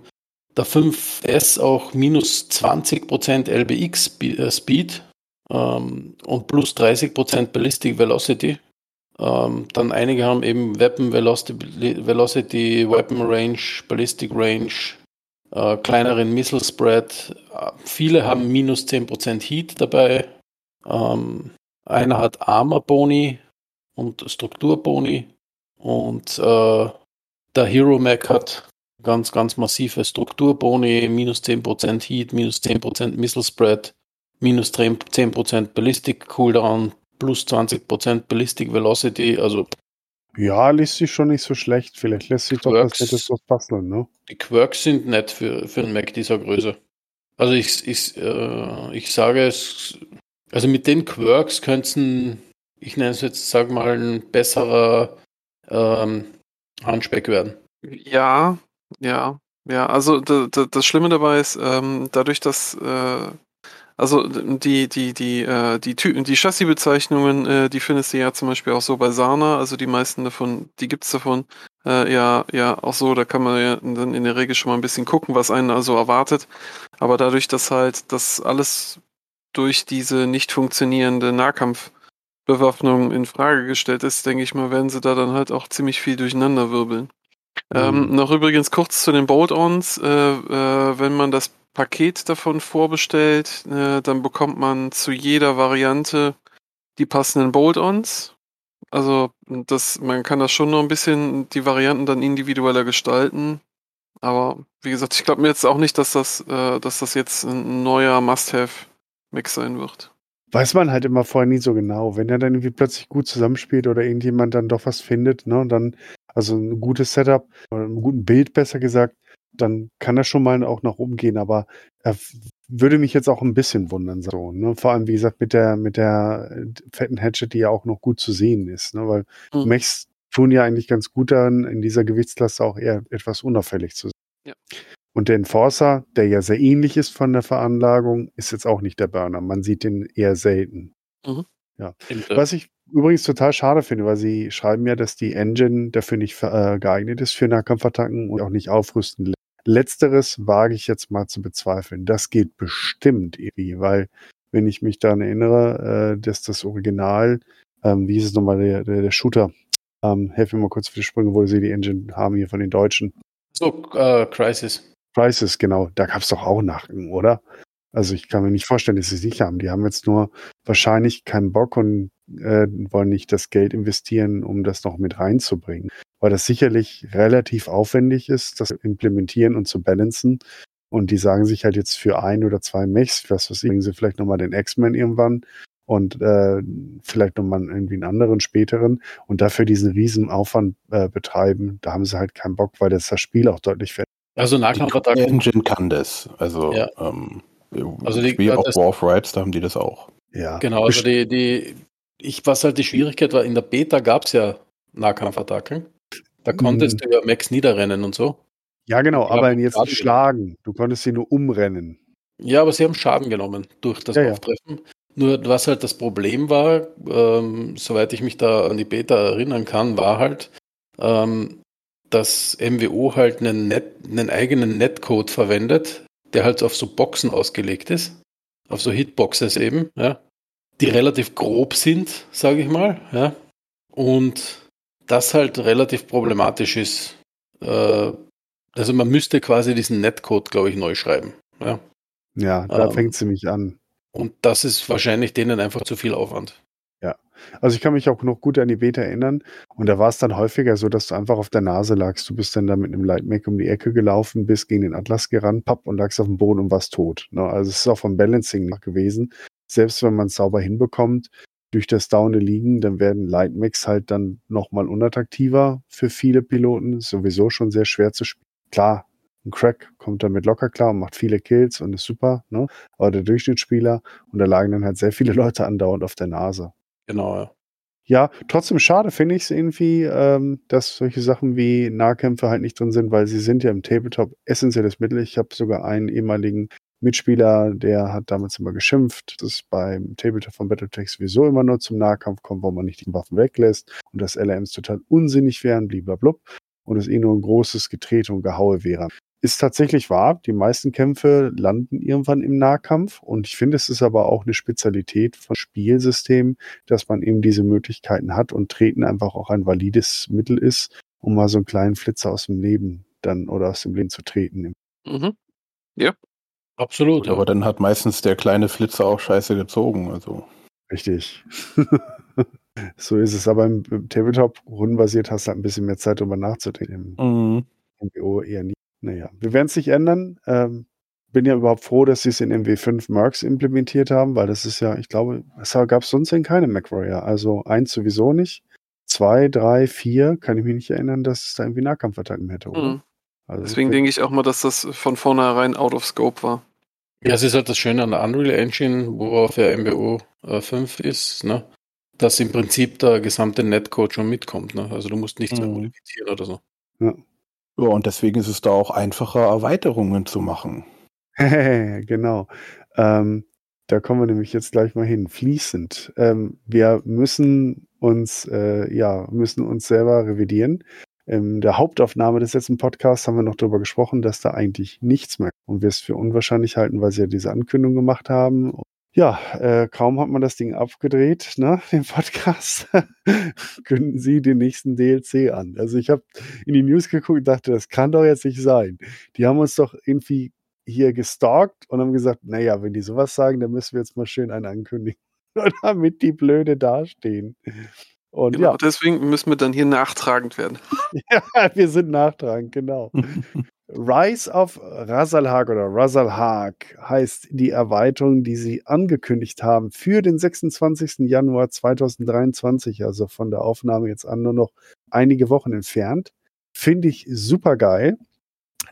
der 5S auch minus 20% LBX äh, Speed ähm, und plus 30% Ballistic Velocity. Ähm, dann einige haben eben Weapon Velocity, Velocity Weapon Range, Ballistic Range, äh, kleineren Missile Spread. Äh, viele haben minus 10% Heat dabei. Ähm, einer hat Armor Boni und Strukturboni. Und äh, der Hero Mac hat ganz, ganz massive Strukturboni, minus 10% Heat, minus 10% Missile Spread, minus 10% Ballistic Cooldown, plus 20% Ballistic Velocity, also Ja, liest sich schon nicht so schlecht. Vielleicht lässt sich doch was Quirks. Nettes draus basteln, ne? die Quirks sind nett für, für einen Mac dieser Größe. Also ich, ich, äh, ich sage es, also mit den Quirks könnten, ich nenne es jetzt, sag mal, ein besserer ähm, Handspeck werden. Ja, ja, ja. Also da, da, das Schlimme dabei ist, ähm, dadurch, dass äh, also die die die äh, die Ty die Chassisbezeichnungen, äh, die findest du ja zum Beispiel auch so bei Sana. Also die meisten davon, die gibt's davon äh, ja ja auch so. Da kann man ja dann in der Regel schon mal ein bisschen gucken, was einen also erwartet. Aber dadurch, dass halt das alles durch diese nicht funktionierende Nahkampfbewaffnung in Frage gestellt ist, denke ich mal, werden sie da dann halt auch ziemlich viel durcheinander wirbeln. Ähm, noch übrigens kurz zu den Bolt-Ons. Äh, äh, wenn man das Paket davon vorbestellt, äh, dann bekommt man zu jeder Variante die passenden Bolt-Ons. Also das, man kann das schon noch ein bisschen die Varianten dann individueller gestalten. Aber wie gesagt, ich glaube mir jetzt auch nicht, dass das, äh, dass das jetzt ein neuer Must-Have-Mix sein wird. Weiß man halt immer vorher nie so genau. Wenn er dann irgendwie plötzlich gut zusammenspielt oder irgendjemand dann doch was findet, ne, und dann, also ein gutes Setup oder ein gutes Bild besser gesagt, dann kann er schon mal auch nach oben gehen, aber er f- würde mich jetzt auch ein bisschen wundern, so, ne? Vor allem, wie gesagt, mit der, mit der äh, fetten Hatchet, die ja auch noch gut zu sehen ist, ne? Weil Mhm. Mechs tun ja eigentlich ganz gut daran, in dieser Gewichtsklasse auch eher etwas unauffällig zu sein. Ja. Und der Enforcer, der ja sehr ähnlich ist von der Veranlagung, ist jetzt auch nicht der Burner. Man sieht den eher selten. Stimmt, ja. Was ich übrigens total schade finde, weil sie schreiben ja, dass die Engine dafür nicht äh, geeignet ist für Nahkampfattacken und auch nicht aufrüsten lässt. Letzteres wage ich jetzt mal zu bezweifeln. Das geht bestimmt irgendwie, weil wenn ich mich daran erinnere, äh, dass das Original, ähm, wie hieß es nochmal, der, der, der Shooter, ähm, helf mir mal kurz für die Sprünge, wo sie die Engine haben hier von den Deutschen. So, äh, Crisis. Crisis, genau, da gab es doch auch Nacken, oder? Also ich kann mir nicht vorstellen, dass sie es nicht haben. Die haben jetzt nur wahrscheinlich keinen Bock und äh, wollen nicht das Geld investieren, um das noch mit reinzubringen. Weil das sicherlich relativ aufwendig ist, das zu implementieren und zu balancen. Und die sagen sich halt jetzt für ein oder zwei Mechs, was weiß ich, bringen sie vielleicht nochmal den X-Men irgendwann und äh, vielleicht nochmal irgendwie einen anderen späteren und dafür diesen riesen Aufwand äh, betreiben. Da haben sie halt keinen Bock, weil das das Spiel auch deutlich verändert. Also Die Nahkampfattacken. Engine kann das. Also, Ja. ähm, Also die- die, Spiel auch War of Rights, da haben die das auch. Ja, Genau, also die, die, ich, was halt die Schwierigkeit war, in der Beta gab es ja Nahkampfattacken. Da konntest du ja Max niederrennen und so. Ja, genau, Ja, aber jetzt nicht schlagen. Du konntest sie nur umrennen. Ja, aber sie haben Schaden genommen durch das Ja, ja. Auftreffen. Nur was halt das Problem war, ähm, soweit ich mich da an die Beta erinnern kann, war halt, ähm, dass MWO halt einen, Net, einen eigenen Netcode verwendet, der halt auf so Boxen ausgelegt ist, auf so Hitboxes eben, ja, die relativ grob sind, sage ich mal, ja, und das halt relativ problematisch ist. Äh, also man müsste quasi diesen Netcode, glaube ich, neu schreiben, ja. Ja, da Ähm. fängt sie mich an. Und das ist wahrscheinlich denen einfach zu viel Aufwand. Also ich kann mich auch noch gut an die Beta erinnern. Und da war es dann häufiger so, dass du einfach auf der Nase lagst. Du bist dann da mit einem Lightmac um die Ecke gelaufen, bist gegen den Atlas gerannt, papp, und lagst auf dem Boden und warst tot. Ne? Also es ist auch vom Balancing nach gewesen. Selbst wenn man es sauber hinbekommt, durch das dauernde Liegen, dann werden Lightmacs halt dann nochmal unattraktiver für viele Piloten. Ist sowieso schon sehr schwer zu spielen. Klar, ein Crack kommt damit locker klar und macht viele Kills und ist super, ne? Aber der Durchschnittsspieler, und da lagen dann halt sehr viele Leute andauernd auf der Nase. Genau, ja. Ja, trotzdem schade finde ich es irgendwie, ähm, dass solche Sachen wie Nahkämpfe halt nicht drin sind, weil sie sind ja im Tabletop essentielles Mittel. Ich habe sogar einen ehemaligen Mitspieler, der hat damals immer geschimpft, dass beim Tabletop von Battletech sowieso immer nur zum Nahkampf kommt, wo man nicht die Waffen weglässt und dass LRMs total unsinnig wären, bliblablub, und es eh nur ein großes Getrete und Gehaue wäre. Ist tatsächlich wahr, die meisten Kämpfe landen irgendwann im Nahkampf und ich finde, es ist aber auch eine Spezialität von Spielsystemen, dass man eben diese Möglichkeiten hat und Treten einfach auch ein valides Mittel ist, um mal so einen kleinen Flitzer aus dem Leben dann oder aus dem Leben zu treten. Mhm. Absolut. Gut, aber dann hat meistens der kleine Flitzer auch scheiße gezogen. Also Richtig. so ist es. Aber im, im Tabletop rundenbasiert hast du halt ein bisschen mehr Zeit, darüber nachzudenken. mhm. Im MMO eher nicht. Naja, wir werden es nicht ändern. Ähm, bin ja überhaupt froh, dass sie es in MW5 Mercs implementiert haben, weil das ist ja, ich glaube, es gab es sonst in keinem MacWarrior. Also eins sowieso nicht. Zwei, drei, vier, kann ich mich nicht erinnern, dass es da irgendwie Nahkampfattacken hätte, oder? Mhm. Also Deswegen denke ich auch mal, dass das von vornherein out of scope war. Ja, es ist halt das Schöne an der Unreal Engine, worauf ja MBO äh, 5 ist, ne? dass im Prinzip der gesamte Netcode schon mitkommt. Ne? Also du musst nichts mehr Mhm. modifizieren oder so. Ja, und deswegen ist es da auch einfacher, Erweiterungen zu machen. genau. Ähm, da kommen wir nämlich jetzt gleich mal hin. Fließend. Ähm, wir müssen uns, äh, ja, müssen uns selber revidieren. In der Hauptaufnahme des letzten Podcasts haben wir noch darüber gesprochen, dass da eigentlich nichts mehr und wir es für unwahrscheinlich halten, weil sie ja diese Ankündigung gemacht haben. Ja, äh, kaum hat man das Ding abgedreht, ne, den Podcast, kündigen sie den nächsten DLC an. Also ich habe in die News geguckt und dachte, das kann doch jetzt nicht sein. Die haben uns doch irgendwie hier gestalkt und haben gesagt, naja, wenn die sowas sagen, dann müssen wir jetzt mal schön einen ankündigen, damit die blöde dastehen. Und Genau, ja, deswegen müssen wir dann hier nachtragend werden. ja, wir sind nachtragend, genau. Rise of Razalhag oder Razalhag heißt die Erweiterung, die sie angekündigt haben für den 26. Januar 2023, also von der Aufnahme jetzt an nur noch einige Wochen entfernt. Finde ich super geil,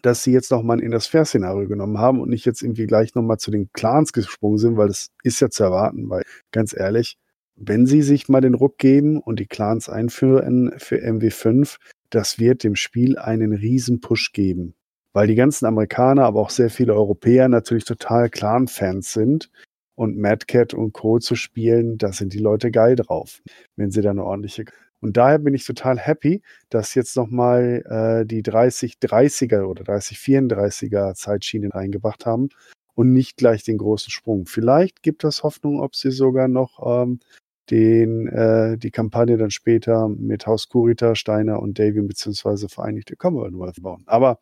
dass sie jetzt nochmal in das Fair-Szenario genommen haben und nicht jetzt irgendwie gleich nochmal zu den Clans gesprungen sind, weil das ist ja zu erwarten, weil ganz ehrlich, wenn sie sich mal den Ruck geben und die Clans einführen für MW5, das wird dem Spiel einen riesen Push geben. Weil die ganzen Amerikaner, aber auch sehr viele Europäer natürlich total Clan-Fans sind. Und Mad Cat und Co. zu spielen, da sind die Leute geil drauf, wenn sie da eine ordentliche. Und daher bin ich total happy, dass jetzt nochmal äh, die 30-30er oder 30-34er Zeitschienen reingebracht haben und nicht gleich den großen Sprung. Vielleicht gibt das Hoffnung, ob sie sogar noch ähm, den, äh, die Kampagne dann später mit Haus Kurita, Steiner und Davian beziehungsweise Vereinigte Commonwealth bauen. Aber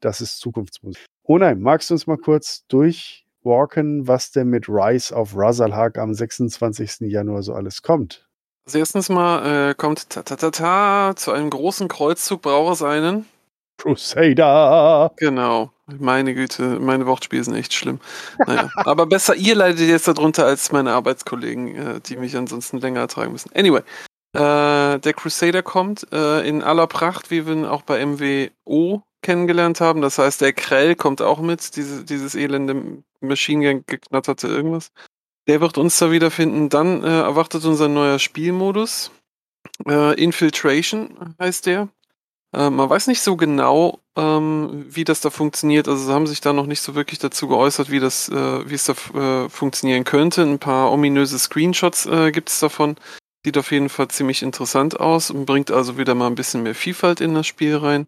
das ist Zukunftsmusik. Oh nein, magst du uns mal kurz durchwalken, was denn mit Rise of Razalhag am 26. Januar so alles kommt? Also erstens mal äh, kommt ta, ta, ta, ta, zu einem großen Kreuzzug braucht es einen. Crusader! Genau. Meine Güte, meine Wortspiele sind echt schlimm. Naja, aber besser ihr leidet jetzt darunter als meine Arbeitskollegen, äh, die mich ansonsten länger ertragen müssen. Anyway, äh, der Crusader kommt äh, in aller Pracht, wie wir ihn auch bei MWO kennengelernt haben. Das heißt, der Krell kommt auch mit, diese, dieses elende Machine Gun geknatterte irgendwas. Der wird uns da wiederfinden. Dann äh, erwartet unser neuer Spielmodus. Äh, Infiltration heißt der. Äh, man weiß nicht so genau, ähm, wie das da funktioniert. Also sie haben sich da noch nicht so wirklich dazu geäußert, wie das, äh, wie es da äh, funktionieren könnte. Ein paar ominöse Screenshots äh, gibt es davon. Sieht auf jeden Fall ziemlich interessant aus und bringt also wieder mal ein bisschen mehr Vielfalt in das Spiel rein.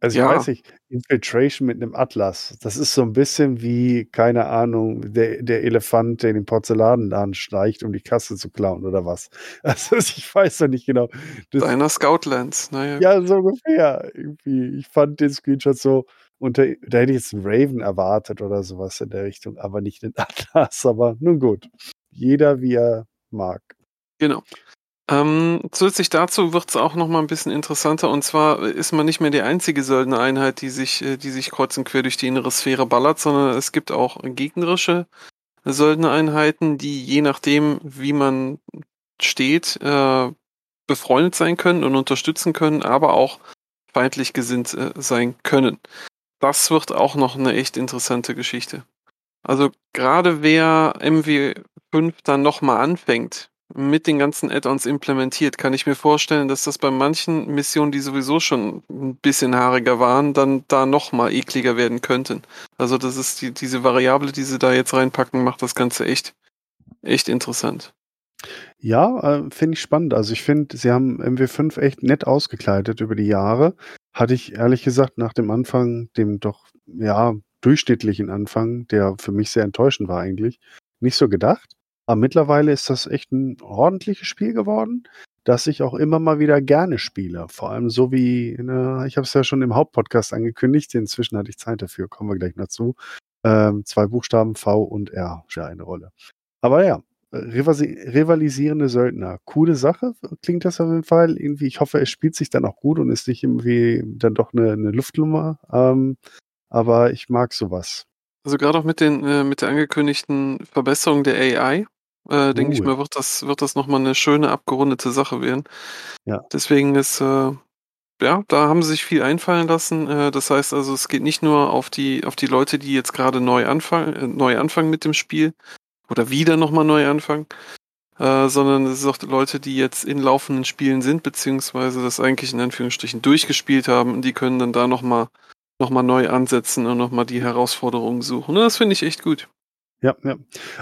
Also Ja. ich weiß nicht, Infiltration mit einem Atlas, das ist so ein bisschen wie, keine Ahnung, der, der Elefant, der in den Porzellanladen schleicht, um die Kasse zu klauen oder was. Also ich weiß doch nicht genau. Das, Deiner Scoutlands. Naja, ja, so ungefähr. Irgendwie. Ich fand den Screenshot so, unter, da hätte ich jetzt einen Raven erwartet oder sowas in der Richtung, aber nicht den Atlas. Aber nun gut. Jeder wie er mag. Genau. Ähm, zusätzlich dazu wird es auch noch mal ein bisschen interessanter und zwar ist man nicht mehr die einzige Söldnereinheit, die sich, äh, die sich kreuz und quer durch die innere Sphäre ballert, sondern es gibt auch gegnerische Söldnereinheiten, die je nachdem, wie man steht, äh, befreundet sein können und unterstützen können, aber auch feindlich gesinnt äh, sein können. Das wird auch noch eine echt interessante Geschichte. Also gerade wer MW5 dann nochmal anfängt, mit den ganzen Add-ons implementiert, kann ich mir vorstellen, dass das bei manchen Missionen, die sowieso schon ein bisschen haariger waren, dann da nochmal ekliger werden könnten. Also das ist die, diese Variable, die sie da jetzt reinpacken, macht das Ganze echt, echt interessant. Ja, äh, finde ich spannend. Also ich finde, sie haben MW5 echt nett ausgekleidet über die Jahre. Hatte ich ehrlich gesagt nach dem Anfang, dem doch, ja, durchschnittlichen Anfang, der für mich sehr enttäuschend war eigentlich, nicht so gedacht. Aber mittlerweile ist das echt ein ordentliches Spiel geworden, das ich auch immer mal wieder gerne spiele. Vor allem so wie, ne, ich habe es ja schon im Hauptpodcast angekündigt, inzwischen hatte ich Zeit dafür, kommen wir gleich dazu. Ähm, zwei Buchstaben V und R spielen eine Rolle. Aber ja, rivalisierende Söldner. Coole Sache, klingt das auf jeden Fall. Irgendwie, ich hoffe, es spielt sich dann auch gut und ist nicht irgendwie dann doch eine, eine Luftnummer. Ähm, aber ich mag sowas. Also gerade auch mit den äh, mit der angekündigten Verbesserung der AI, äh, denke ich mal, wird das wird das nochmal eine schöne abgerundete Sache werden. Ja. Deswegen ist äh, ja, da haben sie sich viel einfallen lassen. Äh, das heißt also, es geht nicht nur auf die auf die Leute, die jetzt gerade neu anfangen, äh, neu anfangen mit dem Spiel oder wieder nochmal neu anfangen, äh, sondern es ist auch die Leute, die jetzt in laufenden Spielen sind, beziehungsweise das eigentlich in Anführungsstrichen durchgespielt haben und die können dann da nochmal noch mal neu ansetzen und nochmal die Herausforderungen suchen. Und das finde ich echt gut. Ja, ja.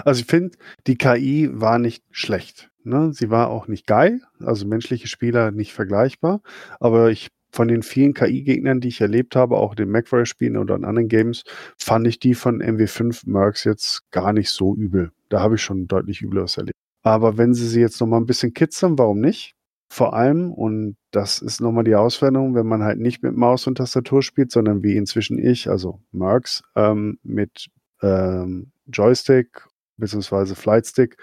Also ich finde, die KI war nicht schlecht. Ne? Sie war auch nicht geil, also menschliche Spieler nicht vergleichbar. Aber ich von den vielen KI-Gegnern, die ich erlebt habe, auch den MacWarrior-Spielen oder in anderen Games, fand ich die von MW5 Mercs jetzt gar nicht so übel. Da habe ich schon deutlich übleres erlebt. Aber wenn sie sie jetzt noch mal ein bisschen kitzeln, warum nicht? Vor allem, und das ist nochmal die Auswertung, wenn man halt nicht mit Maus und Tastatur spielt, sondern wie inzwischen ich, also Mercs, ähm, mit ähm, Joystick beziehungsweise Flightstick,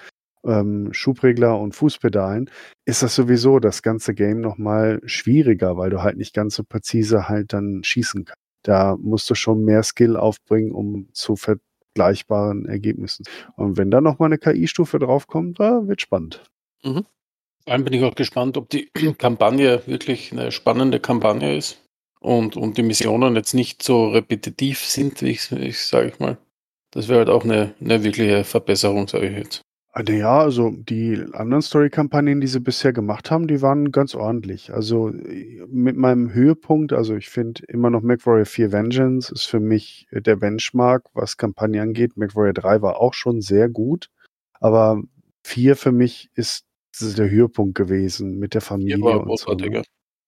ähm, Schubregler und Fußpedalen, ist das sowieso das ganze Game nochmal schwieriger, weil du halt nicht ganz so präzise halt dann schießen kannst. Da musst du schon mehr Skill aufbringen, um zu vergleichbaren Ergebnissen. Und wenn da nochmal eine KI-Stufe draufkommt, da wird spannend. Vor allem bin ich auch gespannt, ob die Kampagne wirklich eine spannende Kampagne ist und, und die Missionen jetzt nicht so repetitiv sind, wie ich, ich sage ich mal. Das wäre halt auch eine, eine wirkliche Verbesserung, sage ich jetzt. Naja, also die anderen Story-Kampagnen, die sie bisher gemacht haben, die waren ganz ordentlich. Also äh, mit meinem Höhepunkt, also ich finde immer noch MacWarrior 4 Vengeance ist für mich äh, der Benchmark, was Kampagne angeht. MacWarrior 3 war auch schon sehr gut, aber 4 für mich ist der Höhepunkt gewesen mit der Familie war und so. Ne?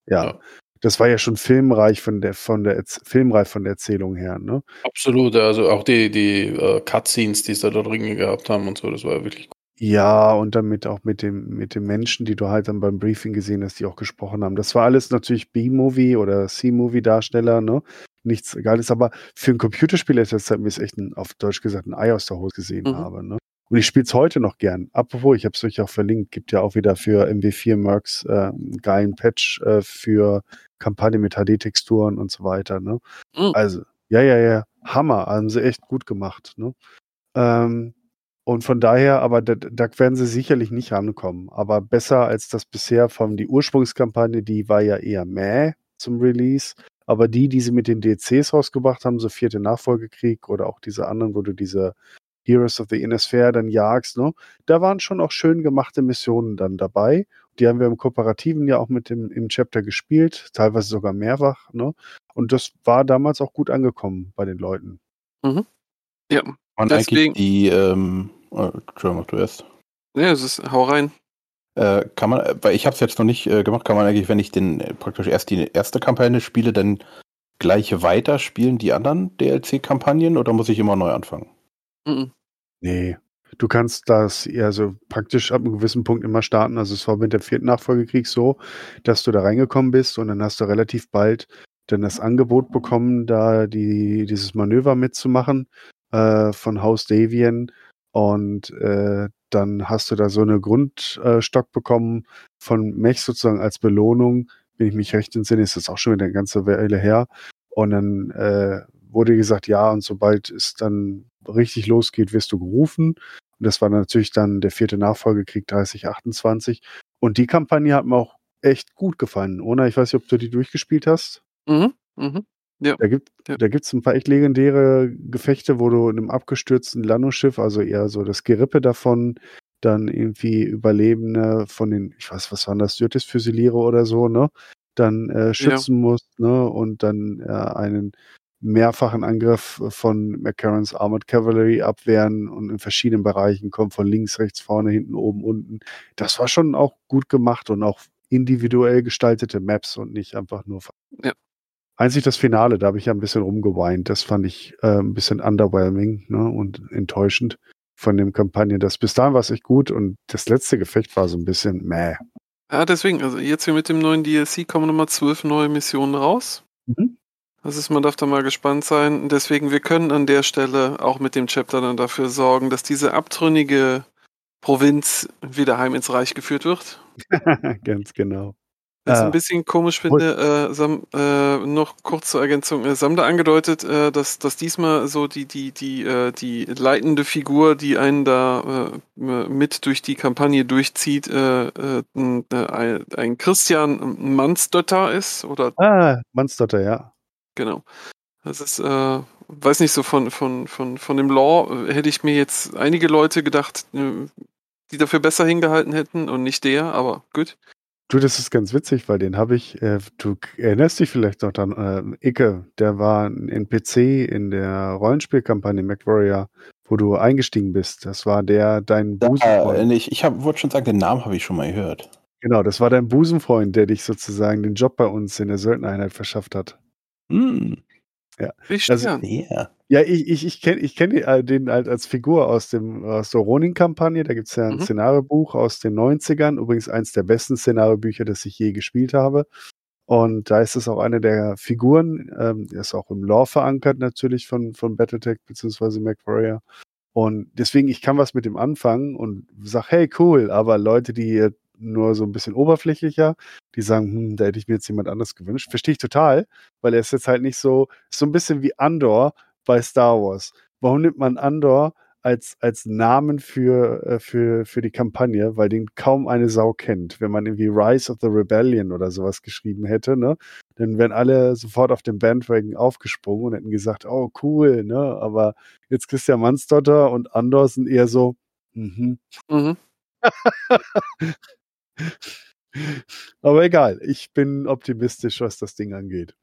Ja, Ja. Das war ja schon filmreich von der von der filmreich von der Erzählung her, ne? Absolut, also auch die, die äh, Cutscenes, die sie da drin gehabt haben und so, das war wirklich gut. Ja, und damit auch mit dem, mit den Menschen, die du halt dann beim Briefing gesehen hast, die auch gesprochen haben. Das war alles natürlich B-Movie oder C-Movie-Darsteller, ne? Nichts Geiles, aber für ein Computerspiel ist das halt mir echt ein, auf Deutsch gesagt, ein Ei aus der Hose gesehen Mhm. habe, ne? Und ich spiele es heute noch gern. Apropos, ich habe es euch auch verlinkt, gibt ja auch wieder für MW4 Mercs äh, einen geilen Patch äh, für Kampagne mit HD-Texturen und so weiter, ne? Mhm. Also, ja, ja, ja, Hammer, haben sie echt gut gemacht, ne? Ähm, und von daher, aber da, da werden sie sicherlich nicht rankommen. Aber besser als das bisher von die Ursprungskampagne, die war ja eher mäh zum Release. Aber die, die sie mit den DLCs rausgebracht haben, so vierte Nachfolgekrieg oder auch diese anderen, wo du diese Heroes of the Inner Sphere dann jagst, ne? Da waren schon auch schön gemachte Missionen dann dabei. Die haben wir im Kooperativen ja auch mit dem im Chapter gespielt, teilweise sogar mehrfach, ne? Und das war damals auch gut angekommen bei den Leuten. Ja, Man Deswegen- eigentlich die, ähm, äh, Entschuldigung, mach du erst. ja, es ist, hau rein. Äh, kann man, äh, weil ich habe es jetzt noch nicht äh, gemacht, kann man eigentlich, wenn ich den äh, praktisch erst die erste Kampagne spiele, dann gleich weiter spielen die anderen DLC-Kampagnen oder muss ich immer neu anfangen? Mhm. Nee. Du kannst das eher so praktisch ab einem gewissen Punkt immer starten. Also es war mit dem vierten Nachfolgekrieg so, dass du da reingekommen bist und dann hast du relativ bald dann das Angebot bekommen, da die, dieses Manöver mitzumachen äh, von Haus Davian. Und äh, dann hast du da so eine Grundstock bekommen von Mech sozusagen als Belohnung. Wenn ich mich recht entsinne, ist das auch schon wieder eine ganze Weile her. Und dann äh, wurde gesagt, ja, und sobald es dann richtig losgeht, wirst du gerufen. Und das war natürlich dann der vierte Nachfolgekrieg 3028. Und die Kampagne hat mir auch echt gut gefallen. Ona, ich weiß nicht, ob du die durchgespielt hast. Mhm. Mhm. Da gibt Ja. da gibt's ein paar echt legendäre Gefechte, wo du in einem abgestürzten Landungsschiff, also eher so das Gerippe davon, dann irgendwie Überlebende von den, ich weiß, was waren das, Syrtis-Füsiliere oder so, ne? Dann äh, schützen musst, ne? Und dann äh, einen mehrfachen Angriff von McCarrans Armored Cavalry abwehren und in verschiedenen Bereichen kommen, von links, rechts, vorne, hinten, oben, unten. Das war schon auch gut gemacht und auch individuell gestaltete Maps und nicht einfach nur Ja. Einzig das Finale, da habe ich ja ein bisschen rumgeweint. Das fand ich äh, ein bisschen underwhelming ne, und enttäuschend von dem Kampagne. Das bis dahin war es echt gut und das letzte Gefecht war so ein bisschen meh. Ja, deswegen, also jetzt hier mit dem neuen DLC kommen nochmal zwölf neue Missionen raus. Mhm. Das ist, man darf da mal gespannt sein. Deswegen, wir können an der Stelle auch mit dem Chapter dann dafür sorgen, dass diese abtrünnige Provinz wieder heim ins Reich geführt wird. Ganz genau. Was ich Äh, ein bisschen komisch finde, äh, Sam, äh, noch kurz zur Ergänzung, äh, Sam da angedeutet, äh, dass, dass diesmal so die, die, die, äh, die leitende Figur, die einen da äh, mit durch die Kampagne durchzieht, ein, ein- Christian Mansdötter ist, oder Ah, Mannsdotter, ja. Genau. Das ist, äh, weiß nicht, so von, von, von, von dem Law äh, hätte ich mir jetzt einige Leute gedacht, äh, die dafür besser hingehalten hätten und nicht der, aber gut. Du, das ist ganz witzig, weil den habe ich, äh, du erinnerst dich vielleicht noch an äh, Icke, der war ein NPC in der Rollenspielkampagne MacWarrior, wo du eingestiegen bist. Das war der, dein Da, Busenfreund. äh, ich ich hab- wollte schon sagen, den Namen habe ich schon mal gehört. Genau, das war dein Busenfreund, der dich sozusagen den Job bei uns in der Söldnereinheit verschafft hat. Hm, Ich Also- ja. Ja, ich, ich, ich kenne ich kenn den, äh, den halt als Figur aus, dem, aus der Ronin-Kampagne. Da gibt es ja ein Mhm. Szenariobuch aus den 90ern. Übrigens eins der besten Szenariobücher, das ich je gespielt habe. Und da ist es auch eine der Figuren, ähm, die ist auch im Lore verankert natürlich von, von Battletech bzw. MacWarrior. Und deswegen, ich kann was mit dem anfangen und sag, hey, cool, aber Leute, die nur so ein bisschen oberflächlicher, die sagen, hm, da hätte ich mir jetzt jemand anderes gewünscht. Verstehe ich total, weil er ist jetzt halt nicht so, ist so ein bisschen wie Andor bei Star Wars. Warum nimmt man Andor als, als Namen für, äh, für, für die Kampagne? Weil den kaum eine Sau kennt. Wenn man irgendwie Rise of the Rebellion oder sowas geschrieben hätte, ne, dann wären alle sofort auf dem Bandwagon aufgesprungen und hätten gesagt, oh cool, ne, aber jetzt Christian Mansdotter und Andor sind eher so, mhm. Mhm. Aber egal, ich bin optimistisch, was das Ding angeht.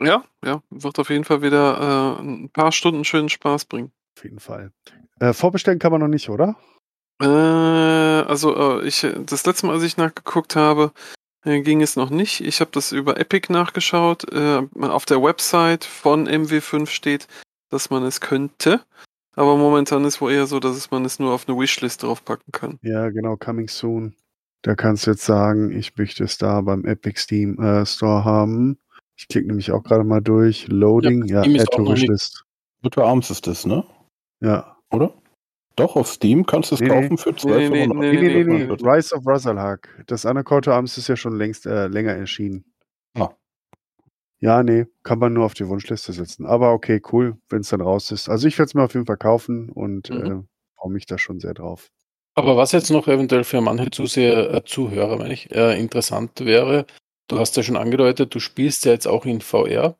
Ja, ja, wird auf jeden Fall wieder äh, ein paar Stunden schönen Spaß bringen. Auf jeden Fall. Äh, vorbestellen kann man noch nicht, oder? Äh, also äh, ich, das letzte Mal, als ich nachgeguckt habe, äh, ging es noch nicht. Ich habe das über Epic nachgeschaut. Äh, auf der Website von MW5 steht, dass man es könnte. Aber momentan ist wohl eher so, dass man es nur auf eine Wishlist draufpacken kann. Ja, genau, coming soon. Da kannst du jetzt sagen, ich möchte es da beim Epic Steam äh, Store haben. Ich klicke nämlich auch gerade mal durch. Loading, ja, ist add to Wishlist. Virtual Arms ist das, ne? Ja. Oder? Doch, auf Steam kannst du es Nee, kaufen für Nee, nee, 12,99. nee, Nee, nee, nee, nee. 12,49. Rise of Rasalhag. Das Undercoat Arms ist ja schon längst äh, länger erschienen. Ah. Ja, nee, kann man nur auf die Wunschliste setzen. Aber okay, cool, wenn es dann raus ist. Also ich werde es mir auf jeden Fall kaufen und Mhm. äh, freue mich da schon sehr drauf. Aber was jetzt noch eventuell für manche Zuseher, äh, Zuhörer, meine ich, äh, interessant wäre, du hast ja schon angedeutet, du spielst ja jetzt auch in VR.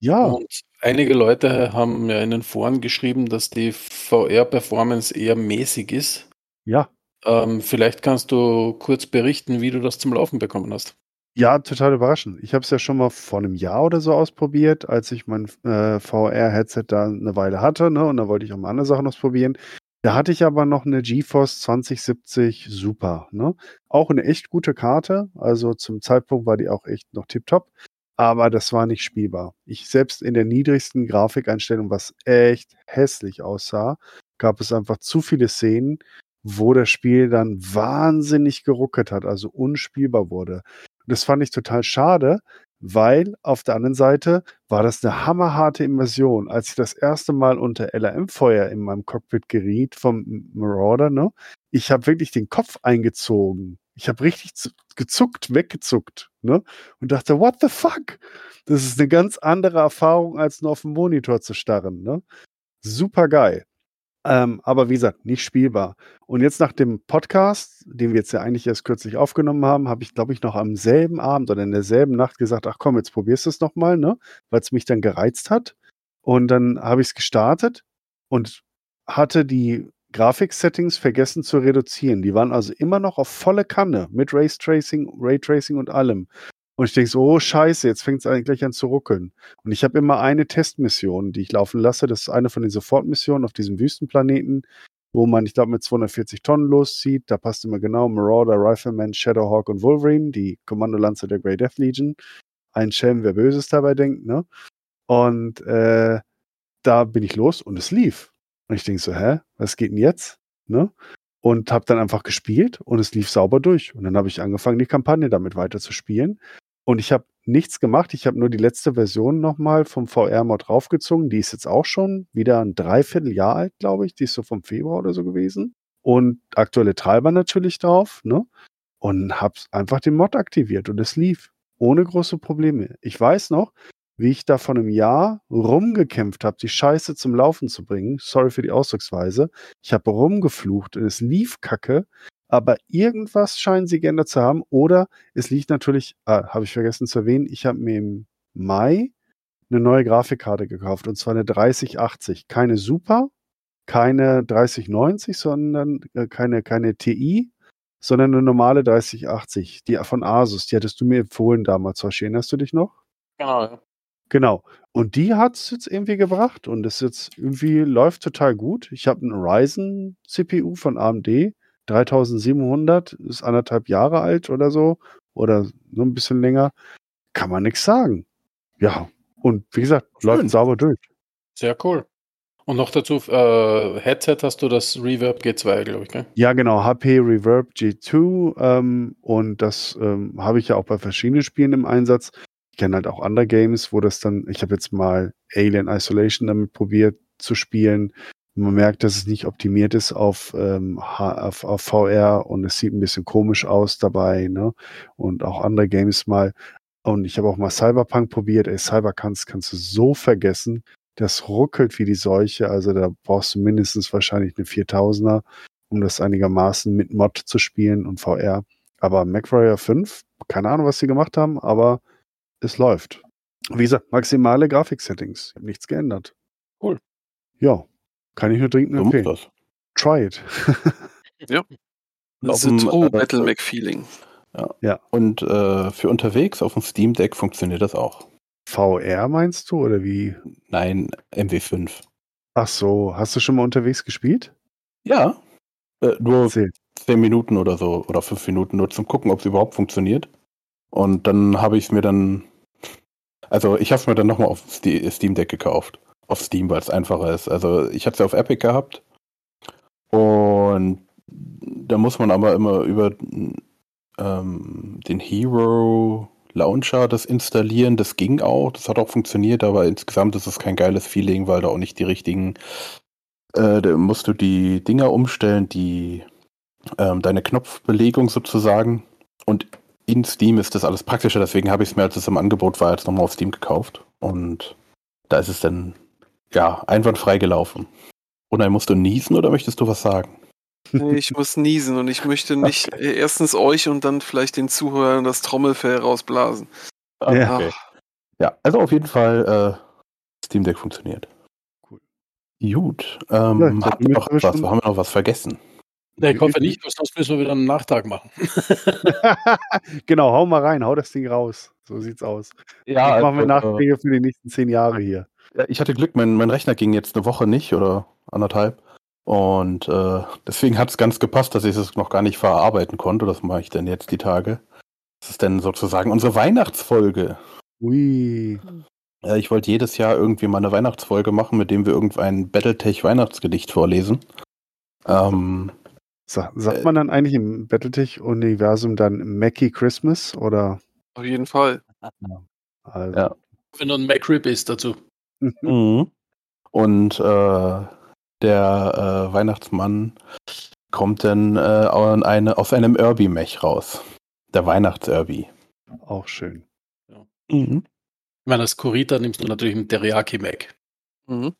Ja, Und einige Leute haben ja in den Foren geschrieben, dass die VR-Performance eher mäßig ist. ja. Ähm, vielleicht kannst du kurz berichten, wie du das zum Laufen bekommen hast. Ja, total überraschend. Ich habe es ja schon mal vor einem Jahr oder so ausprobiert, als ich mein äh, VR-Headset da eine Weile hatte, ne? Und da wollte ich auch mal andere Sachen ausprobieren. Da hatte ich aber noch eine GeForce 2070 Super, ne? Auch eine echt gute Karte. Also zum Zeitpunkt war die auch echt noch tipptopp. Aber das war nicht spielbar. Ich selbst in der niedrigsten Grafikeinstellung, was echt hässlich aussah, gab es einfach zu viele Szenen, wo das Spiel dann wahnsinnig geruckelt hat, also unspielbar wurde. Und das fand ich total schade, weil auf der anderen Seite war das eine hammerharte Immersion. Als ich das erste Mal unter LRM-Feuer in meinem Cockpit geriet vom Marauder, ne, ich habe wirklich den Kopf eingezogen. Ich habe richtig zu- gezuckt, weggezuckt, ne, und dachte, what the fuck? Das ist eine ganz andere Erfahrung, als nur auf dem Monitor zu starren, ne. Super geil. Ähm, aber wie gesagt, nicht spielbar. Und jetzt nach dem Podcast, den wir jetzt ja eigentlich erst kürzlich aufgenommen haben, habe ich, glaube ich, noch am selben Abend oder in derselben Nacht gesagt, ach komm, jetzt probierst du es nochmal, ne? Weil es mich dann gereizt hat. Und dann habe ich es gestartet und hatte die Grafik-Settings vergessen zu reduzieren. Die waren also immer noch auf volle Kanne mit Raytracing, Raytracing und allem. Und ich denke so, oh scheiße, jetzt fängt es eigentlich gleich an zu ruckeln. Und ich habe immer eine Testmission, die ich laufen lasse. Das ist eine von den Sofortmissionen auf diesem Wüstenplaneten, wo man, ich glaube, mit 240 Tonnen loszieht. Da passt immer genau Marauder, Rifleman, Shadowhawk und Wolverine, die Kommandolanze der Grey Death Legion. Ein Schelm, wer Böses dabei denkt, ne? Und äh, da bin ich los und es lief. Und ich denke so, hä, was geht denn jetzt? Ne? Und habe dann einfach gespielt und es lief sauber durch. Und dann habe ich angefangen, die Kampagne damit weiter zu spielen. Und ich habe nichts gemacht. Ich habe nur die letzte Version nochmal vom VR-Mod raufgezogen. Die ist jetzt auch schon wieder ein Dreivierteljahr alt, glaube ich. Die ist so vom Februar oder so gewesen. und aktuelle Treiber natürlich drauf, ne? Und hab's einfach den Mod aktiviert und es lief ohne große Probleme. Ich weiß noch, wie ich da vor einem Jahr rumgekämpft habe, die Scheiße zum Laufen zu bringen. Sorry für die Ausdrucksweise. Ich habe rumgeflucht und es lief kacke, aber irgendwas scheinen sie geändert zu haben. Oder es liegt natürlich, ah, habe ich vergessen zu erwähnen, ich habe mir im Mai eine neue Grafikkarte gekauft und zwar eine 3080. Keine Super, keine 3090, sondern äh, keine, keine TI, sondern eine normale 3080, die von Asus. Die hattest du mir empfohlen damals, erinnerst du dich noch? Genau, ja. Genau. Und die hat es jetzt irgendwie gebracht und es jetzt irgendwie läuft total gut. Ich habe einen Ryzen CPU von AMD, 3700, ist anderthalb Jahre alt oder so oder nur ein bisschen länger. Kann man nichts sagen. Ja. Und wie gesagt, Schön. läuft sauber durch. Sehr cool. Und noch dazu, äh, Headset hast du das Reverb G2, glaube ich, gell? Ja, genau, HP Reverb G2 ähm, und das ähm, habe ich ja auch bei verschiedenen Spielen im Einsatz. Ich kenne halt auch andere Games, wo das dann, ich habe jetzt mal Alien Isolation damit probiert zu spielen. Man merkt, dass es nicht optimiert ist auf, ähm, auf, auf VR und es sieht ein bisschen komisch aus dabei, ne? Und auch andere Games mal. Und ich habe auch mal Cyberpunk probiert. Ey, Cyberpunk kannst du so vergessen. Das ruckelt wie die Seuche. Also da brauchst du mindestens wahrscheinlich eine 4000er, um das einigermaßen mit Mod zu spielen und VR. Aber MacWarrior 5, keine Ahnung, was sie gemacht haben, aber es läuft. Wie gesagt, maximale Grafik-Settings. Ich habe nichts geändert. Cool. Ja, kann ich nur dringend empfehlen. das. Try it. The dem, True äh, Battle Mac Feeling. Und äh, für unterwegs auf dem Steam Deck funktioniert das auch. VR meinst du oder wie? Nein, MW5. Ach so, hast du schon mal unterwegs gespielt? Ja. Äh, nur Erzähl. zehn Minuten oder so oder fünf Minuten nur zum gucken, ob es überhaupt funktioniert. Und dann habe ich es mir dann, also ich habe es mir dann nochmal auf Ste- Steam Deck gekauft. Auf Steam, weil es einfacher ist. Also ich hatte es ja auf Epic gehabt. Und da muss man aber immer über ähm, den Hero Launcher das installieren. Das ging auch, das hat auch funktioniert, aber insgesamt ist es kein geiles Feeling, weil da auch nicht die richtigen, äh, da musst du die Dinger umstellen, die ähm, deine Knopfbelegung sozusagen. Und in Steam ist das alles praktischer, deswegen habe ich es mir, als es im Angebot war, jetzt nochmal auf Steam gekauft. Und da ist es dann, ja, einwandfrei gelaufen. Und musst du niesen oder möchtest du was sagen? Nee, Ich muss niesen und ich möchte nicht äh, erstens euch und dann vielleicht den Zuhörern das Trommelfell rausblasen. Ah, Ja. okay. Ja, also auf jeden Fall äh, Steam Deck funktioniert. Cool. Gut. Ja, Ähm, ich haben, hab wir mir noch was, haben wir noch was vergessen? Nee, ich hoffe nicht, sonst müssen wir wieder einen Nachtrag machen. genau, hau mal rein, hau das Ding raus. So sieht's aus. Ja, das machen wir also, Nachträge für die nächsten zehn Jahre hier. Ich hatte Glück, mein, mein Rechner ging jetzt eine Woche nicht oder anderthalb. Und äh, deswegen hat es ganz gepasst, dass ich es noch gar nicht verarbeiten konnte. Das mache ich dann jetzt die Tage. Das ist dann sozusagen unsere Weihnachtsfolge. Ui. Ja, ich wollte jedes Jahr irgendwie mal eine Weihnachtsfolge machen, mit dem wir irgendein Battletech-Weihnachtsgedicht vorlesen. Ähm, Sa sagt Äh, man dann eigentlich im Battletech-Universum dann Mackie Christmas oder? Auf jeden Fall. Also, Ja. Wenn du ein MacRib ist dazu. Mhm. Und äh, der äh, Weihnachtsmann kommt dann äh, eine, aus einem Irby-Mech raus. Der Weihnachts-Irby. Auch schön. Mhm. Ich meine, als Kurita nimmst du natürlich einen Teriyaki Mac. Mhm.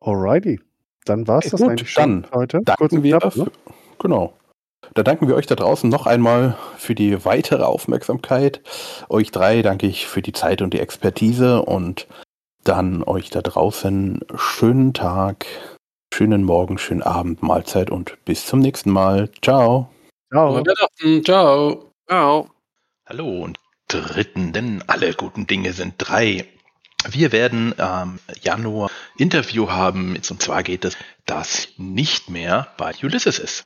Alrighty. Dann war's Okay, das gut, eigentlich schon dann heute. Danken wir, knapp, ne? genau. Da danken wir euch da draußen noch einmal für die weitere Aufmerksamkeit. Euch drei danke ich für die Zeit und die Expertise und dann euch da draußen schönen Tag, schönen Morgen, schönen Abend, Mahlzeit und bis zum nächsten Mal. Ciao. Ciao. Ciao. Ciao. Hallo und dritten, denn alle guten Dinge sind drei. Wir werden am Januar Interview haben, und zwar geht es, das nicht mehr bei Ulysses ist.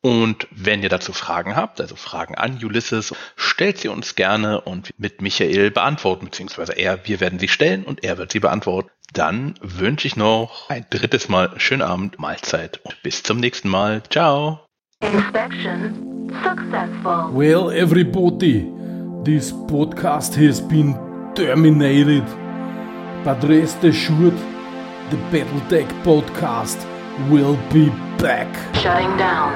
Und wenn ihr dazu Fragen habt, also Fragen an Ulysses, stellt sie uns gerne und mit Michael beantworten, beziehungsweise er, wir werden sie stellen und er wird sie beantworten. Dann wünsche ich noch ein drittes Mal schönen Abend, Mahlzeit und bis zum nächsten Mal. Ciao. Inspection successful. Well, everybody, this podcast has been terminated. But rest assured, the Battletech podcast will be back. Shutting down.